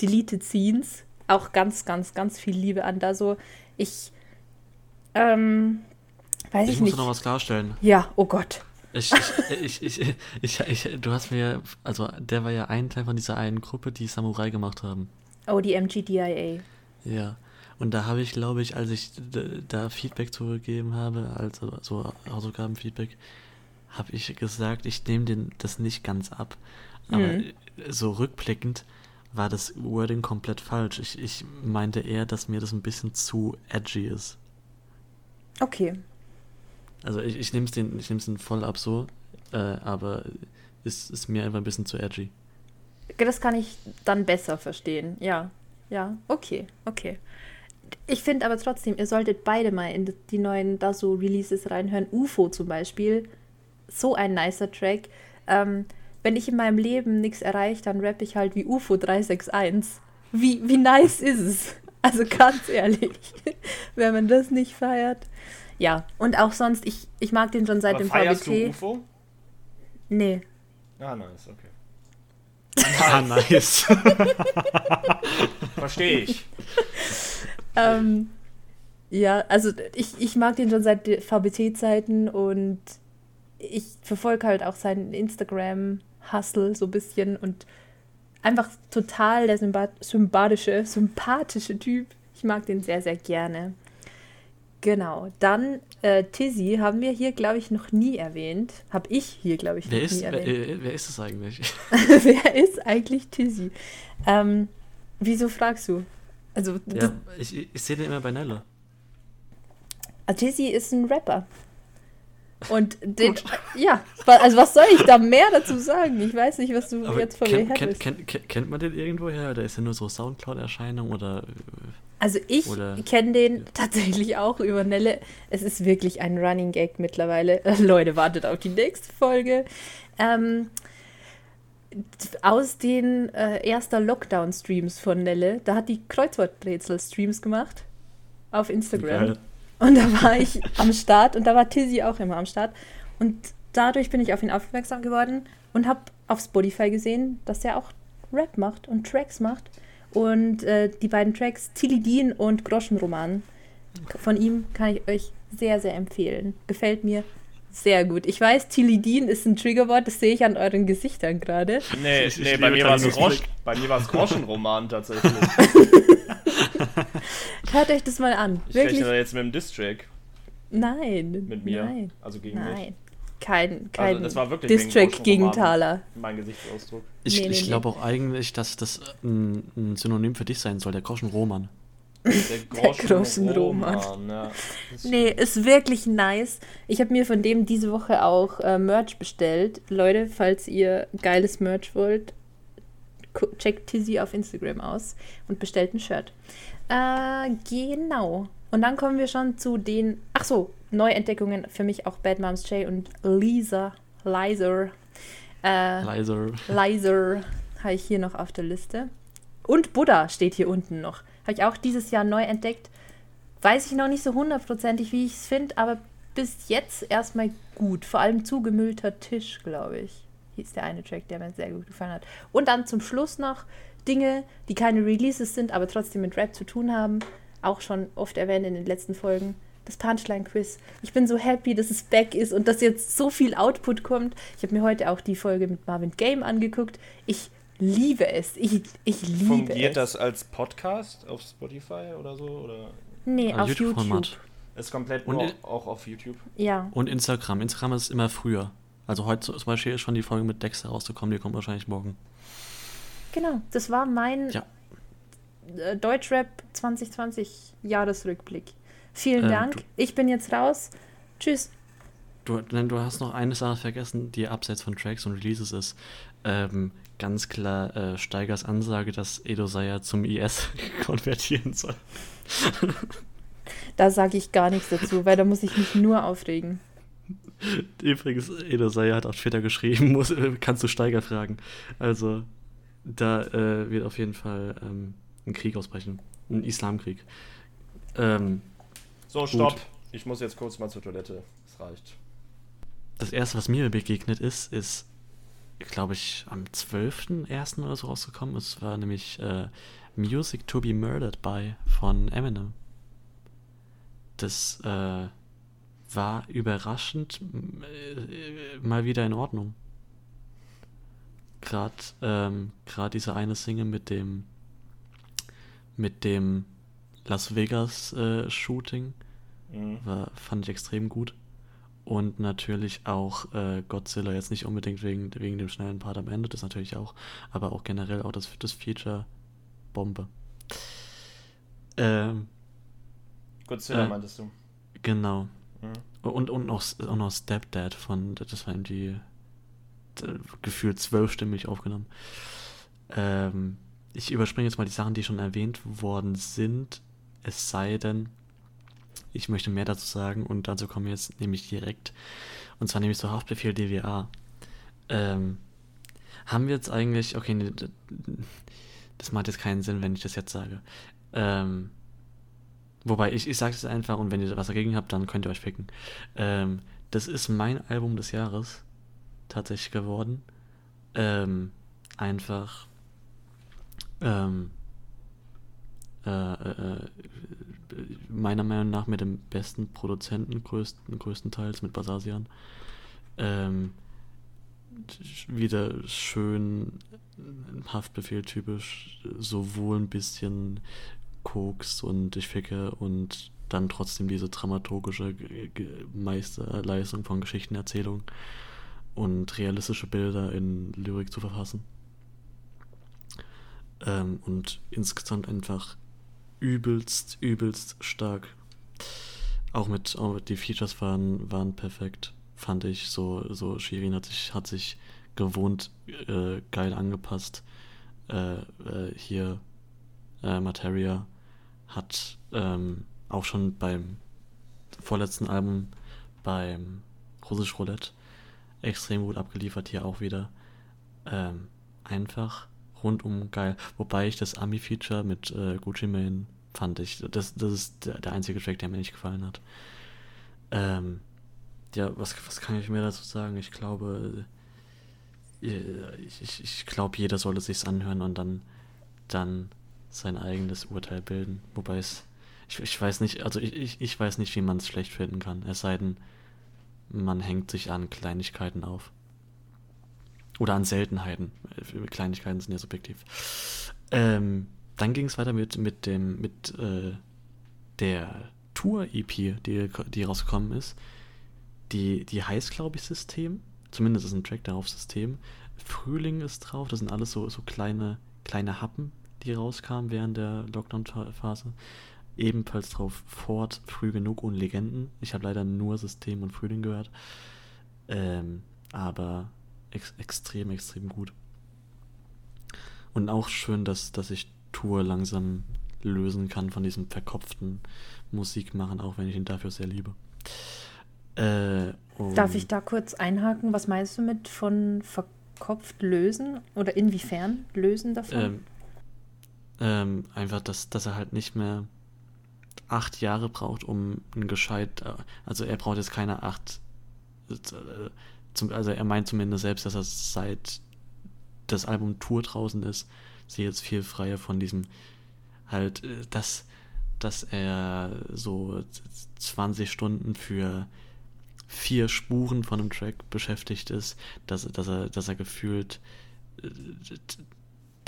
Speaker 5: Deleted Scenes. Auch ganz, ganz, ganz viel Liebe an Daso. Ich, ähm, weiß ich,
Speaker 2: Ich muss
Speaker 5: nicht.
Speaker 2: noch was klarstellen.
Speaker 5: Ja, oh Gott.
Speaker 2: Ich, ich, ich, ich, ich, du hast mir, also der war ja ein Teil von dieser einen Gruppe, die Samurai gemacht haben.
Speaker 5: Oh, die MGDIA.
Speaker 2: Ja. Und da habe ich, glaube ich, als ich da Feedback zugegeben habe, also so Hausaufgabenfeedback, habe ich gesagt, ich nehme den das nicht ganz ab. Aber
Speaker 5: Mhm.
Speaker 2: so rückblickend war das Wording komplett falsch. Ich, ich meinte eher, dass mir das ein bisschen zu edgy ist.
Speaker 5: Okay.
Speaker 2: Also ich, ich nehme es den, ich nehm's den voll ab so, äh, aber es ist mir einfach ein bisschen zu edgy.
Speaker 5: Das kann ich dann besser verstehen. Ja. Ja, okay, okay. Ich finde aber trotzdem, ihr solltet beide mal in die neuen Daso-Releases reinhören. UFO zum Beispiel. So ein nicer Track. Ähm, wenn ich in meinem Leben nichts erreiche, dann rappe ich halt wie UFO 361. Wie, wie nice ist es? Also ganz ehrlich, (laughs) wenn man das nicht feiert. Ja, und auch sonst, ich, ich mag den schon seit
Speaker 1: Aber
Speaker 5: dem
Speaker 1: feierst
Speaker 5: VBT.
Speaker 1: du UFO?
Speaker 5: Nee.
Speaker 1: Ah, nice, okay.
Speaker 2: Ah, (laughs) nice. (laughs)
Speaker 1: Verstehe ich.
Speaker 5: Ähm, ja, also ich, ich mag den schon seit VBT-Zeiten und ich verfolge halt auch seinen Instagram-Hustle so ein bisschen und einfach total der sympa- sympathische, sympathische Typ. Ich mag den sehr, sehr gerne. Genau, dann äh, Tizzy haben wir hier, glaube ich, noch nie erwähnt. Habe ich hier, glaube ich, noch
Speaker 2: wer,
Speaker 5: nie
Speaker 2: ist, wer,
Speaker 5: erwähnt.
Speaker 2: äh, wer ist das eigentlich? (laughs) (laughs)
Speaker 5: Wer ist eigentlich Tizzy? Ähm, wieso fragst du? Also,
Speaker 2: Ja, ich, ich sehe den immer bei Nelle.
Speaker 5: Tizzy ist ein Rapper. Und den, ja, also was soll ich da mehr dazu sagen? Ich weiß nicht, was du
Speaker 2: Aber
Speaker 5: jetzt von mir
Speaker 2: kennt, kennt,
Speaker 5: willst.
Speaker 2: kennt, kennt, kennt man den irgendwoher? Oder ist er nur so Soundcloud-Erscheinung? Oder äh,
Speaker 5: Also ich kenne den tatsächlich auch über Nelle. Es ist wirklich ein Running Gag mittlerweile. (laughs) Leute, wartet auf die nächste Folge. Ähm, aus den äh, erster Lockdown-Streams von Nelle, da hat die Kreuzworträtsel-Streams gemacht auf Instagram.
Speaker 2: Geil.
Speaker 5: Und da war ich am Start und da war Tizzy auch immer am Start. Und dadurch bin ich auf ihn aufmerksam geworden und habe auf Spotify gesehen, dass er auch Rap macht und Tracks macht. Und äh, die beiden Tracks Tilly Dean und Groschenroman von ihm kann ich euch sehr, sehr empfehlen. Gefällt mir sehr gut. Ich weiß, Tilly Dean ist ein Triggerwort, das sehe ich an euren Gesichtern gerade.
Speaker 1: Nee, nee bei mir war es Grosch, bei mir war es Groschenroman tatsächlich. (laughs) (laughs)
Speaker 5: Hört euch das mal an.
Speaker 1: Ich
Speaker 5: Wirklich
Speaker 1: rechne jetzt mit dem Distrack.
Speaker 5: Nein.
Speaker 1: mit mir.
Speaker 5: Nein.
Speaker 1: Also gegen mich.
Speaker 5: Nein. Kein, kein
Speaker 1: Also das war wirklich
Speaker 5: Distrack
Speaker 1: Groschen
Speaker 5: gegen. Thaler.
Speaker 1: Mein Gesichtsausdruck.
Speaker 2: Ich,
Speaker 5: Nee, nee,
Speaker 2: ich
Speaker 5: nee.
Speaker 2: glaube auch eigentlich, dass das ein, ein Synonym für dich sein soll, der Groschen Roman.
Speaker 1: Der (laughs)
Speaker 5: Groschenroman.
Speaker 1: Roman, ja.
Speaker 5: Nee, ist wirklich nice. Ich habe mir von dem diese Woche auch äh, Merch bestellt. Leute, falls ihr geiles Merch wollt, checkt Tizzy auf Instagram aus und bestellt ein Shirt. Äh, genau. Und dann kommen wir schon zu den, ach so, Neuentdeckungen für mich auch Bad Moms J und Lisa, Lizer. Äh,
Speaker 2: Leiser.
Speaker 5: Lizer habe ich hier noch auf der Liste. Und Buddha steht hier unten noch. Habe ich auch dieses Jahr neu entdeckt. Weiß ich noch nicht so hundertprozentig, wie ich es finde, aber bis jetzt erstmal gut. Vor allem zugemüllter Tisch, glaube ich. Hieß der eine Track, der mir sehr gut gefallen hat. Und dann zum Schluss noch Dinge, die keine Releases sind, aber trotzdem mit Rap zu tun haben. Auch schon oft erwähnt in den letzten Folgen. Das Punchline-Quiz. Ich bin so happy, dass es back ist und dass jetzt so viel Output kommt. Ich habe mir heute auch die Folge mit Marvin Game angeguckt. Ich liebe es. Ich, ich liebe
Speaker 1: Fungiert
Speaker 5: es.
Speaker 1: das als Podcast auf Spotify oder so? Oder
Speaker 5: Nee,
Speaker 2: Ein
Speaker 5: auf YouTube.
Speaker 2: YouTube-Format.
Speaker 1: ist komplett
Speaker 2: Und in-
Speaker 1: auch auf YouTube?
Speaker 5: Ja.
Speaker 2: Und Instagram. Instagram ist immer früher. Also heute zum Beispiel ist schon die Folge mit Dexter rausgekommen, die kommt wahrscheinlich morgen.
Speaker 5: Genau, das war mein
Speaker 2: Ja.
Speaker 5: äh, Deutschrap 2020 Jahresrückblick. Vielen
Speaker 2: Äh,
Speaker 5: Dank.
Speaker 2: du-
Speaker 5: Ich bin jetzt raus. Tschüss.
Speaker 2: Du, nein, du hast noch eine Sache vergessen, die abseits von Tracks und Releases ist. Ähm, ganz klar äh, Steigers Ansage, dass Edo Saya zum IS (laughs) konvertieren soll.
Speaker 5: Da sage ich gar nichts dazu, weil da muss ich mich nur aufregen.
Speaker 2: Übrigens, Edo Saya hat auf Twitter geschrieben, muss, äh, kannst du Steiger fragen. Also, da äh, wird auf jeden Fall ähm, ein Krieg ausbrechen. Ein Islamkrieg. Ähm,
Speaker 1: So, stopp. Ich muss jetzt kurz mal zur Toilette. Es reicht.
Speaker 2: das erste, was mir begegnet ist, ist, glaube ich, am 12.01. oder so rausgekommen. Es war nämlich äh, Music to be Murdered by von Eminem. Das äh, war überraschend äh, mal wieder in Ordnung. Gerade ähm, grad diese eine Single mit dem mit dem Las Vegas äh, Shooting
Speaker 1: Mhm.
Speaker 2: war, fand ich extrem gut. Und natürlich auch äh, Godzilla, jetzt nicht unbedingt wegen, wegen dem schnellen Part am Ende, das natürlich auch, aber auch generell auch das, das Feature Bombe. Ähm,
Speaker 1: Godzilla
Speaker 2: Äh,
Speaker 1: meintest du.
Speaker 2: genau.
Speaker 1: Mhm.
Speaker 2: Und, und noch, auch noch Stepdad von, das war irgendwie äh, gefühlt zwölfstimmig aufgenommen. Ähm, ich überspringe jetzt mal die Sachen, die schon erwähnt worden sind, es sei denn, ich möchte mehr dazu sagen und dazu kommen wir jetzt nämlich direkt. Und zwar nämlich zu Haftbefehl DWA. Ähm, haben wir jetzt eigentlich, okay, nee, d- das macht jetzt keinen Sinn, wenn ich das jetzt sage. Ähm, wobei, ich, ich sage es einfach und wenn ihr was dagegen habt, dann könnt ihr euch picken. Ähm, das ist mein Album des Jahres tatsächlich geworden. Ähm, einfach ähm, äh, äh, äh, meiner Meinung nach mit dem besten Produzenten größten, größtenteils mit Basasian. Ähm, wieder schön Haftbefehl typisch, sowohl ein bisschen Koks und ich ficke und dann trotzdem diese dramaturgische Meisterleistung von Geschichtenerzählung und realistische Bilder in Lyrik zu verfassen. Ähm, und insgesamt einfach übelst, übelst stark. Auch mit, auch die Features waren, waren perfekt, fand ich. So, so Shirin hat sich, hat sich gewohnt äh, geil angepasst. Äh, äh, hier äh, Materia hat ähm, auch schon beim vorletzten Album beim Russisch Roulette extrem gut abgeliefert, hier auch wieder. Ähm, einfach rundum geil. Wobei ich das Ami-Feature mit äh, Gucci Mane fand ich, das, das ist der, der einzige Track, der mir nicht gefallen hat. Ähm, ja, was, was kann ich mir dazu sagen? Ich glaube, äh, ich, ich, ich glaube, jeder sollte sich's anhören und dann, dann sein eigenes Urteil bilden. Wobei es, ich, ich weiß nicht, also ich, ich, ich weiß nicht, wie man es schlecht finden kann. Es sei denn, man hängt sich an Kleinigkeiten auf. Oder an Seltenheiten. Äh, Kleinigkeiten sind ja subjektiv. Ähm, dann ging es weiter mit, mit dem, mit äh, der Tour-EP, die, die rausgekommen ist, die, die heißt, glaube ich, System. Zumindest ist ein Track darauf System. Frühling ist drauf, das sind alles so, so kleine, kleine Happen, die rauskamen während der Lockdown-Phase. Ebenfalls drauf Ford, Früh genug und Legenden. Ich habe leider nur System und Frühling gehört. Ähm, aber ex extrem, extrem gut. Und auch schön, dass, dass ich Tour langsam lösen kann von diesem verkopften Musikmachen, auch wenn ich ihn dafür sehr liebe.
Speaker 5: Äh, Darf ich da kurz einhaken? Was meinst du mit von verkopft lösen? Oder inwiefern lösen davon?
Speaker 2: Ähm, ähm, einfach, dass, dass er halt nicht mehr acht Jahre braucht, um ein gescheit, äh, also er braucht jetzt keine acht, äh, also er meint zumindest selbst, dass er seit das Album Tour draußen ist, sie jetzt viel freier von diesem halt, äh, dass, dass er so 20 Stunden für vier Spuren von einem Track beschäftigt ist, dass, dass, er, dass er gefühlt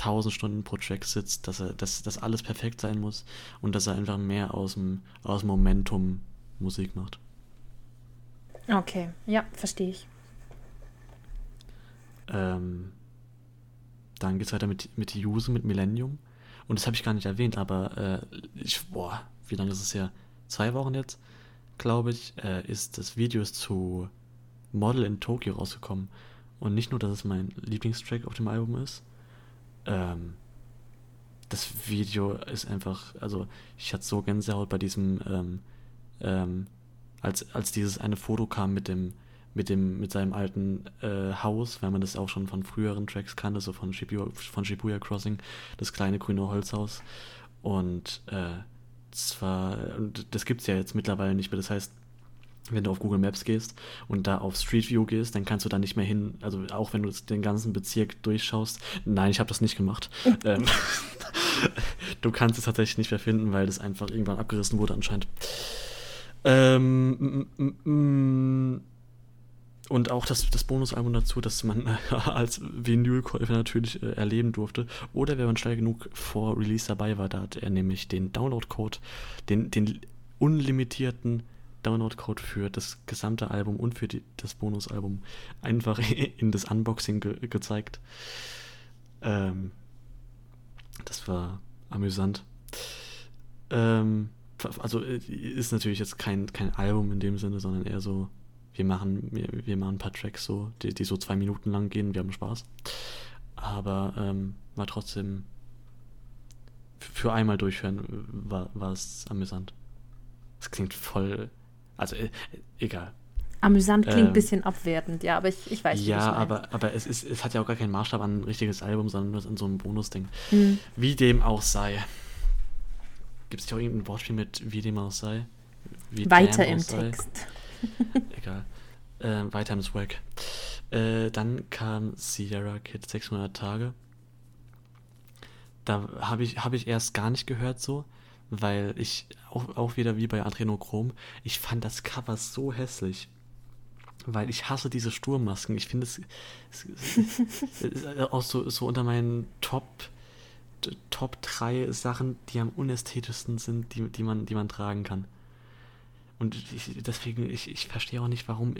Speaker 2: 1000 Stunden pro Track sitzt, dass er, dass, dass alles perfekt sein muss und dass er einfach mehr aus dem, aus dem Momentum Musik macht.
Speaker 5: Okay, ja, verstehe ich.
Speaker 2: Ähm, dann geht es weiter mit, mit Use, mit Millennium. Und das habe ich gar nicht erwähnt, aber äh, ich, boah, wie lange ist es her? Zwei Wochen jetzt, glaube ich, äh, ist das Video zu Model in Tokyo rausgekommen. Und nicht nur, dass es mein Lieblingstrack auf dem Album ist, ähm, das Video ist einfach, also ich hatte so Gänsehaut bei diesem, ähm, ähm, als, als dieses eine Foto kam mit dem, mit dem, mit seinem alten äh, Haus, weil man das auch schon von früheren Tracks kannte, so von Shibuya, von Shibuya Crossing, das kleine grüne Holzhaus. Und äh, zwar, das gibt es ja jetzt mittlerweile nicht mehr. Das heißt, wenn du auf Google Maps gehst und da auf Street View gehst, dann kannst du da nicht mehr hin, also auch wenn du den ganzen Bezirk durchschaust. Nein, ich habe das nicht gemacht. (laughs) ähm, (laughs) du kannst es tatsächlich nicht mehr finden, weil das einfach irgendwann abgerissen wurde anscheinend. Ähm, und auch das, das Bonusalbum dazu, dass man (laughs) als Vinylkäufer natürlich äh, erleben durfte. Oder wenn man schnell genug vor Release dabei war, da hat er nämlich den Download-Code, den, den unlimitierten Download-Code für das gesamte Album und für die, das Bonusalbum einfach (laughs) in das Unboxing ge gezeigt. Ähm, das war amüsant. Ähm, also äh, ist natürlich jetzt kein, kein Album in dem Sinne, sondern eher so, wir machen, wir, wir machen ein paar Tracks so, die, die so zwei Minuten lang gehen, wir haben Spaß. Aber ähm, war trotzdem für einmal durchhören war, war es amüsant. Es klingt voll also, äh, egal.
Speaker 5: Amüsant klingt ein ähm, bisschen abwertend, ja, aber ich, ich weiß
Speaker 2: nicht. Ja, aber, aber es, ist, es hat ja auch gar keinen Maßstab an ein richtiges Album, sondern nur in so einem Bonusding. Mhm. Wie dem auch sei. Gibt es hier auch irgendein Wortspiel mit wie dem auch sei?
Speaker 5: Wie weiter im sei? Text. (laughs)
Speaker 2: Egal. Äh, weiter im Swag. Äh, dann kam Sierra Kid 600 Tage. Da habe ich, hab ich erst gar nicht gehört so weil ich auch, auch wieder wie bei Adrenochrom, ich fand das Cover so hässlich. Weil ich hasse diese Sturmmasken. Ich finde es, es auch so, so unter meinen Top, Top 3 Sachen, die am unästhetischsten sind, die, die, man, die man tragen kann. Und ich, deswegen, ich, ich verstehe auch nicht, warum.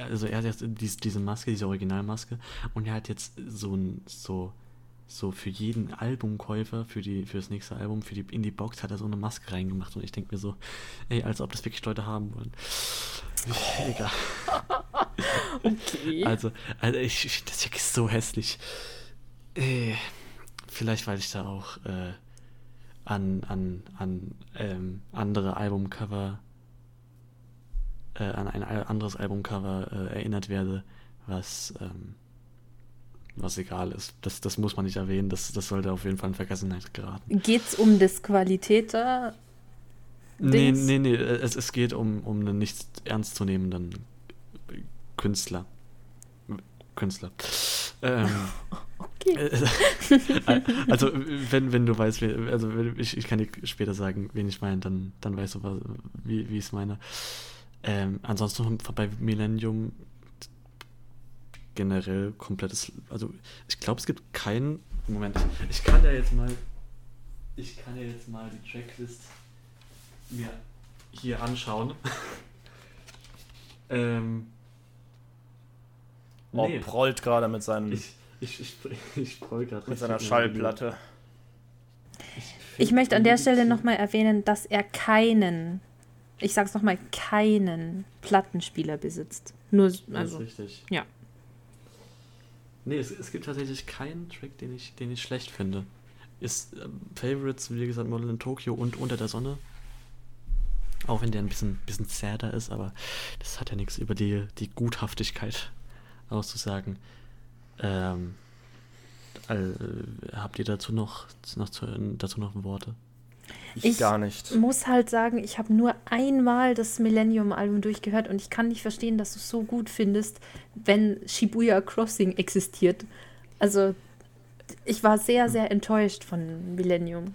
Speaker 2: Also, er hat jetzt diese Maske, diese Originalmaske, und er hat jetzt so ein, so so für jeden Albumkäufer, für, die, für das nächste Album, für die Indie-Box hat er so eine Maske reingemacht und ich denke mir so, ey, als ob das wirklich Leute haben wollen. Oh. Egal. (laughs) okay. Also, also ich, ich finde das wirklich so hässlich. Äh, vielleicht, weil ich da auch äh, an, an, an ähm, andere Albumcover, äh, an ein anderes Albumcover äh, erinnert werde, was ähm, was egal ist. Das, das muss man nicht erwähnen, das, das sollte auf jeden Fall in Vergessenheit geraten.
Speaker 5: Geht es um das Qualitäter?
Speaker 2: Nee, nee, nee, es, es geht um, um einen nicht ernstzunehmenden Künstler. Künstler. Ähm, (laughs) okay. (laughs) also, wenn, wenn du weißt, also ich, ich kann dir später sagen, wen ich meine, dann, dann weißt du, was, wie, wie ich es meine. Ähm, ansonsten bei Millennium generell komplettes. Also ich glaube, es gibt keinen. Moment, ich kann ja jetzt mal. Ich kann ja jetzt mal die Tracklist mir hier anschauen. (laughs) ähm.
Speaker 1: Oh,
Speaker 2: Nee,
Speaker 1: prollt gerade mit, seinen,
Speaker 2: ich, ich, ich, ich scroll gerade
Speaker 1: mit seiner Schallplatte.
Speaker 5: Ich möchte an der Stelle nochmal erwähnen, dass er keinen, ich sag's nochmal, keinen Plattenspieler besitzt. Nur,
Speaker 2: Also.
Speaker 5: also,
Speaker 2: richtig.
Speaker 5: ja.
Speaker 2: Nee, es, es gibt tatsächlich keinen Track, den ich, den ich schlecht finde. Ist ähm, Favorites, wie gesagt, Model in Tokio und Unter der Sonne. Auch wenn der ein bisschen, bisschen sadder ist, aber das hat ja nichts über die, die Guthaftigkeit auszusagen. Ähm, all, habt ihr dazu noch, noch zu, dazu noch Worte?
Speaker 1: Ich,
Speaker 5: Ich-
Speaker 1: gar nicht.
Speaker 5: muss halt sagen, ich habe nur einmal das Millennium-Album durchgehört und ich kann nicht verstehen, dass du es so gut findest, wenn Shibuya Crossing existiert. Also, ich war sehr, sehr enttäuscht von Millennium.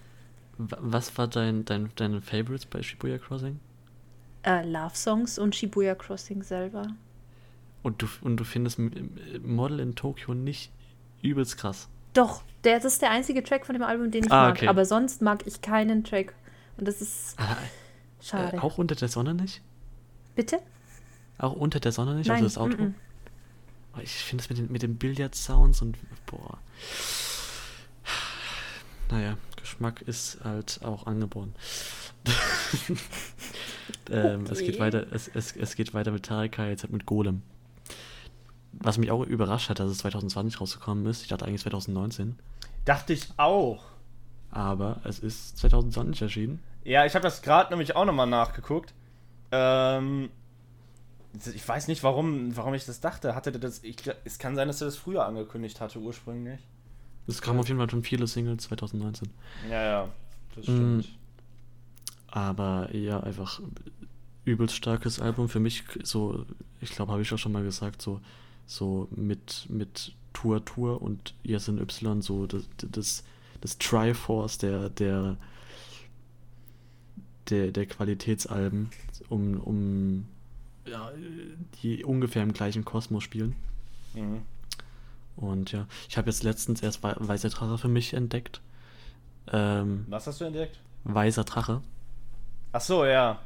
Speaker 2: Wa- Was war dein, dein, deine Favorites bei Shibuya Crossing?
Speaker 5: Äh, Love Songs und Shibuya Crossing selber.
Speaker 2: Und du, und du findest Model in Tokio nicht übelst krass.
Speaker 5: Doch, der, das ist der einzige Track von dem Album, den ich
Speaker 2: Ah,
Speaker 5: mag.
Speaker 2: okay.
Speaker 5: Aber sonst mag ich keinen Track. Und das ist
Speaker 2: Ah,
Speaker 5: schade.
Speaker 2: Äh, auch unter der Sonne nicht?
Speaker 5: Bitte?
Speaker 2: Auch unter der Sonne nicht?
Speaker 5: Nein,
Speaker 2: also das Outro?
Speaker 5: mm-mm.
Speaker 2: Oh, Ich finde es mit den, mit den Billard-Sounds und boah. Naja, Geschmack ist halt auch angeboren. (laughs) ähm, es, geht
Speaker 5: Okay.
Speaker 2: weiter, es, es, es geht weiter mit Tarika, jetzt halt mit Golem. Was mich auch überrascht hat, dass es 2020 rausgekommen ist. Ich dachte eigentlich 2019.
Speaker 1: Dachte ich auch.
Speaker 2: Aber es ist 2020 erschienen.
Speaker 1: Ja, ich habe das gerade nämlich auch nochmal nachgeguckt. Ähm, ich weiß nicht, warum, warum ich das dachte. Hatte der das? Ich, es kann sein, dass er das früher angekündigt hatte ursprünglich.
Speaker 2: Es kamen auf jeden Fall schon viele Singles 2019.
Speaker 1: Ja, ja, das
Speaker 2: Mm.
Speaker 1: stimmt.
Speaker 2: Aber ja, einfach übelst starkes Album. Für mich so, ich glaube, habe ich auch schon mal gesagt, so, so mit, mit Tour Tour und Yasin Y, so das, das, das Triforce der, der, der, der Qualitätsalben, um, um ja, die ungefähr im gleichen Kosmos spielen.
Speaker 1: Mhm.
Speaker 2: Und ja, ich habe jetzt letztens erst Wei- Weißer Drache für mich entdeckt. Ähm,
Speaker 1: Was hast du entdeckt?
Speaker 2: Weißer Drache.
Speaker 1: Ach so, ja.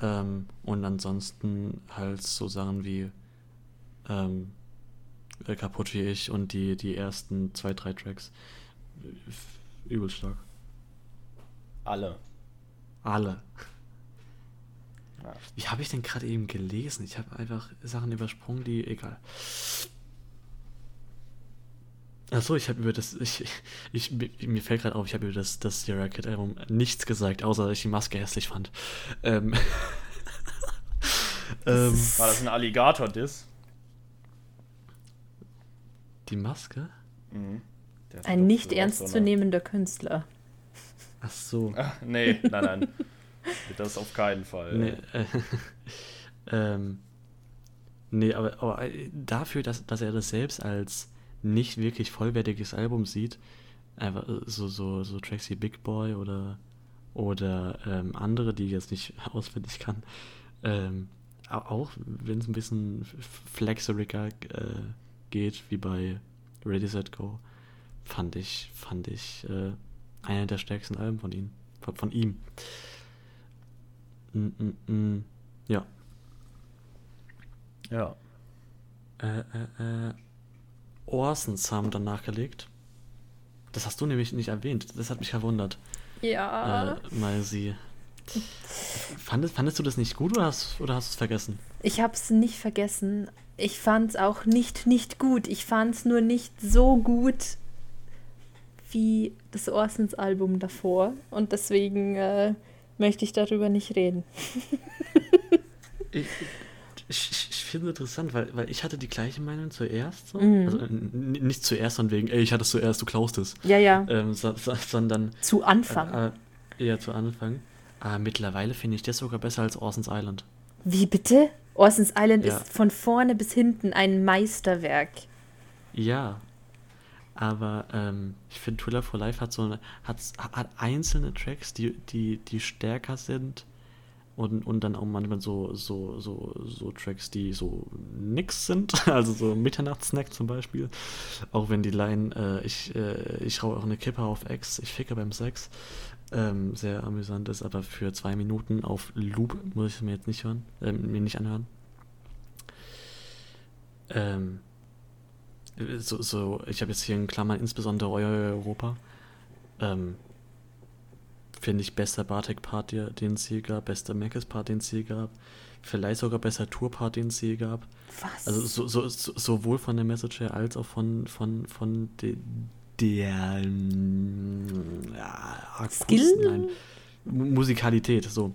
Speaker 2: Ähm, und ansonsten halt so Sachen wie ähm, äh, Kaputt wie ich und die, die ersten zwei, drei Tracks. Äh, Übel stark.
Speaker 1: Alle.
Speaker 2: Alle.
Speaker 1: Ja.
Speaker 2: Wie habe ich denn gerade eben gelesen? Ich habe einfach Sachen übersprungen, die egal. Achso, ich habe über das. Ich, ich, mir fällt gerade auf, ich habe über das, das Sierra Kid Album nichts gesagt, außer dass ich die Maske hässlich fand. Ähm, (laughs) ähm,
Speaker 1: War das ein Alligator-Diss?
Speaker 2: Die Maske?
Speaker 1: Mhm.
Speaker 5: Ein nicht
Speaker 1: so-
Speaker 5: ernstzunehmender Künstler.
Speaker 2: Ach so.
Speaker 1: Ach, nee, nein, nein. Das auf keinen Fall.
Speaker 2: Nee, äh, (laughs) ähm, nee aber, aber äh, dafür, dass, dass er das selbst als nicht wirklich vollwertiges Album sieht, einfach äh, so, so, so Tracks wie Big Boy oder, oder ähm, andere, die ich jetzt nicht (laughs) auswendig kann, ähm, au- auch wenn es ein bisschen flexeriger äh, geht, wie bei Ready Set Go, fand ich, fand ich äh, einer der stärksten Alben von ihm. Von, von ihm. Mm, mm, mm. Ja.
Speaker 1: Ja.
Speaker 2: Äh, äh, äh. Orsons haben dann nachgelegt. Das hast du nämlich nicht erwähnt. Das hat mich verwundert.
Speaker 5: Ja.
Speaker 2: Äh, mal sie. (laughs) Fandest, fandest du das nicht gut oder hast, oder hast du es vergessen?
Speaker 5: Ich habe es nicht vergessen. Ich fand es auch nicht nicht gut. Ich fand es nur nicht so gut wie das Orsons Album davor. Und deswegen äh, möchte ich darüber nicht reden.
Speaker 2: Ich, ich, ich, finde es interessant, weil, weil ich hatte die gleiche Meinung zuerst. So.
Speaker 5: Mhm.
Speaker 2: Also, nicht zuerst von wegen, ey, ich hatte es zuerst, du klaust es.
Speaker 5: Ja, ja.
Speaker 2: Ähm, so, so, sondern
Speaker 5: Zu Anfang.
Speaker 2: äh, äh, eher zu Anfang. Aber mittlerweile finde ich das sogar besser als Orsons Island.
Speaker 5: Wie bitte? Orsons Island
Speaker 2: Ja.
Speaker 5: ist von vorne bis hinten ein Meisterwerk.
Speaker 2: Ja. Aber ähm, ich finde, Thriller for Life hat so eine, hat, hat einzelne Tracks, die, die, die stärker sind Und, und dann auch manchmal so, so, so, so Tracks, die so nix sind, (laughs) also so Mitternachtssnack zum Beispiel. Auch wenn die Line, äh, ich, äh, ich rauche auch eine Kippe auf Ex, ich ficke beim Sex, ähm, sehr amüsant ist, aber für zwei Minuten auf Loop muss ich es mir jetzt nicht hören, äh, mir nicht anhören. Ähm, so, so, ich habe jetzt hier in Klammern insbesondere Euer Europa. Ähm, Finde ich bester Bartek-Part, den es je gab, bester Mackes-Part, den es je gab. Vielleicht sogar besser Tour-Part, den es je gab.
Speaker 5: Was?
Speaker 2: Also so, so, so, sowohl von der Message her als auch von, von, von de, der ähm, ja, Akustik,
Speaker 5: Skill?
Speaker 2: nein, Mu- Musikalität, so.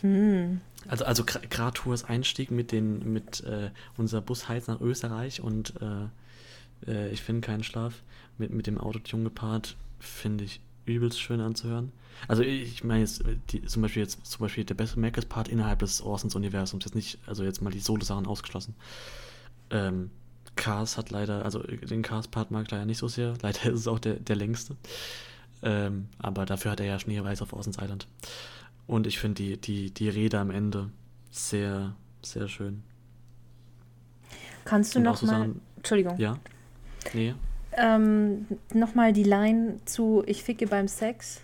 Speaker 5: Hm.
Speaker 2: Also, also gra- gerade Tours Einstieg mit den, mit äh, unser Bus heizt nach Österreich und äh, äh, ich finde keinen Schlaf mit, mit dem Autotune gepaart, finde ich übelst schön anzuhören. Also ich meine jetzt äh, die, zum Beispiel jetzt zum Beispiel der beste Mac Part innerhalb des Orsons Universums jetzt nicht, also jetzt mal die Solo-Sachen ausgeschlossen. Ähm, Cars hat leider, also den Cars-Part mag ich leider nicht so sehr. (laughs) Leider ist es auch der, der längste. Ähm, aber dafür hat er ja Schneeweiß auf Orsons Island. Und ich finde die, die, die Rede am Ende sehr, sehr schön.
Speaker 5: Kannst du
Speaker 2: Und auch
Speaker 5: noch
Speaker 2: so
Speaker 5: mal,
Speaker 2: Sachen-
Speaker 5: Entschuldigung,
Speaker 2: Ja? Nee?
Speaker 5: ähm, noch mal die Line zu Ich ficke beim Sex?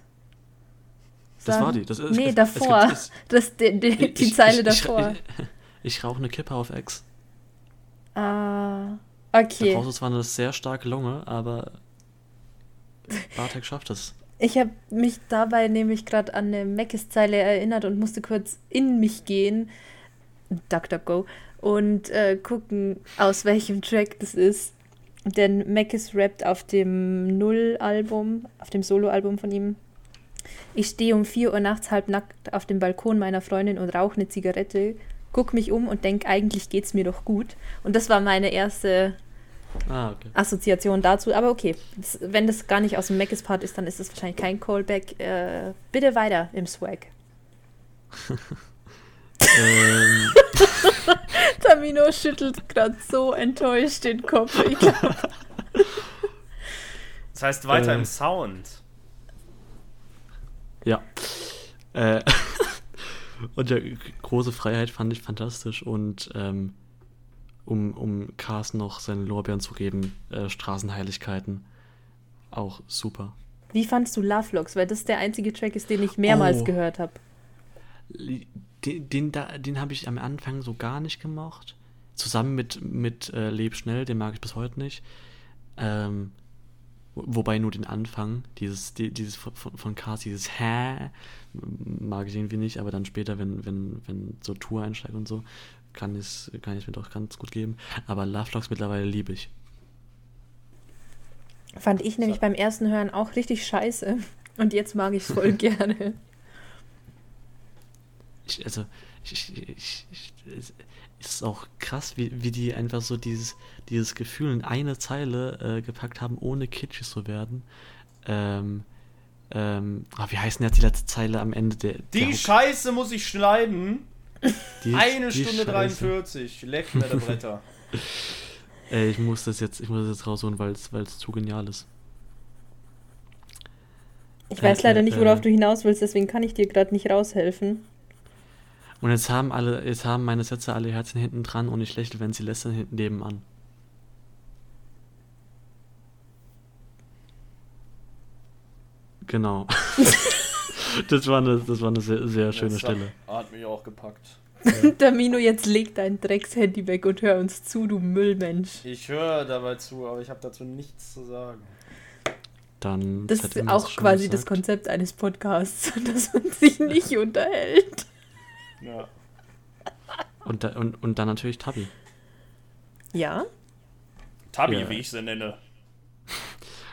Speaker 2: Das
Speaker 5: sagen?
Speaker 2: war die. Das ist,
Speaker 5: nee,
Speaker 2: es- es
Speaker 5: davor.
Speaker 2: gibt- es- (laughs)
Speaker 5: das, die, die, die
Speaker 2: ich-
Speaker 5: Zeile
Speaker 2: ich,
Speaker 5: davor.
Speaker 2: Ich, (laughs) ich, ich rauche eine Kippe auf Ex.
Speaker 5: Ah,
Speaker 2: Da
Speaker 5: okay.
Speaker 2: brauchst du zwar eine sehr starke Lunge, aber Bartek schafft es.
Speaker 5: Ich habe mich dabei nämlich gerade an eine Meckes-Zeile erinnert und musste kurz in mich gehen, DuckDuckGo, und äh, gucken, aus welchem Track das ist. Denn Meckes rappt auf dem Null-Album, auf dem Solo-Album von ihm. Ich stehe um 4 Uhr nachts halb nackt auf dem Balkon meiner Freundin und rauche eine Zigarette, guck mich um und denk, eigentlich geht's mir doch gut. Und das war meine erste
Speaker 2: Ah, okay.
Speaker 5: Assoziation dazu. Aber okay, das, wenn das gar nicht aus dem Mackes Part ist, dann ist das wahrscheinlich kein Callback. Äh, bitte weiter im Swag.
Speaker 2: ähm, (laughs)
Speaker 5: Tamino schüttelt gerade so enttäuscht den Kopf. Ich glaub, (laughs)
Speaker 1: Das heißt weiter
Speaker 2: Äh.
Speaker 1: im Sound.
Speaker 2: ja. Äh, (laughs) und ja, große Freiheit fand ich fantastisch und ähm, um, um Cars noch seine Lorbeeren zu geben, äh, Straßenheiligkeiten auch super.
Speaker 5: Wie fandst du Love Logs? Weil das der einzige Track ist, den ich mehrmals
Speaker 2: Oh.
Speaker 5: gehört habe.
Speaker 2: Den, den, da- den habe ich am Anfang so gar nicht gemocht. Zusammen mit, mit äh, Leb schnell, den mag ich bis heute nicht. Ähm, wobei nur den Anfang, dieses, die, dieses von, von Cars, dieses Hä, mag ich irgendwie nicht, aber dann später, wenn, wenn, wenn so Tour einsteigt und so, kann ich kann ich mir doch ganz gut geben. Aber Love Logs mittlerweile liebe ich.
Speaker 5: Fand ich nämlich beim ersten Hören auch richtig scheiße. Und jetzt mag ich es voll (laughs) gerne.
Speaker 2: Ich, also, ich, ich, ich, ist auch krass, wie, wie die einfach so dieses, dieses Gefühl in eine Zeile äh, gepackt haben, ohne kitschig zu werden. Ähm, ähm, ah, wie heißt denn jetzt die letzte Zeile am Ende der,
Speaker 1: Die
Speaker 2: der?
Speaker 1: Scheiße muss ich schneiden.
Speaker 2: Die-
Speaker 1: Eine
Speaker 2: die
Speaker 1: Stunde
Speaker 2: Scheiße.
Speaker 1: 43. Leck mir der Bretter. (laughs)
Speaker 2: Ey, ich muss das jetzt, ich muss das jetzt rausholen, weil es zu genial ist.
Speaker 5: Ich weiß
Speaker 2: Äh,
Speaker 5: leider
Speaker 2: äh,
Speaker 5: nicht, worauf
Speaker 2: äh.
Speaker 5: du hinaus willst, deswegen kann ich dir gerade nicht raushelfen.
Speaker 2: Und jetzt haben alle, jetzt haben meine Sätze alle Herzen hinten dran und ich lächle, wenn sie lästern hinten nebenan. Genau. (laughs) das war eine, das war eine sehr, sehr schöne
Speaker 1: Das
Speaker 2: Stelle.
Speaker 1: Hat mich auch gepackt.
Speaker 5: Tamino, (laughs) jetzt leg dein Dreckshandy weg und hör uns zu, du Müllmensch.
Speaker 1: Ich höre dabei zu, aber ich habe dazu nichts zu sagen.
Speaker 2: Dann
Speaker 5: Das ist auch quasi das
Speaker 2: gesagt.
Speaker 5: Konzept eines Podcasts, (laughs) dass man sich nicht unterhält.
Speaker 1: Ja.
Speaker 2: Und, da, und, und dann natürlich Tabi.
Speaker 5: Ja?
Speaker 1: Tabi,
Speaker 2: Ja.
Speaker 1: wie ich sie nenne. (laughs)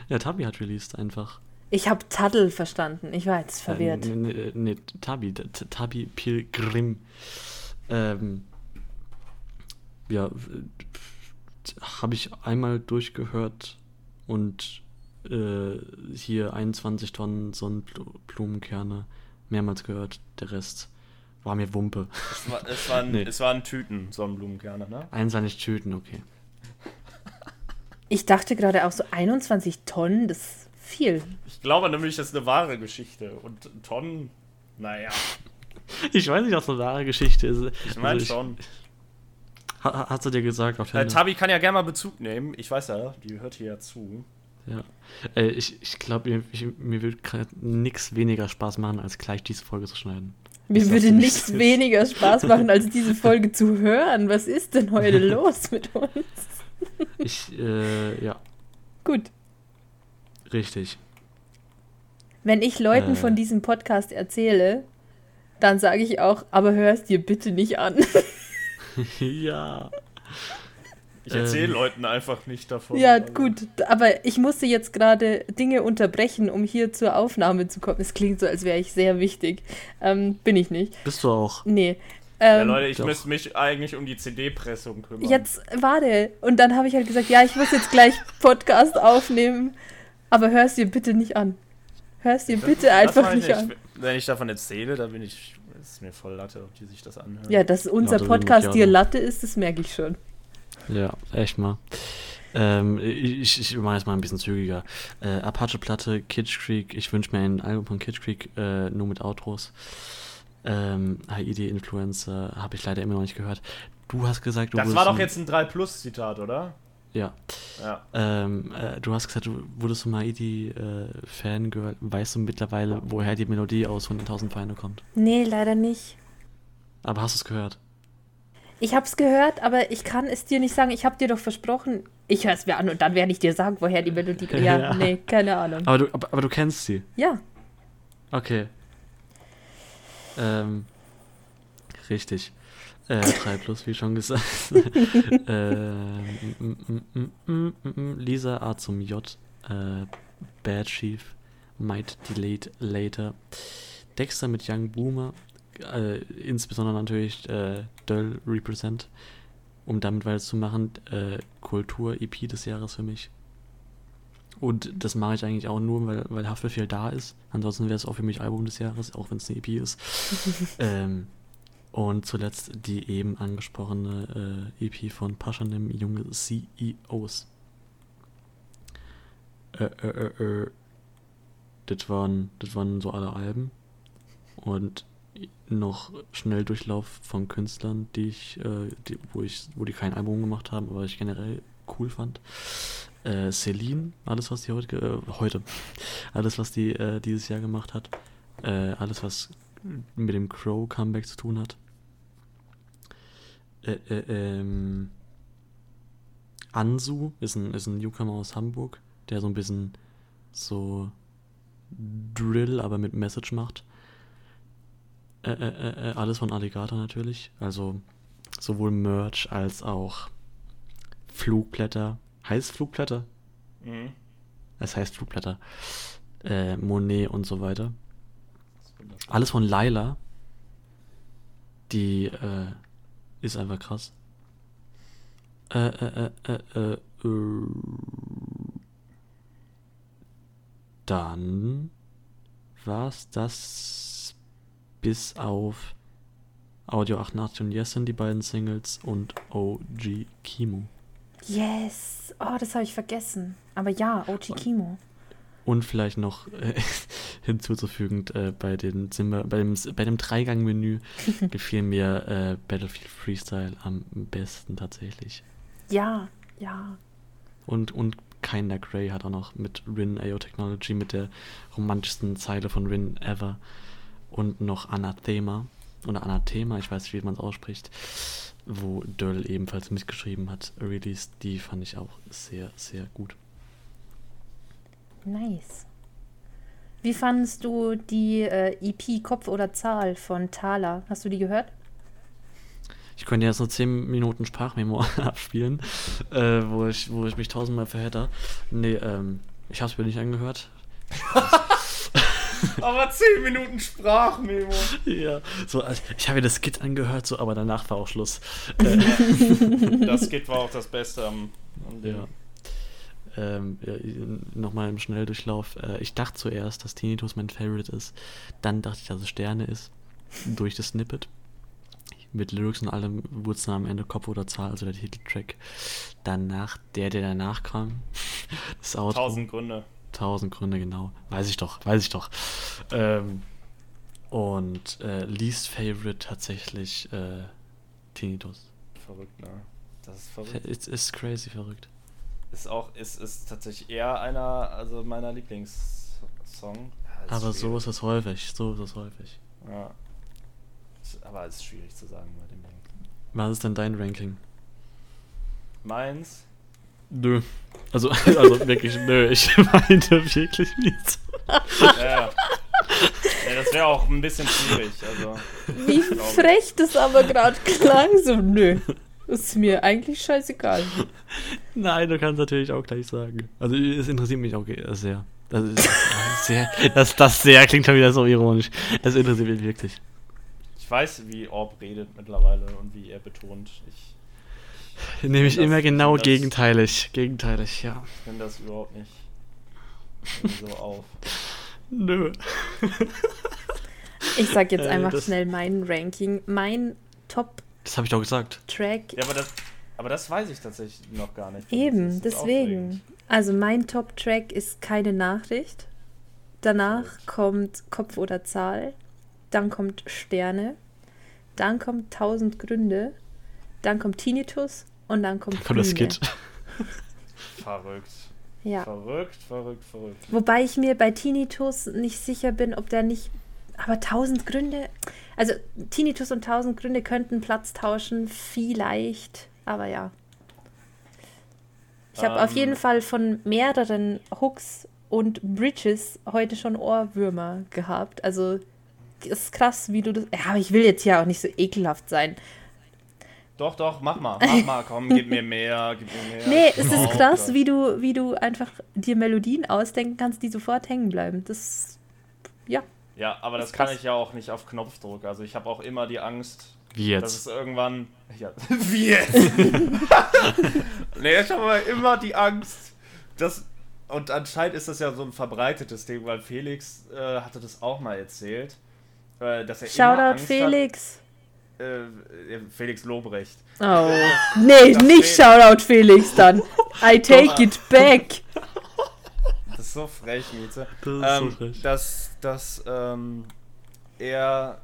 Speaker 2: Ja, Tabi hat released einfach.
Speaker 5: Ich habe Taddel verstanden. Ich war jetzt verwirrt.
Speaker 2: Äh, nee, nee, Tabi, Tabi Pilgrim. Ähm, ja, habe ich einmal durchgehört und äh, hier 21 Tonnen Sonnenblumenkerne mehrmals gehört. Der Rest war mir Wumpe.
Speaker 1: Es, war, es, waren,
Speaker 2: Nee.
Speaker 1: es waren Tüten Sonnenblumenkerne, ne?
Speaker 2: 21 Tüten, okay.
Speaker 5: Ich dachte gerade auch so 21 Tonnen, das ist viel.
Speaker 1: Ich glaube nämlich, das ist eine wahre Geschichte. Und Tonnen, naja.
Speaker 2: Ich weiß nicht, ob es eine wahre Geschichte ist.
Speaker 1: Ich meine
Speaker 2: Also
Speaker 1: schon.
Speaker 2: Ha, hast du dir gesagt auf
Speaker 1: Äh? Tabi kann ja gerne mal Bezug nehmen. Ich weiß ja, die hört hier ja zu.
Speaker 2: Ja. Äh, ich ich glaube, mir, ich, mir wird gerade nichts weniger Spaß machen, als gleich diese Folge zu schneiden.
Speaker 5: Mir würde nichts weniger Spaß machen, als diese (laughs) Folge zu hören. Was ist denn heute los mit uns?
Speaker 2: Ich, äh, ja,
Speaker 5: Gut.
Speaker 2: richtig.
Speaker 5: Wenn ich Leuten
Speaker 2: Äh.
Speaker 5: von diesem Podcast erzähle, dann sage ich auch, aber hör es dir bitte nicht an. (laughs)
Speaker 2: ja.
Speaker 1: Ich erzähle
Speaker 2: Ähm.
Speaker 1: Leuten einfach nicht davon.
Speaker 5: ja,
Speaker 1: Also,
Speaker 5: gut. Aber ich musste jetzt gerade Dinge unterbrechen, um hier zur Aufnahme zu kommen. Es klingt so, als wäre ich sehr wichtig. Ähm, bin ich nicht.
Speaker 2: Bist du auch.
Speaker 5: Nee.
Speaker 1: Ja,
Speaker 5: Ähm,
Speaker 1: Leute, ich
Speaker 2: Doch.
Speaker 1: müsste mich eigentlich um die CD-Pressung kümmern.
Speaker 5: Jetzt warte. Und dann habe ich halt gesagt, ja, ich muss jetzt gleich Podcast aufnehmen, aber hör es dir bitte nicht an. Hör es dir
Speaker 1: Das-
Speaker 5: bitte
Speaker 1: das
Speaker 5: einfach nicht an.
Speaker 1: Wenn ich davon erzähle, dann bin ich. ist mir voll Latte, ob die sich das anhören.
Speaker 5: Ja, dass unser Podcast dir. Latte ist, das merke ich schon.
Speaker 2: Ja, echt mal. Ähm, ich, ich mache jetzt mal ein bisschen zügiger. Äh, Apache-Platte, Kitsch Creek. Ich wünsche mir ein Album von Kitsch Creek, äh, nur mit Outros. Ähm, Haidi Influencer habe ich leider immer noch nicht gehört. Du hast gesagt, du
Speaker 1: das war doch
Speaker 2: ein-
Speaker 1: jetzt ein 3-Plus-Zitat, oder?
Speaker 2: Ja.
Speaker 1: Ja.
Speaker 2: Ähm, äh, du hast gesagt, du wurdest du Haidi äh, Fan gehört. Weißt du mittlerweile, woher die Melodie aus 100.000 Feinde kommt?
Speaker 5: Nee, leider nicht.
Speaker 2: Aber hast du es gehört?
Speaker 5: Ich habe es gehört, aber ich kann es dir nicht sagen. Ich habe dir doch versprochen, ich höre es mir an und dann werde ich dir sagen, woher die Melodie kommt. Ja, (laughs)
Speaker 2: Ja.
Speaker 5: nee, keine Ahnung.
Speaker 2: Aber du, aber, aber du kennst sie.
Speaker 5: Ja,
Speaker 2: Okay. Ähm, richtig. Äh, 3 plus, wie schon gesagt. (laughs) ähm, mm, mm, mm, Lisa A zum J. Äh, Bad Chief. Might Delayed Later. Dexter mit Young Boomer. Äh, insbesondere natürlich äh, Döll Represent. Um damit weiterzumachen. Äh, Kultur-EP des Jahres für mich. Und das mache ich eigentlich auch nur, weil, weil Haftbefehl da ist. Ansonsten wäre es auch für mich Album des Jahres, auch wenn es eine EP ist. (laughs) ähm, und zuletzt die eben angesprochene äh, EP von Paschanim, junge CEOs. Äh, äh, äh, äh. Das waren, das waren so alle Alben. Und noch Schnelldurchlauf von Künstlern, die ich, äh, die, wo ich, wo die kein Album gemacht haben, aber ich generell cool fand. Äh, Celine, alles was die heute, äh, heute, (laughs) alles was die äh, dieses Jahr gemacht hat, äh, alles was mit dem Crow Comeback zu tun hat. Äh, äh, ähm, Ansu ist ein, ist ein Newcomer aus Hamburg, der so ein bisschen so Drill, aber mit Message macht. Äh, äh, äh, äh, alles von Alligator natürlich. Also sowohl Merch als auch Flugblätter. Heißt Flugblätter?
Speaker 1: Mhm.
Speaker 2: Es heißt Flugblätter. Äh, Monet und so weiter. Alles von Laila. Die äh, ist einfach krass. Äh, äh, äh. Dann war's das bis auf Audio 88 und Yes sind die beiden Singles und OG Kimo.
Speaker 5: yes. Oh, das habe ich vergessen. Aber ja, OG Kimo.
Speaker 2: Und vielleicht noch äh, (laughs) hinzuzufügend, äh, bei, den Zimmer, bei dem, bei dem Dreigang-Menü (laughs) gefiel mir äh, Battlefield Freestyle am besten tatsächlich.
Speaker 5: Ja, ja.
Speaker 2: Und, und Kinder Grey hat auch noch mit Rin AO Technology mit der romantischsten Zeile von Rin ever. Und noch Anathema. Oder Anathema, ich weiß nicht, wie man es ausspricht. Wo Döll ebenfalls mitgeschrieben hat. Release, die fand ich auch sehr, sehr gut.
Speaker 5: Nice. Wie fandest du die äh, EP Kopf oder Zahl von Thaler? Hast du die gehört?
Speaker 2: Ich könnte jetzt nur 10 Minuten Sprachmemo (laughs) abspielen, äh, wo, ich, wo ich mich tausendmal verhedder. Nee, ähm, ich hab's mir nicht angehört. (laughs) (laughs)
Speaker 1: Aber 10 Minuten Sprachmemo.
Speaker 2: Ja, so, also, ich habe mir das Skit angehört, so, aber danach war auch Schluss. (laughs)
Speaker 1: Das geht war auch das Beste am, am.
Speaker 2: Ja. Ähm, Nochmal im Schnelldurchlauf. Äh, ich dachte zuerst, dass Tinnitus mein Favorite ist. Dann dachte ich, dass es Sterne ist. Durch das Snippet. Mit Lyrics und allem wurde es dann am Ende Kopf oder Zahl, also der Titeltrack. Danach der, der danach kam. (laughs) Das Outro.
Speaker 1: Tausend Gründe.
Speaker 2: Tausend Gründe, genau. Weiß ich doch, weiß ich doch. Ähm, Und äh, least favorite tatsächlich äh, Tinnitus.
Speaker 1: Verrückt, ne? Das ist verrückt.
Speaker 2: Es ist crazy verrückt.
Speaker 1: Ist auch, ist, ist tatsächlich eher einer, also meiner Lieblingssong. Ja,
Speaker 2: Aber so
Speaker 1: schwierig.
Speaker 2: ist es häufig, so ist es häufig.
Speaker 1: Ja. Aber es ist schwierig zu sagen bei dem Ding.
Speaker 2: Was ist denn dein Ranking?
Speaker 1: Meins?
Speaker 2: Nö. Also, (laughs) also wirklich, nö, ich (laughs) meinte wirklich nicht.
Speaker 1: Ja, ja. ja das wäre auch ein bisschen schwierig. Also,
Speaker 5: Wie frech das aber gerade klang. So, nö. Ist mir eigentlich scheißegal.
Speaker 2: Nein, du kannst natürlich auch gleich sagen. Also, es interessiert mich auch sehr. Das ist äh, sehr, das, das sehr klingt schon wieder so ironisch. Es interessiert mich wirklich.
Speaker 1: ich weiß, wie Orb redet mittlerweile und wie er betont. Ich (laughs)
Speaker 2: Nämlich
Speaker 1: Das-
Speaker 2: immer genau
Speaker 1: das-
Speaker 2: gegenteilig. Gegenteilig, ja.
Speaker 1: finde das überhaupt nicht (laughs) so auf.
Speaker 2: Nö.
Speaker 5: Ich sag jetzt
Speaker 2: Äh,
Speaker 5: einfach schnell mein Ranking. Mein Top-Track.
Speaker 2: Das habe ich doch gesagt.
Speaker 1: Ja, aber das, aber das weiß ich tatsächlich noch gar nicht.
Speaker 5: Eben, deswegen.
Speaker 1: aufregend.
Speaker 5: Also mein Top-Track ist keine Nachricht. Danach kommt Kopf oder Zahl. Dann kommt Sterne. Dann kommt Tausend Gründe. Dann kommt Tinnitus. Und dann kommt
Speaker 2: Kommt das. Skit. (laughs)
Speaker 1: Verrückt.
Speaker 5: Ja.
Speaker 1: Verrückt, verrückt, verrückt.
Speaker 5: Wobei ich mir bei Tinnitus nicht sicher bin, ob der nicht. Aber tausend Gründe. Also Tinnitus und tausend Gründe könnten Platz tauschen, vielleicht. Aber ja. Ich habe auf
Speaker 1: Ähm.
Speaker 5: jeden Fall von mehreren Hooks und Bridges heute schon Ohrwürmer gehabt. Also ist krass, wie du das. Ja, aber ich will jetzt ja auch nicht so ekelhaft sein.
Speaker 1: Doch, doch, mach mal, mach mal, komm, gib mir mehr, gib mir mehr.
Speaker 5: Nee, es ist
Speaker 1: Oh,
Speaker 5: krass, wie du, wie du einfach dir Melodien ausdenken kannst, die sofort hängen bleiben. Das. Ja.
Speaker 1: Ja, aber das
Speaker 5: ist
Speaker 1: kann
Speaker 5: krass.
Speaker 1: ich ja auch nicht auf Knopfdruck. Also ich habe auch immer die Angst,
Speaker 2: Wie
Speaker 1: dass
Speaker 2: jetzt?
Speaker 1: es irgendwann. Ja, (laughs) wie jetzt? (laughs) nee, ich habe immer die Angst, dass. Und anscheinend ist das ja so ein verbreitetes Ding, weil Felix äh, hatte das auch mal erzählt. Äh, dass er immer
Speaker 5: Shoutout
Speaker 1: Angst
Speaker 5: Felix.
Speaker 1: Hat, äh, äh, Felix Lobrecht.
Speaker 5: Oh. (laughs) Nee,
Speaker 1: Das
Speaker 5: nicht Shoutout Felix dann. I (laughs) take
Speaker 1: Doch.
Speaker 5: it back. (laughs)
Speaker 1: Das ist so frech, Mieze.
Speaker 2: Das ist so
Speaker 1: ähm,
Speaker 2: frech.
Speaker 1: Dass, dass ähm, er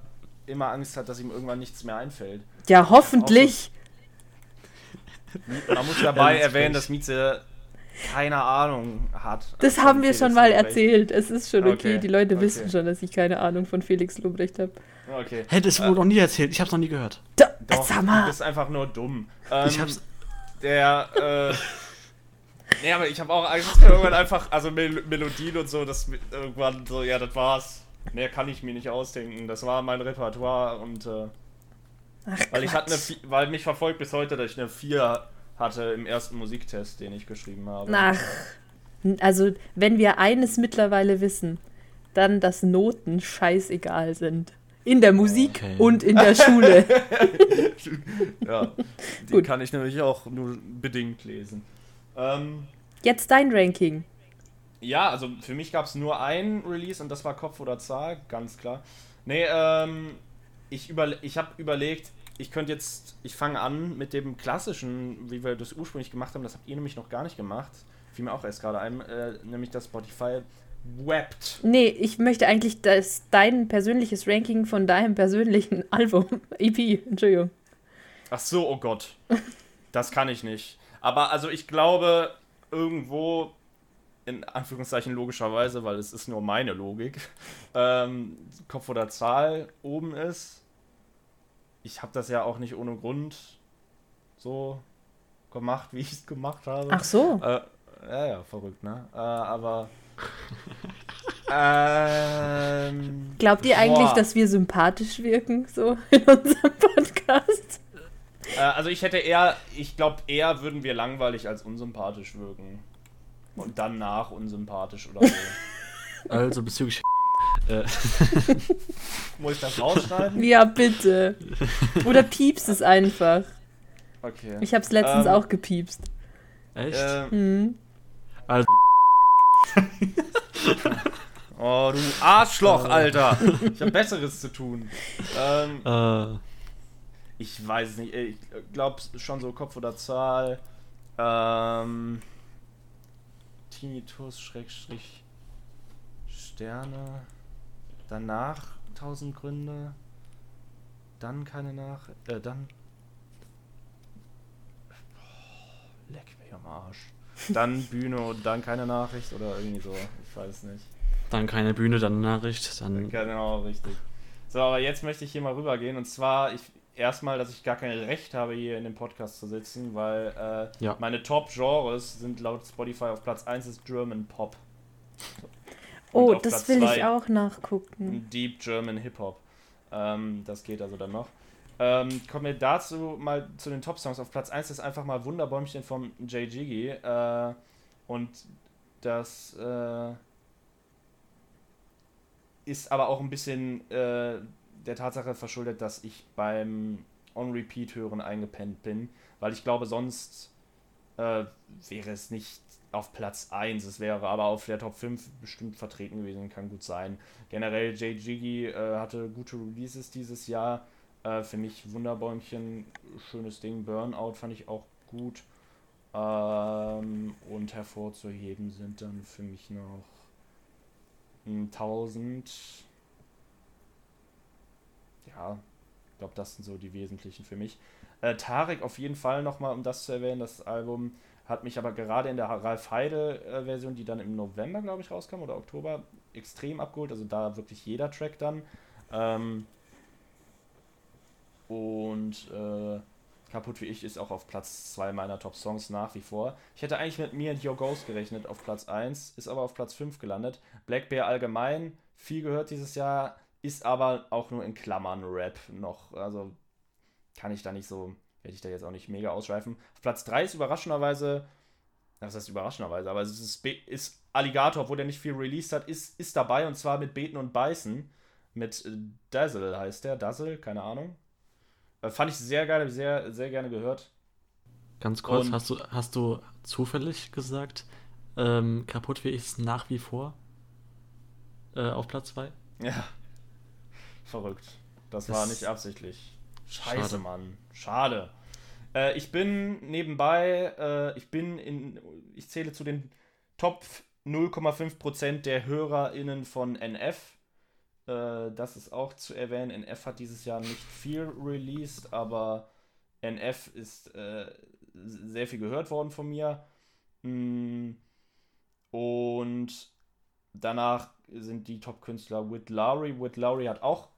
Speaker 1: immer Angst hat, dass ihm irgendwann nichts mehr einfällt.
Speaker 5: Ja, hoffentlich.
Speaker 1: Man muss dabei
Speaker 2: das
Speaker 1: erwähnen, dass Mieze keine Ahnung hat.
Speaker 5: Das haben wir
Speaker 1: Felix
Speaker 5: schon mal
Speaker 1: Lobrecht.
Speaker 5: erzählt. Es ist schon okay.
Speaker 1: Okay,
Speaker 5: Die Leute
Speaker 1: okay.
Speaker 5: wissen schon, dass ich keine Ahnung von Felix Lobrecht habe.
Speaker 1: Okay.
Speaker 2: Hey, das wurde noch nie erzählt. Ich hab's noch nie gehört.
Speaker 5: Da,
Speaker 1: Doch,
Speaker 5: sag
Speaker 1: du
Speaker 5: mal.
Speaker 1: bist einfach nur dumm. Ähm,
Speaker 2: Ich hab's.
Speaker 1: Der, äh. Nee, aber ich habe auch Angst, dass mir irgendwann einfach, also Mel Melodien und so, dass mir irgendwann so, ja, das war's. Mehr kann ich mir nicht ausdenken. Das war mein Repertoire und äh,
Speaker 5: Ach,
Speaker 1: weil ich hatte eine, weil mich verfolgt bis heute, dass ich eine 4 hatte im ersten Musiktest, den ich geschrieben habe.
Speaker 5: Ach. Also, wenn wir eines mittlerweile wissen, dann, dass Noten scheißegal sind. In der Musik
Speaker 2: Okay.
Speaker 5: und in der Schule. (laughs)
Speaker 1: Ja, die
Speaker 5: Gut.
Speaker 1: kann ich nämlich auch nur bedingt lesen. Ähm,
Speaker 5: Jetzt dein Ranking.
Speaker 1: Ja, also für mich gab es nur ein Release und das war Kopf oder Zahl, ganz klar. Nee, ähm, ich, ich habe überlegt, ich könnte jetzt, ich fange an mit dem klassischen, wie wir das ursprünglich gemacht haben, das habt ihr nämlich noch gar nicht gemacht. Fiel mir auch erst gerade ein, äh, nämlich das Spotify Wept.
Speaker 5: Nee, ich möchte eigentlich das, dein persönliches Ranking von deinem persönlichen (laughs) Album. EP, Entschuldigung.
Speaker 1: Ach so, oh Gott. Das kann ich nicht. Aber also ich glaube, irgendwo, in Anführungszeichen logischerweise, weil es ist nur meine Logik, (laughs) ähm, Kopf oder Zahl oben ist. Ich habe das ja auch nicht ohne Grund so gemacht, wie ich es gemacht habe.
Speaker 5: Ach so.
Speaker 1: Äh, ja, ja, verrückt, ne? Äh, aber. Ähm,
Speaker 5: Glaubt ihr eigentlich,
Speaker 1: boah.
Speaker 5: dass wir sympathisch wirken, so in unserem Podcast?
Speaker 1: Äh, also ich hätte eher, ich glaube eher würden wir langweilig als unsympathisch wirken. Und danach unsympathisch oder so. (laughs)
Speaker 2: Also bezüglich. Äh, (laughs)
Speaker 1: Muss ich das rausschneiden?
Speaker 5: Ja, bitte. Oder piepst es einfach.
Speaker 1: Okay.
Speaker 5: Ich hab's letztens
Speaker 1: Ähm,
Speaker 5: auch gepiepst.
Speaker 2: echt?
Speaker 1: Ähm,
Speaker 5: Hm.
Speaker 2: Also,
Speaker 1: oh, du Arschloch, Alter. Ich habe Besseres zu tun. Ähm,
Speaker 2: äh,
Speaker 1: ich weiß es nicht. Ich glaube schon so Kopf oder Zahl. Ähm, Tinnitus, Schrägstrich, Sterne. Danach tausend Gründe. Dann keine Nach... Äh, dann... Leck mich am Arsch. Dann Bühne und dann keine Nachricht oder irgendwie so. Ich weiß es nicht.
Speaker 2: Dann keine Bühne, dann Nachricht, dann.
Speaker 1: Genau, richtig. So, aber jetzt möchte ich hier mal rübergehen. Und zwar, ich erstmal, dass ich gar kein Recht habe, hier in dem Podcast zu sitzen, weil äh,
Speaker 2: Ja.
Speaker 1: meine Top-Genres sind laut Spotify auf Platz 1 ist German Pop.
Speaker 5: Oh, das
Speaker 1: Platz
Speaker 5: will ich auch nachgucken.
Speaker 1: Deep German Hip-Hop. Ähm, das geht also dann noch. Ähm, kommen wir dazu mal zu den Top-Songs. Auf Platz 1 ist einfach mal Wunderbäumchen vom Jay Jiggy. Äh, und das äh, ist aber auch ein bisschen äh, der Tatsache verschuldet, dass ich beim On-Repeat-Hören eingepennt bin, weil ich glaube, sonst äh, wäre es nicht auf Platz 1. Es wäre aber auf der Top 5 bestimmt vertreten gewesen, kann gut sein. Generell, Jay Jiggy äh, hatte gute Releases dieses Jahr. Äh, für mich Wunderbäumchen, schönes Ding. Burnout fand ich auch gut. Ähm, und hervorzuheben sind dann für mich noch 1000. Ja, ich glaube, das sind so die wesentlichen für mich. Äh, Tarek auf jeden Fall nochmal, um das zu erwähnen, das Album hat mich aber gerade in der Ralf Heide-Version, die dann im November, glaube ich, rauskam oder Oktober, extrem abgeholt. Also da wirklich jeder Track dann. Ähm, und äh, Kaputt wie ich ist auch auf Platz 2 meiner Top-Songs nach wie vor. Ich hätte eigentlich mit Me and Your Ghost gerechnet auf Platz 1, ist aber auf Platz 5 gelandet. Black Bear allgemein, viel gehört dieses Jahr, ist aber auch nur in Klammern Rap noch. Also kann ich da nicht so, werde ich da jetzt auch nicht mega ausschweifen. Auf Platz 3 ist überraschenderweise, das heißt überraschenderweise, aber es ist, ist Alligator, obwohl der nicht viel released hat, ist, ist dabei und zwar mit Beten und Beißen. Mit äh, Dazzle heißt der, Dazzle, keine Ahnung. Äh, fand ich sehr geil, ich sehr, sehr gerne gehört.
Speaker 2: Ganz kurz,
Speaker 1: Und-
Speaker 2: hast du, hast du zufällig gesagt, ähm, kaputt wie ich es nach wie vor äh, auf Platz 2?
Speaker 1: Ja. Verrückt. Das,
Speaker 2: Das-
Speaker 1: war nicht absichtlich. Scheiße,
Speaker 2: Schade.
Speaker 1: Mann. Schade. Äh, ich bin nebenbei, äh, ich bin in, ich zähle zu den Top 0,5% der HörerInnen von NF. Äh, das ist auch zu erwähnen. NF hat dieses Jahr nicht viel released, aber NF ist äh, sehr viel gehört worden von mir. Mm, Und danach sind die Top-Künstler Whit Lowry. Whit Lowry hat auch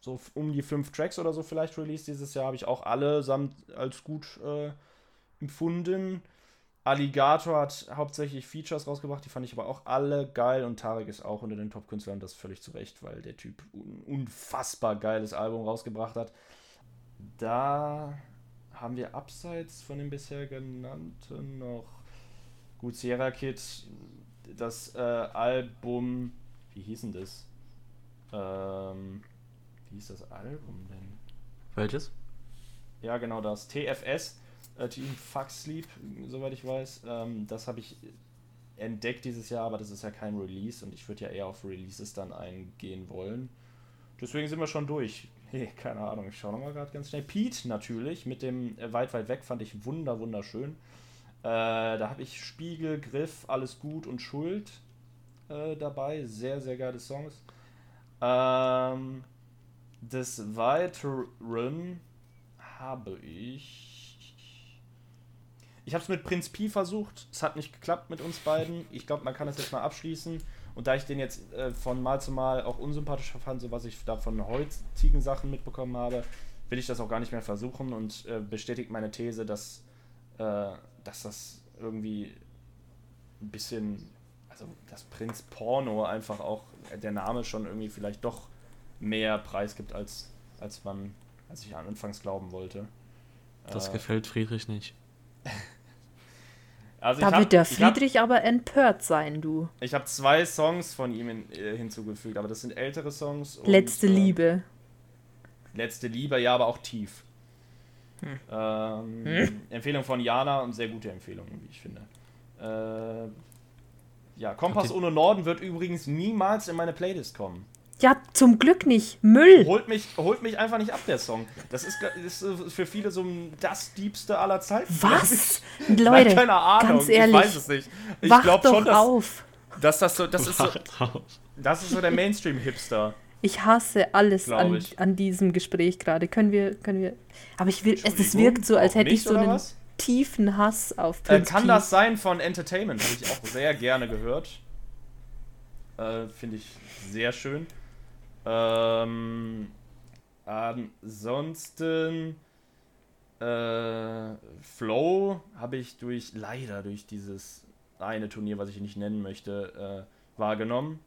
Speaker 1: so um die fünf Tracks oder so vielleicht released dieses Jahr. Habe ich auch allesamt als gut äh, empfunden. Alligator hat hauptsächlich Features rausgebracht, die fand ich aber auch alle geil und Tarek ist auch unter den Top-Künstlern, das völlig zu Recht, weil der Typ ein unfassbar geiles Album rausgebracht hat. Da haben wir abseits von den bisher genannten noch gut Sierra Kid, das äh, Album, wie hieß denn das? Ähm, wie hieß das Album denn?
Speaker 2: Welches?
Speaker 1: Ja, genau das. TFS, äh, Team Fuck Sleep, soweit ich weiß. Ähm, das habe ich entdeckt dieses Jahr, aber das ist ja kein Release und ich würde ja eher auf Releases dann eingehen wollen. Deswegen sind wir schon durch. (laughs) Hey, keine Ahnung, ich schaue nochmal gerade ganz schnell. Pete natürlich, mit dem äh, Weit, Weit Weg fand ich wunder, wunderschön. Äh, da habe ich Spiegel, Griff, Alles Gut und Schuld äh, dabei. Sehr, sehr geile Songs. Ähm, des Weiteren habe ich. Ich habe es mit Prinz Pi versucht. Es hat nicht geklappt mit uns beiden. Ich glaube, man kann es jetzt mal abschließen. Und da ich den jetzt äh, von Mal zu Mal auch unsympathischer fand, so was ich da von heutigen Sachen mitbekommen habe, will ich das auch gar nicht mehr versuchen und äh, bestätigt meine These, dass, äh, dass das irgendwie ein bisschen, also das Prinz Porno einfach auch, äh, der Name schon irgendwie vielleicht doch mehr Preis gibt, als, als man, als ich anfangs glauben wollte.
Speaker 2: Das
Speaker 1: Äh,
Speaker 2: gefällt Friedrich nicht. (laughs)
Speaker 1: also
Speaker 5: Da
Speaker 1: ich hab-
Speaker 5: wird der
Speaker 1: ich hab-
Speaker 5: Friedrich aber empört sein, du.
Speaker 1: Ich habe zwei Songs von ihm in, äh, hinzugefügt, aber das sind ältere Songs. und,
Speaker 5: Letzte
Speaker 1: äh,
Speaker 5: Liebe.
Speaker 1: Letzte Liebe, ja, aber auch tief.
Speaker 5: Hm.
Speaker 1: Ähm, Empfehlung von Jana und sehr gute Empfehlung, wie ich finde. Äh, ja, Kompass
Speaker 2: ihr-
Speaker 1: ohne Norden wird übrigens niemals in meine Playlist kommen.
Speaker 5: Ja, zum Glück nicht. Müll.
Speaker 1: Holt mich, holt mich einfach nicht ab, der Song. Das ist, ist äh, für viele so ein, das Diebste aller Zeiten.
Speaker 5: Was? (laughs) (laughs)
Speaker 1: Nein,
Speaker 5: Leute,
Speaker 1: keine Ahnung.
Speaker 5: ganz ehrlich.
Speaker 1: Ich weiß es nicht. Ich
Speaker 5: wach
Speaker 1: glaube
Speaker 5: doch
Speaker 1: schon, dass,
Speaker 5: auf.
Speaker 1: dass das so, das ist so, das ist so der Mainstream-Hipster.
Speaker 5: Ich hasse alles an,
Speaker 1: ich.
Speaker 5: an diesem Gespräch gerade. Können wir, können wir. Aber ich will, es, es wirkt so, als hätte ich
Speaker 1: nicht,
Speaker 5: so
Speaker 1: oder
Speaker 5: einen
Speaker 1: was?
Speaker 5: tiefen Hass auf
Speaker 1: Äh,
Speaker 5: Prince
Speaker 1: kann
Speaker 5: Pi.
Speaker 1: das sein von Entertainment? Habe ich auch sehr gerne gehört. Äh, Finde ich sehr schön. Ähm, ansonsten äh, Flow habe ich durch leider durch dieses eine Turnier, was ich nicht nennen möchte, äh, wahrgenommen.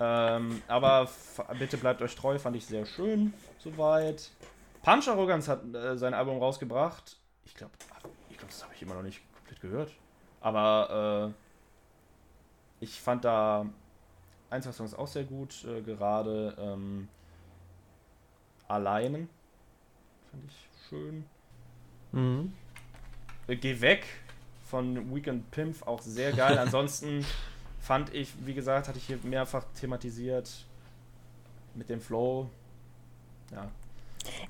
Speaker 1: Ähm, aber bitte bleibt euch treu, fand ich sehr schön soweit. Punch Arrogance hat äh, sein Album rausgebracht. Ich glaube, ich glaube, das habe ich immer noch nicht komplett gehört. Aber äh, ich fand da ein, zwei Songs auch sehr gut. Äh, gerade ähm, Alleinen fand ich schön.
Speaker 2: Mhm.
Speaker 1: Äh, Geh weg von Weekend Pimp auch sehr geil. (laughs) Ansonsten fand ich, wie gesagt, hatte ich hier mehrfach thematisiert mit dem Flow. Ja.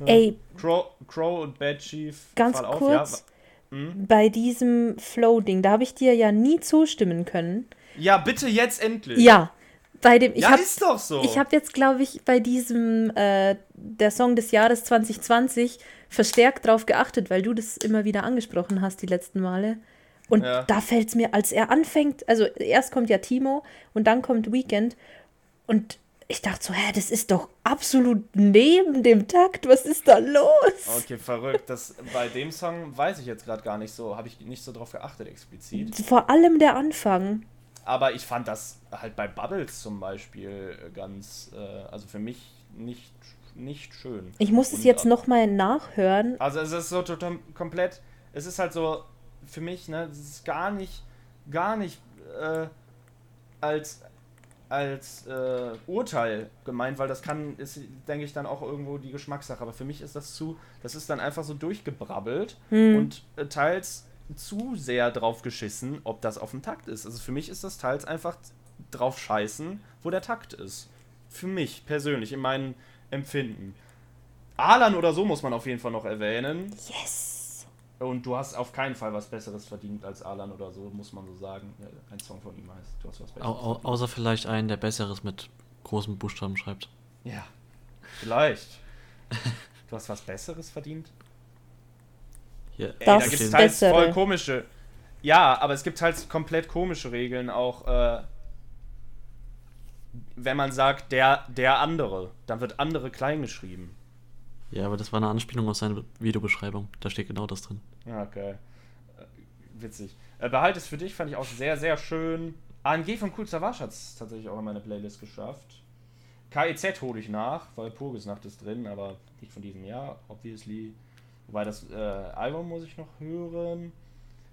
Speaker 5: Ey,
Speaker 1: Crow, Crow und Bad Chief.
Speaker 5: Ganz
Speaker 1: Fall auf,
Speaker 5: kurz.
Speaker 1: Ja, hm?
Speaker 5: bei diesem Flow-Ding, da habe ich dir ja nie zustimmen können.
Speaker 1: ja, bitte jetzt endlich.
Speaker 5: Ja, bei dem. Ich
Speaker 1: ja
Speaker 5: hab,
Speaker 1: ist doch so.
Speaker 5: Ich habe jetzt, glaube ich, bei diesem äh, der Song des Jahres 2020 verstärkt drauf geachtet, weil du das immer wieder angesprochen hast die letzten Male. Und
Speaker 1: Ja.
Speaker 5: da fällt es mir, als er anfängt, also erst kommt ja Timo und dann kommt Weekend und ich dachte so, hä, das ist doch absolut neben dem Takt, was ist da los?
Speaker 1: Okay, verrückt. Das, bei dem Song weiß ich jetzt gerade gar nicht so, habe ich nicht so drauf geachtet explizit.
Speaker 5: Vor allem der Anfang.
Speaker 1: Aber ich fand das halt bei Bubbles zum Beispiel ganz, äh, also für mich nicht, nicht schön.
Speaker 5: Ich muss es
Speaker 1: Und,
Speaker 5: jetzt
Speaker 1: äh,
Speaker 5: nochmal nachhören.
Speaker 1: Also es ist so total komplett, es ist halt so für mich, ne, es ist gar nicht, gar nicht äh, als als äh, Urteil gemeint, weil das kann, ist, denke ich, dann auch irgendwo die Geschmackssache. Aber für mich ist das zu, das ist dann einfach so durchgebrabbelt und äh, teils zu sehr drauf geschissen, ob das auf dem Takt ist. Also für mich ist das teils einfach drauf scheißen, wo der Takt ist. Für mich persönlich, in meinem Empfinden. Alan oder so muss man auf jeden Fall noch erwähnen.
Speaker 5: Yes.
Speaker 1: Und du hast auf keinen Fall was Besseres verdient als Alan oder so, muss man so sagen. Ja, Ein Song von ihm heißt, du hast was
Speaker 2: Au,
Speaker 1: Besseres
Speaker 2: au, außer vielleicht einen, der Besseres mit großen Buchstaben schreibt.
Speaker 1: Ja, vielleicht. (laughs) du hast was Besseres verdient?
Speaker 2: Hier,
Speaker 1: Ey,
Speaker 5: Das
Speaker 1: da gibt es
Speaker 5: Bessere.
Speaker 1: voll komische. Ja, aber es gibt halt komplett komische Regeln auch. Äh, wenn man sagt, der, der andere, dann wird andere klein geschrieben.
Speaker 2: Ja, aber das war eine Anspielung auf seine Videobeschreibung. Da steht genau das drin.
Speaker 1: Ja, okay. Äh, witzig. Äh, Behalt es für dich fand ich auch sehr, sehr schön. AMG von Cool Savage hat es tatsächlich auch in meine Playlist geschafft. KIZ hole ich nach, weil Purgisnacht ist drin, aber nicht von diesem Jahr, obviously. Wobei das äh, Album muss ich noch hören.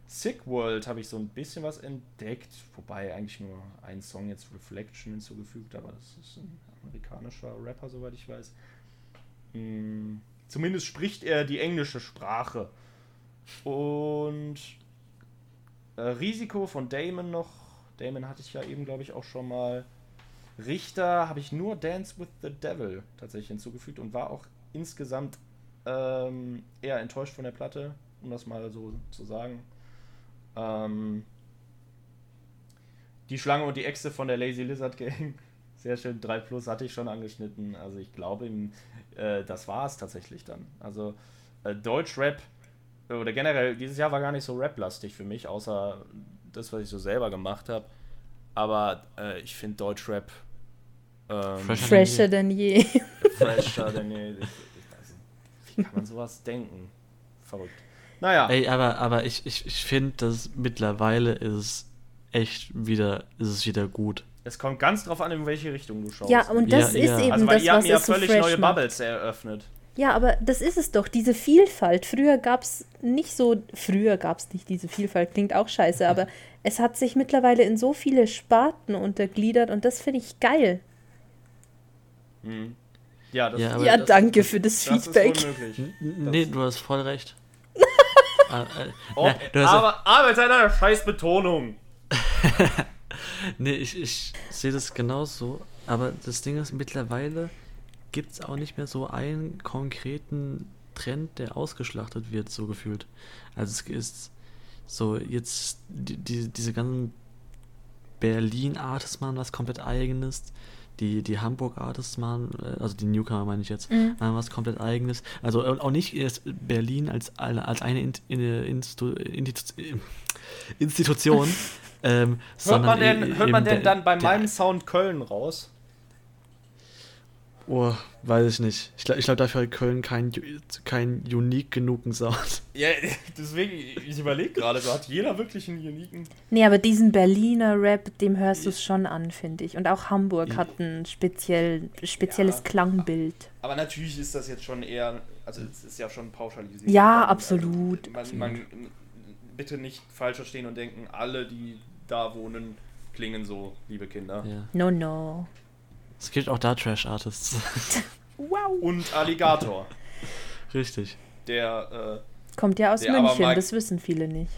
Speaker 1: Sick World habe ich so ein bisschen was entdeckt, wobei eigentlich nur ein Song jetzt Reflection hinzugefügt, aber das ist ein amerikanischer Rapper, soweit ich weiß. Hm, zumindest spricht er die englische Sprache. Und äh, Risiko von Damon noch. Damon hatte ich ja eben, glaube ich, auch schon mal. Richter habe ich nur Dance with the Devil tatsächlich hinzugefügt und war auch insgesamt ähm, eher enttäuscht von der Platte, um das mal so zu sagen. Ähm, die Schlange und die Echse von der Lazy Lizard Gang. (laughs) Sehr schön, 3 Plus hatte ich schon angeschnitten. Also ich glaube, äh, das war es tatsächlich dann. Also äh, Deutschrap oder generell, dieses Jahr war gar nicht so rap-lastig für mich, außer das, was ich so selber gemacht habe. Aber äh, ich finde Deutschrap ähm,
Speaker 2: Fresher
Speaker 5: Fresher denn je.
Speaker 1: fresher denn je. (laughs) Ich, ich weiß nicht. Wie kann man sowas denken? Verrückt. Naja,
Speaker 2: Ey, aber, aber ich, ich, ich finde, dass mittlerweile ist es echt wieder, ist es wieder gut.
Speaker 1: es kommt ganz drauf an, in welche Richtung du schaust.
Speaker 5: Ja, und
Speaker 2: Ja,
Speaker 5: das
Speaker 2: ja.
Speaker 5: ist eben
Speaker 1: also, weil
Speaker 5: das,
Speaker 1: ihr habt
Speaker 5: was
Speaker 1: mir ja
Speaker 5: es so
Speaker 1: völlig
Speaker 5: fresh
Speaker 1: neue
Speaker 5: macht.
Speaker 1: Bubbles eröffnet.
Speaker 5: Ja, aber das ist es doch, diese Vielfalt. Früher gab es nicht so, früher gab es nicht diese Vielfalt, klingt auch scheiße, aber (laughs) es hat sich mittlerweile in so viele Sparten untergliedert und das finde ich geil.
Speaker 1: Hm. Ja, das,
Speaker 2: Ja,
Speaker 5: ja,
Speaker 1: das,
Speaker 5: danke für das,
Speaker 1: das ist
Speaker 5: Feedback.
Speaker 2: nee, du hast voll recht. (laughs) Ah, äh,
Speaker 1: Oh,
Speaker 2: na,
Speaker 1: aber, aber mit einer scheiß Betonung. (laughs)
Speaker 2: Nee, ich, ich sehe das genauso. Aber das Ding ist, mittlerweile gibt es auch nicht mehr so einen konkreten Trend, der ausgeschlachtet wird, so gefühlt. Also es ist so jetzt die, die, diese ganzen Berlin-Artists machen was komplett eigenes. Die, die Hamburg Artists machen, äh, also die Newcomer meine ich jetzt,
Speaker 5: Mhm.
Speaker 2: machen was komplett eigenes. Also äh, auch nicht erst Berlin als, als eine In in, Instu Institu Institution. (laughs) ähm,
Speaker 1: Hört man denn, hört man denn dann bei meinem Sound Köln raus?
Speaker 2: Oh, weiß ich nicht. Ich glaube, ich glaub, dafür hat Köln keinen kein unique genugen Sound.
Speaker 1: Ja, deswegen, ich überlege gerade, so hat jeder wirklich einen uniken.
Speaker 5: Nee, aber diesen Berliner Rap, dem hörst du es schon an, finde ich. Und auch Hamburg hat ein speziell, spezielles
Speaker 1: Ja.
Speaker 5: Klangbild.
Speaker 1: Aber natürlich ist das jetzt schon eher, also es ist ja schon pauschalisiert.
Speaker 5: Ja,
Speaker 1: worden.
Speaker 5: absolut,
Speaker 1: Also, man, man bitte nicht falsch verstehen und denken, alle, die da wohnen, klingen so, liebe Kinder.
Speaker 2: Ja.
Speaker 5: No, no.
Speaker 2: Es gibt auch da Trash-Artists. (laughs)
Speaker 5: Wow.
Speaker 1: Und Alligator,
Speaker 2: Richtig.
Speaker 1: der
Speaker 5: Kommt ja aus
Speaker 1: Ja,
Speaker 5: München, das wissen viele nicht.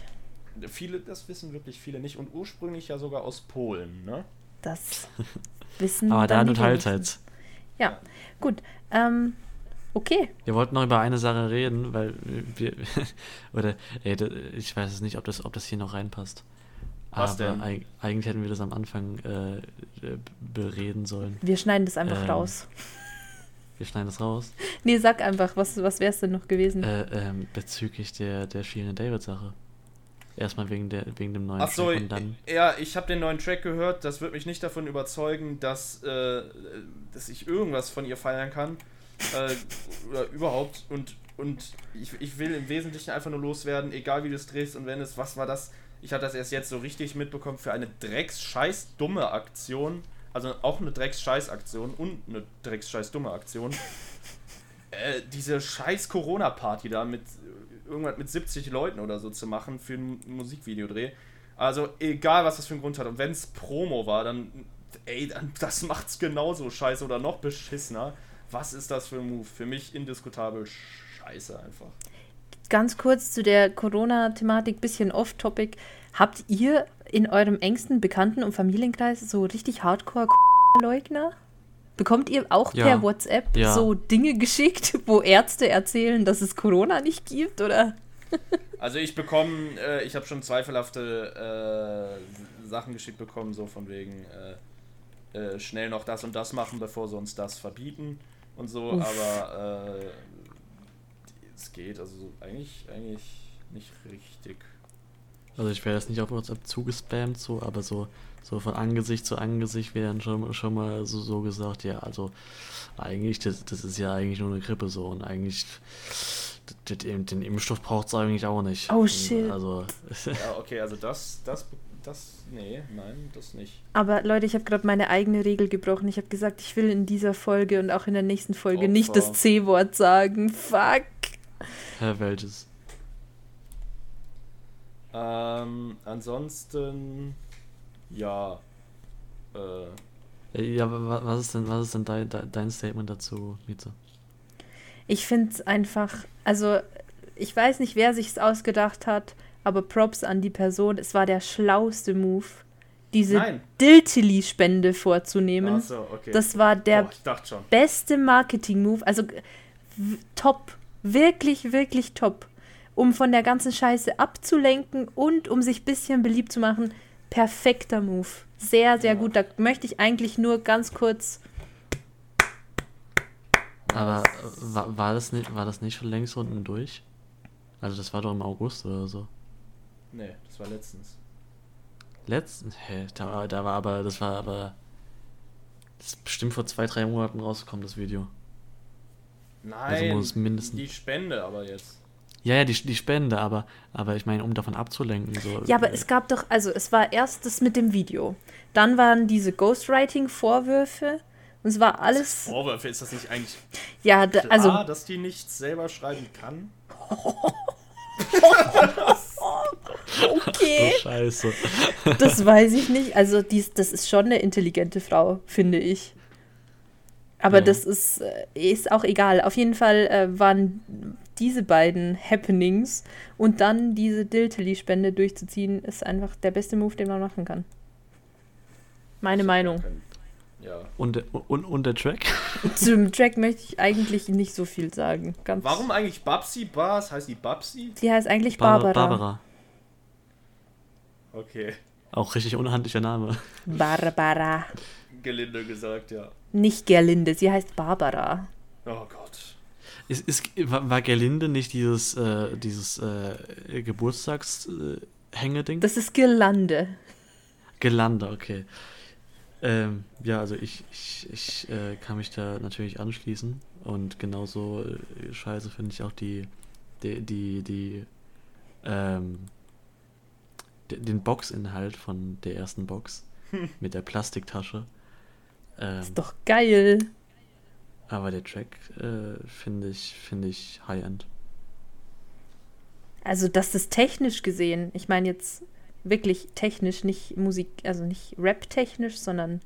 Speaker 1: äh, viele, das wissen wirklich viele nicht und ursprünglich ja sogar aus Polen, ne?
Speaker 5: Das (laughs) wissen
Speaker 2: Aber da nur. Teilzeit.
Speaker 5: Ja, gut. Ähm, okay.
Speaker 2: Wir wollten noch über eine Sache reden, weil wir. (laughs) Oder, ey, ich weiß es nicht, ob das, ob das hier noch reinpasst.
Speaker 1: Was
Speaker 2: Aber
Speaker 1: denn?
Speaker 2: eig- eigentlich hätten wir das am Anfang äh, äh, bereden sollen.
Speaker 5: Wir schneiden das einfach
Speaker 2: Ähm,
Speaker 5: raus.
Speaker 2: Wir schneiden das raus.
Speaker 5: Nee, sag einfach, was, was wäre es denn noch gewesen?
Speaker 2: Äh, ähm, bezüglich der, der Shirin David-Sache. Erstmal wegen, der, wegen dem neuen
Speaker 1: Ach so,
Speaker 2: Track und dann.
Speaker 1: ja, ich habe den neuen Track gehört. Das wird mich nicht davon überzeugen, dass, äh, dass ich irgendwas von ihr feiern kann. Äh, oder überhaupt. Und, und ich, ich will im Wesentlichen einfach nur loswerden, egal wie du es drehst und wenn es, was war das? Ich habe das erst jetzt so richtig mitbekommen für eine Drecks-Scheiß-dumme Aktion. Also auch eine Drecks-Scheiß-Aktion und eine Drecks-Scheiß-dumme Aktion. (laughs) äh, diese scheiß Corona-Party da mit äh, irgendwas mit 70 Leuten oder so zu machen für ein Musikvideodreh. Also egal, was das für einen Grund hat. Und wenn es Promo war, dann, ey, dann, das macht's genauso scheiße oder noch beschissener. Was ist das für ein Move? Für mich indiskutabel scheiße einfach.
Speaker 5: Ganz kurz zu der Corona-Thematik, bisschen off-topic. Habt ihr in eurem engsten Bekannten- und Familienkreis so richtig Hardcore-Leugner? Bekommt ihr auch
Speaker 2: Ja.
Speaker 5: per WhatsApp
Speaker 2: Ja.
Speaker 5: so Dinge geschickt, wo Ärzte erzählen, dass es Corona nicht gibt? Oder? (laughs)
Speaker 1: Also ich bekomme, äh, ich habe schon zweifelhafte äh, Sachen geschickt bekommen, so von wegen äh, äh, schnell noch das und das machen, bevor sie uns das verbieten und so,
Speaker 5: Uff.
Speaker 1: aber äh, es geht, also so eigentlich, eigentlich nicht richtig.
Speaker 2: Also ich werde jetzt nicht auf WhatsApp zugespammt, so, aber so, so von Angesicht zu Angesicht werden schon, schon mal so, so gesagt, ja, also eigentlich, das, das ist ja eigentlich nur eine Grippe so und eigentlich den, den Impfstoff braucht es eigentlich auch nicht.
Speaker 5: Oh, shit.
Speaker 2: Also,
Speaker 1: Ja, (laughs) okay, also das, das, das, nee, nein, das nicht.
Speaker 5: Aber Leute, ich habe gerade meine eigene Regel gebrochen. Ich habe gesagt, ich will in dieser Folge und auch in der nächsten Folge
Speaker 1: Opfer.
Speaker 5: nicht das C-Wort sagen. Fuck.
Speaker 2: Herr welches?
Speaker 1: Ähm, ansonsten, ja, äh,
Speaker 2: Ja, aber wa- was ist denn, was ist denn dein, dein- dein Statement dazu, Mieze?
Speaker 5: Ich finde es einfach, also ich weiß nicht, wer sich's ausgedacht hat, aber Props an die Person. Es war der schlauste Move, diese
Speaker 1: Nein.
Speaker 5: Diltily-Spende vorzunehmen.
Speaker 1: ach so, okay.
Speaker 5: Das war der
Speaker 1: Boah, ich dachte schon.
Speaker 5: beste Marketing-Move. Also top. Wirklich, wirklich top. Um von der ganzen Scheiße abzulenken und um sich ein bisschen beliebt zu machen. Perfekter Move. Sehr, sehr
Speaker 1: Ja.
Speaker 5: gut. Da möchte ich eigentlich nur ganz kurz.
Speaker 2: Aber äh, war, war, das nicht, war das nicht schon längst unten durch? Also das war doch im August oder so.
Speaker 1: Nee, das war letztens.
Speaker 2: Letzten, hä, da, war- da war aber, das war aber, das ist bestimmt vor zwei, drei Monaten rausgekommen, das Video.
Speaker 1: Nein,
Speaker 2: muss mindestens-
Speaker 1: die Spende aber jetzt.
Speaker 2: Ja, ja, die, die Spende, aber, aber ich meine, um davon abzulenken, so.
Speaker 5: Ja, aber es gab doch, also es war erst das mit dem Video. Dann waren diese Ghostwriting-Vorwürfe. Und es war alles.
Speaker 1: Vorwürfe, ist das nicht eigentlich
Speaker 5: Ja, da,
Speaker 1: klar,
Speaker 5: also
Speaker 1: dass die nichts selber schreiben kann?
Speaker 5: okay.
Speaker 2: Oh, scheiße.
Speaker 5: Das weiß ich nicht. Also, dies, das ist schon eine intelligente Frau, finde ich. Aber
Speaker 2: Ja.
Speaker 5: das ist, äh, ist auch egal. Auf jeden Fall äh, waren diese beiden Happenings und dann diese Diltily-Spende durchzuziehen, ist einfach der beste Move, den man machen kann. Meine Meinung.
Speaker 1: Ja.
Speaker 2: Und, der- und, und der Track? (laughs)
Speaker 5: Zum Track möchte ich eigentlich nicht so viel sagen. Ganz
Speaker 1: Warum eigentlich Babsi Bars? Heißt die Babsi?
Speaker 5: Die heißt eigentlich
Speaker 2: Bar-
Speaker 5: Barbara.
Speaker 2: Barbara.
Speaker 1: Okay.
Speaker 2: Auch richtig unhandlicher Name.
Speaker 5: Barbara.
Speaker 1: Gelinde gesagt, ja.
Speaker 5: Nicht Gerlinde, sie heißt Barbara.
Speaker 1: Oh Gott.
Speaker 2: Ist, ist, war Gerlinde nicht dieses, äh, dieses äh, Geburtstagshängeding?
Speaker 5: Das ist Girlande.
Speaker 2: Gelande, okay. Ähm, ja, also ich, ich, ich äh, kann mich da natürlich anschließen und genauso äh, scheiße finde ich auch die, die, die, die ähm, de- den Boxinhalt von der ersten Box (laughs) mit der Plastiktasche. Ähm,
Speaker 5: Ist doch geil.
Speaker 2: aber der Track äh, finde ich, finde ich High-End.
Speaker 5: Also, das ist technisch gesehen. Ich meine jetzt wirklich technisch, nicht Musik, also nicht Rap-technisch, sondern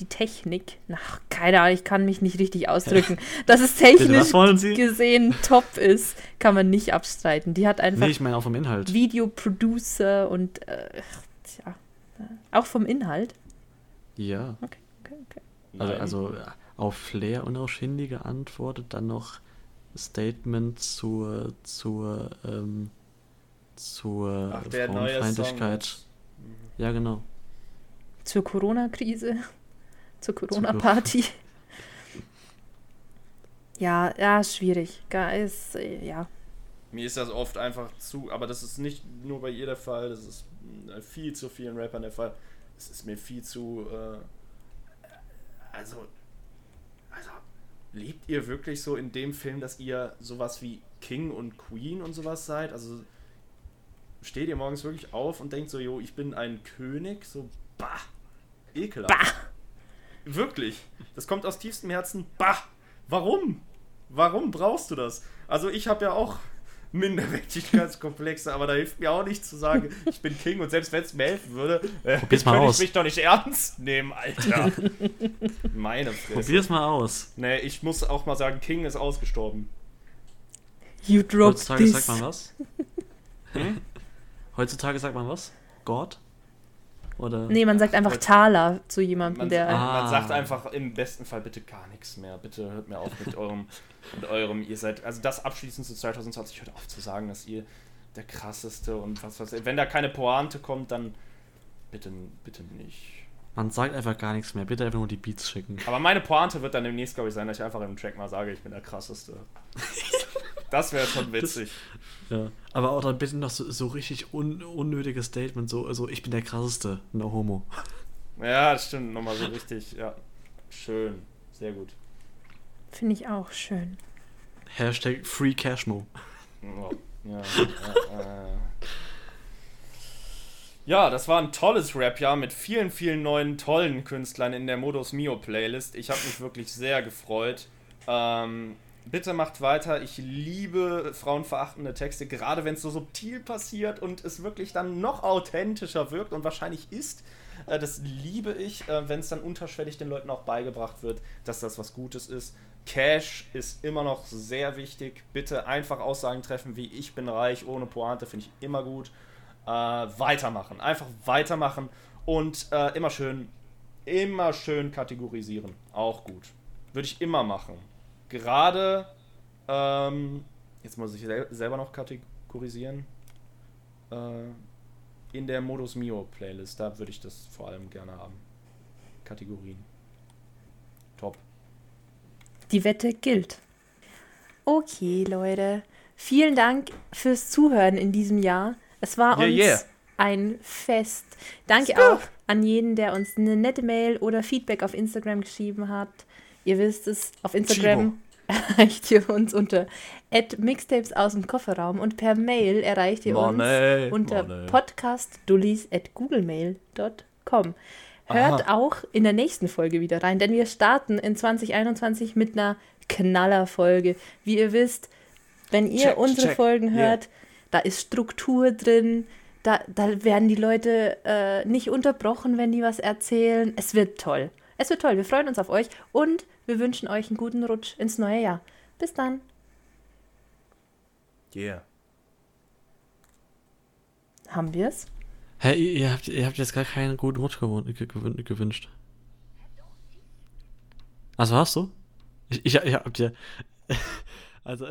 Speaker 5: die Technik. Ach, keine Ahnung, ich kann mich nicht richtig ausdrücken. (laughs) Dass es technisch gesehen top ist, kann man nicht abstreiten. Die hat einfach
Speaker 2: Nee, ich meine auch vom Inhalt.
Speaker 5: Videoproducer und äh, tja, äh, auch vom Inhalt.
Speaker 2: Ja.
Speaker 5: Okay.
Speaker 2: Also, also auf Flair und auf Shindy geantwortet, dann noch Statement zur, zur, ähm, zur
Speaker 1: Ach, der neue Song.
Speaker 2: Frauenfeindlichkeit. Ja, genau.
Speaker 5: Zur Corona-Krise, (laughs) zur Corona-Party. (laughs) Ja, ja, schwierig. Ist, äh, ja.
Speaker 1: Mir ist das oft einfach zu, aber das ist nicht nur bei ihr der Fall, das ist äh, viel zu vielen Rappern der Fall. Es ist mir viel zu, äh, also, also, lebt ihr wirklich so in dem Film, dass ihr sowas wie King und Queen und sowas seid? Also, steht ihr morgens wirklich auf und denkt so, jo, ich bin ein König? So, bah, ekelhaft.
Speaker 5: Bah.
Speaker 1: Wirklich. Das kommt aus tiefstem Herzen. Bah! Warum? Warum brauchst du das? Also ich habe ja auch Minderwertigkeitskomplexe, (laughs) aber da hilft mir auch nicht zu sagen, (laughs) ich bin King und selbst wenn es mir helfen würde, äh,
Speaker 2: Probier's mal
Speaker 1: könnte ich
Speaker 2: aus.
Speaker 1: mich doch nicht ernst nehmen, Alter. (laughs) Meine Fresse.
Speaker 2: Probier's mal aus.
Speaker 1: Nee, ich muss auch mal sagen, King ist ausgestorben.
Speaker 5: You dropped
Speaker 2: Heutzutage
Speaker 5: this.
Speaker 2: sagt man was?
Speaker 1: Hm?
Speaker 2: Heutzutage sagt man was? Gott? Oder?
Speaker 5: Nee, man sagt einfach Taler zu jemandem,
Speaker 1: Man,
Speaker 5: der.
Speaker 2: Ah.
Speaker 1: man sagt einfach im besten Fall bitte gar nichts mehr. Bitte hört mir auf mit eurem, (laughs) mit eurem, ihr seid, also das abschließend zu 2020, hört auf zu sagen, dass ihr der krasseste und was was. Wenn da keine Pointe kommt, dann bitte, bitte nicht.
Speaker 2: Man sagt einfach gar nichts mehr. Bitte einfach nur die Beats schicken.
Speaker 1: Aber meine Pointe wird dann demnächst, glaube ich, sein, dass ich einfach im Track mal sage, ich bin der krasseste. (laughs) Das wäre schon witzig.
Speaker 2: Ja. Aber auch dann bitte noch so, so richtig un unnötiges Statement, so, also ich bin der krasseste, no homo.
Speaker 1: Ja, das stimmt, nochmal so richtig, ja. Schön, sehr gut.
Speaker 5: Finde ich auch schön.
Speaker 2: Hashtag Free Cashmo.
Speaker 1: Ja, ja, ja, äh. Ja, das war ein tolles Rap-Jahr mit vielen, vielen neuen tollen Künstlern in der Modus Mio Playlist. Ich habe mich wirklich sehr gefreut. Ähm, bitte macht weiter. Ich liebe frauenverachtende Texte, gerade wenn es so subtil passiert und es wirklich dann noch authentischer wirkt und wahrscheinlich ist. Äh, das liebe ich, äh, wenn es dann unterschwellig den Leuten auch beigebracht wird, dass das was Gutes ist. Cash ist immer noch sehr wichtig. Bitte einfach Aussagen treffen wie ich bin reich ohne Pointe, finde ich immer gut. Äh, weitermachen, einfach weitermachen und äh, immer schön, immer schön kategorisieren. Auch gut. Würde ich immer machen. Gerade, ähm, jetzt muss ich sel selber noch kategorisieren. Äh, in der Modus Mio Playlist, da würde ich das vor allem gerne haben. Kategorien. Top.
Speaker 5: Die Wette gilt. Okay, Leute. Vielen Dank fürs Zuhören in diesem Jahr. Es war
Speaker 1: Yeah,
Speaker 5: uns
Speaker 1: yeah.
Speaker 5: ein Fest. Danke
Speaker 1: Stuff.
Speaker 5: auch an jeden, der uns eine nette Mail oder Feedback auf Instagram geschrieben hat. Ihr wisst es, auf Instagram (laughs) erreicht ihr uns unter mixtapes aus dem Kofferraum und per Mail erreicht ihr
Speaker 1: Money,
Speaker 5: uns unter
Speaker 1: money.
Speaker 5: podcastdullis at googlemail.com. Hört
Speaker 1: Aha.
Speaker 5: auch in der nächsten Folge wieder rein, denn wir starten in 2021 mit einer Knallerfolge. Wie ihr wisst, wenn ihr
Speaker 1: Check,
Speaker 5: unsere
Speaker 1: check.
Speaker 5: Folgen
Speaker 1: Yeah.
Speaker 5: Da ist Struktur drin, da, da werden die Leute äh, nicht unterbrochen, wenn die was erzählen. Es wird toll. Es wird toll. Wir freuen uns auf euch und wir wünschen euch einen guten Rutsch ins neue Jahr. Bis dann.
Speaker 1: Yeah.
Speaker 5: Haben wir es?
Speaker 2: Hä, ihr, ihr, habt, ihr habt jetzt gar keinen guten Rutsch gewün- ge- gewün- gewünscht. Also hast du? Ich, ich, ich hab dir. (laughs) Also.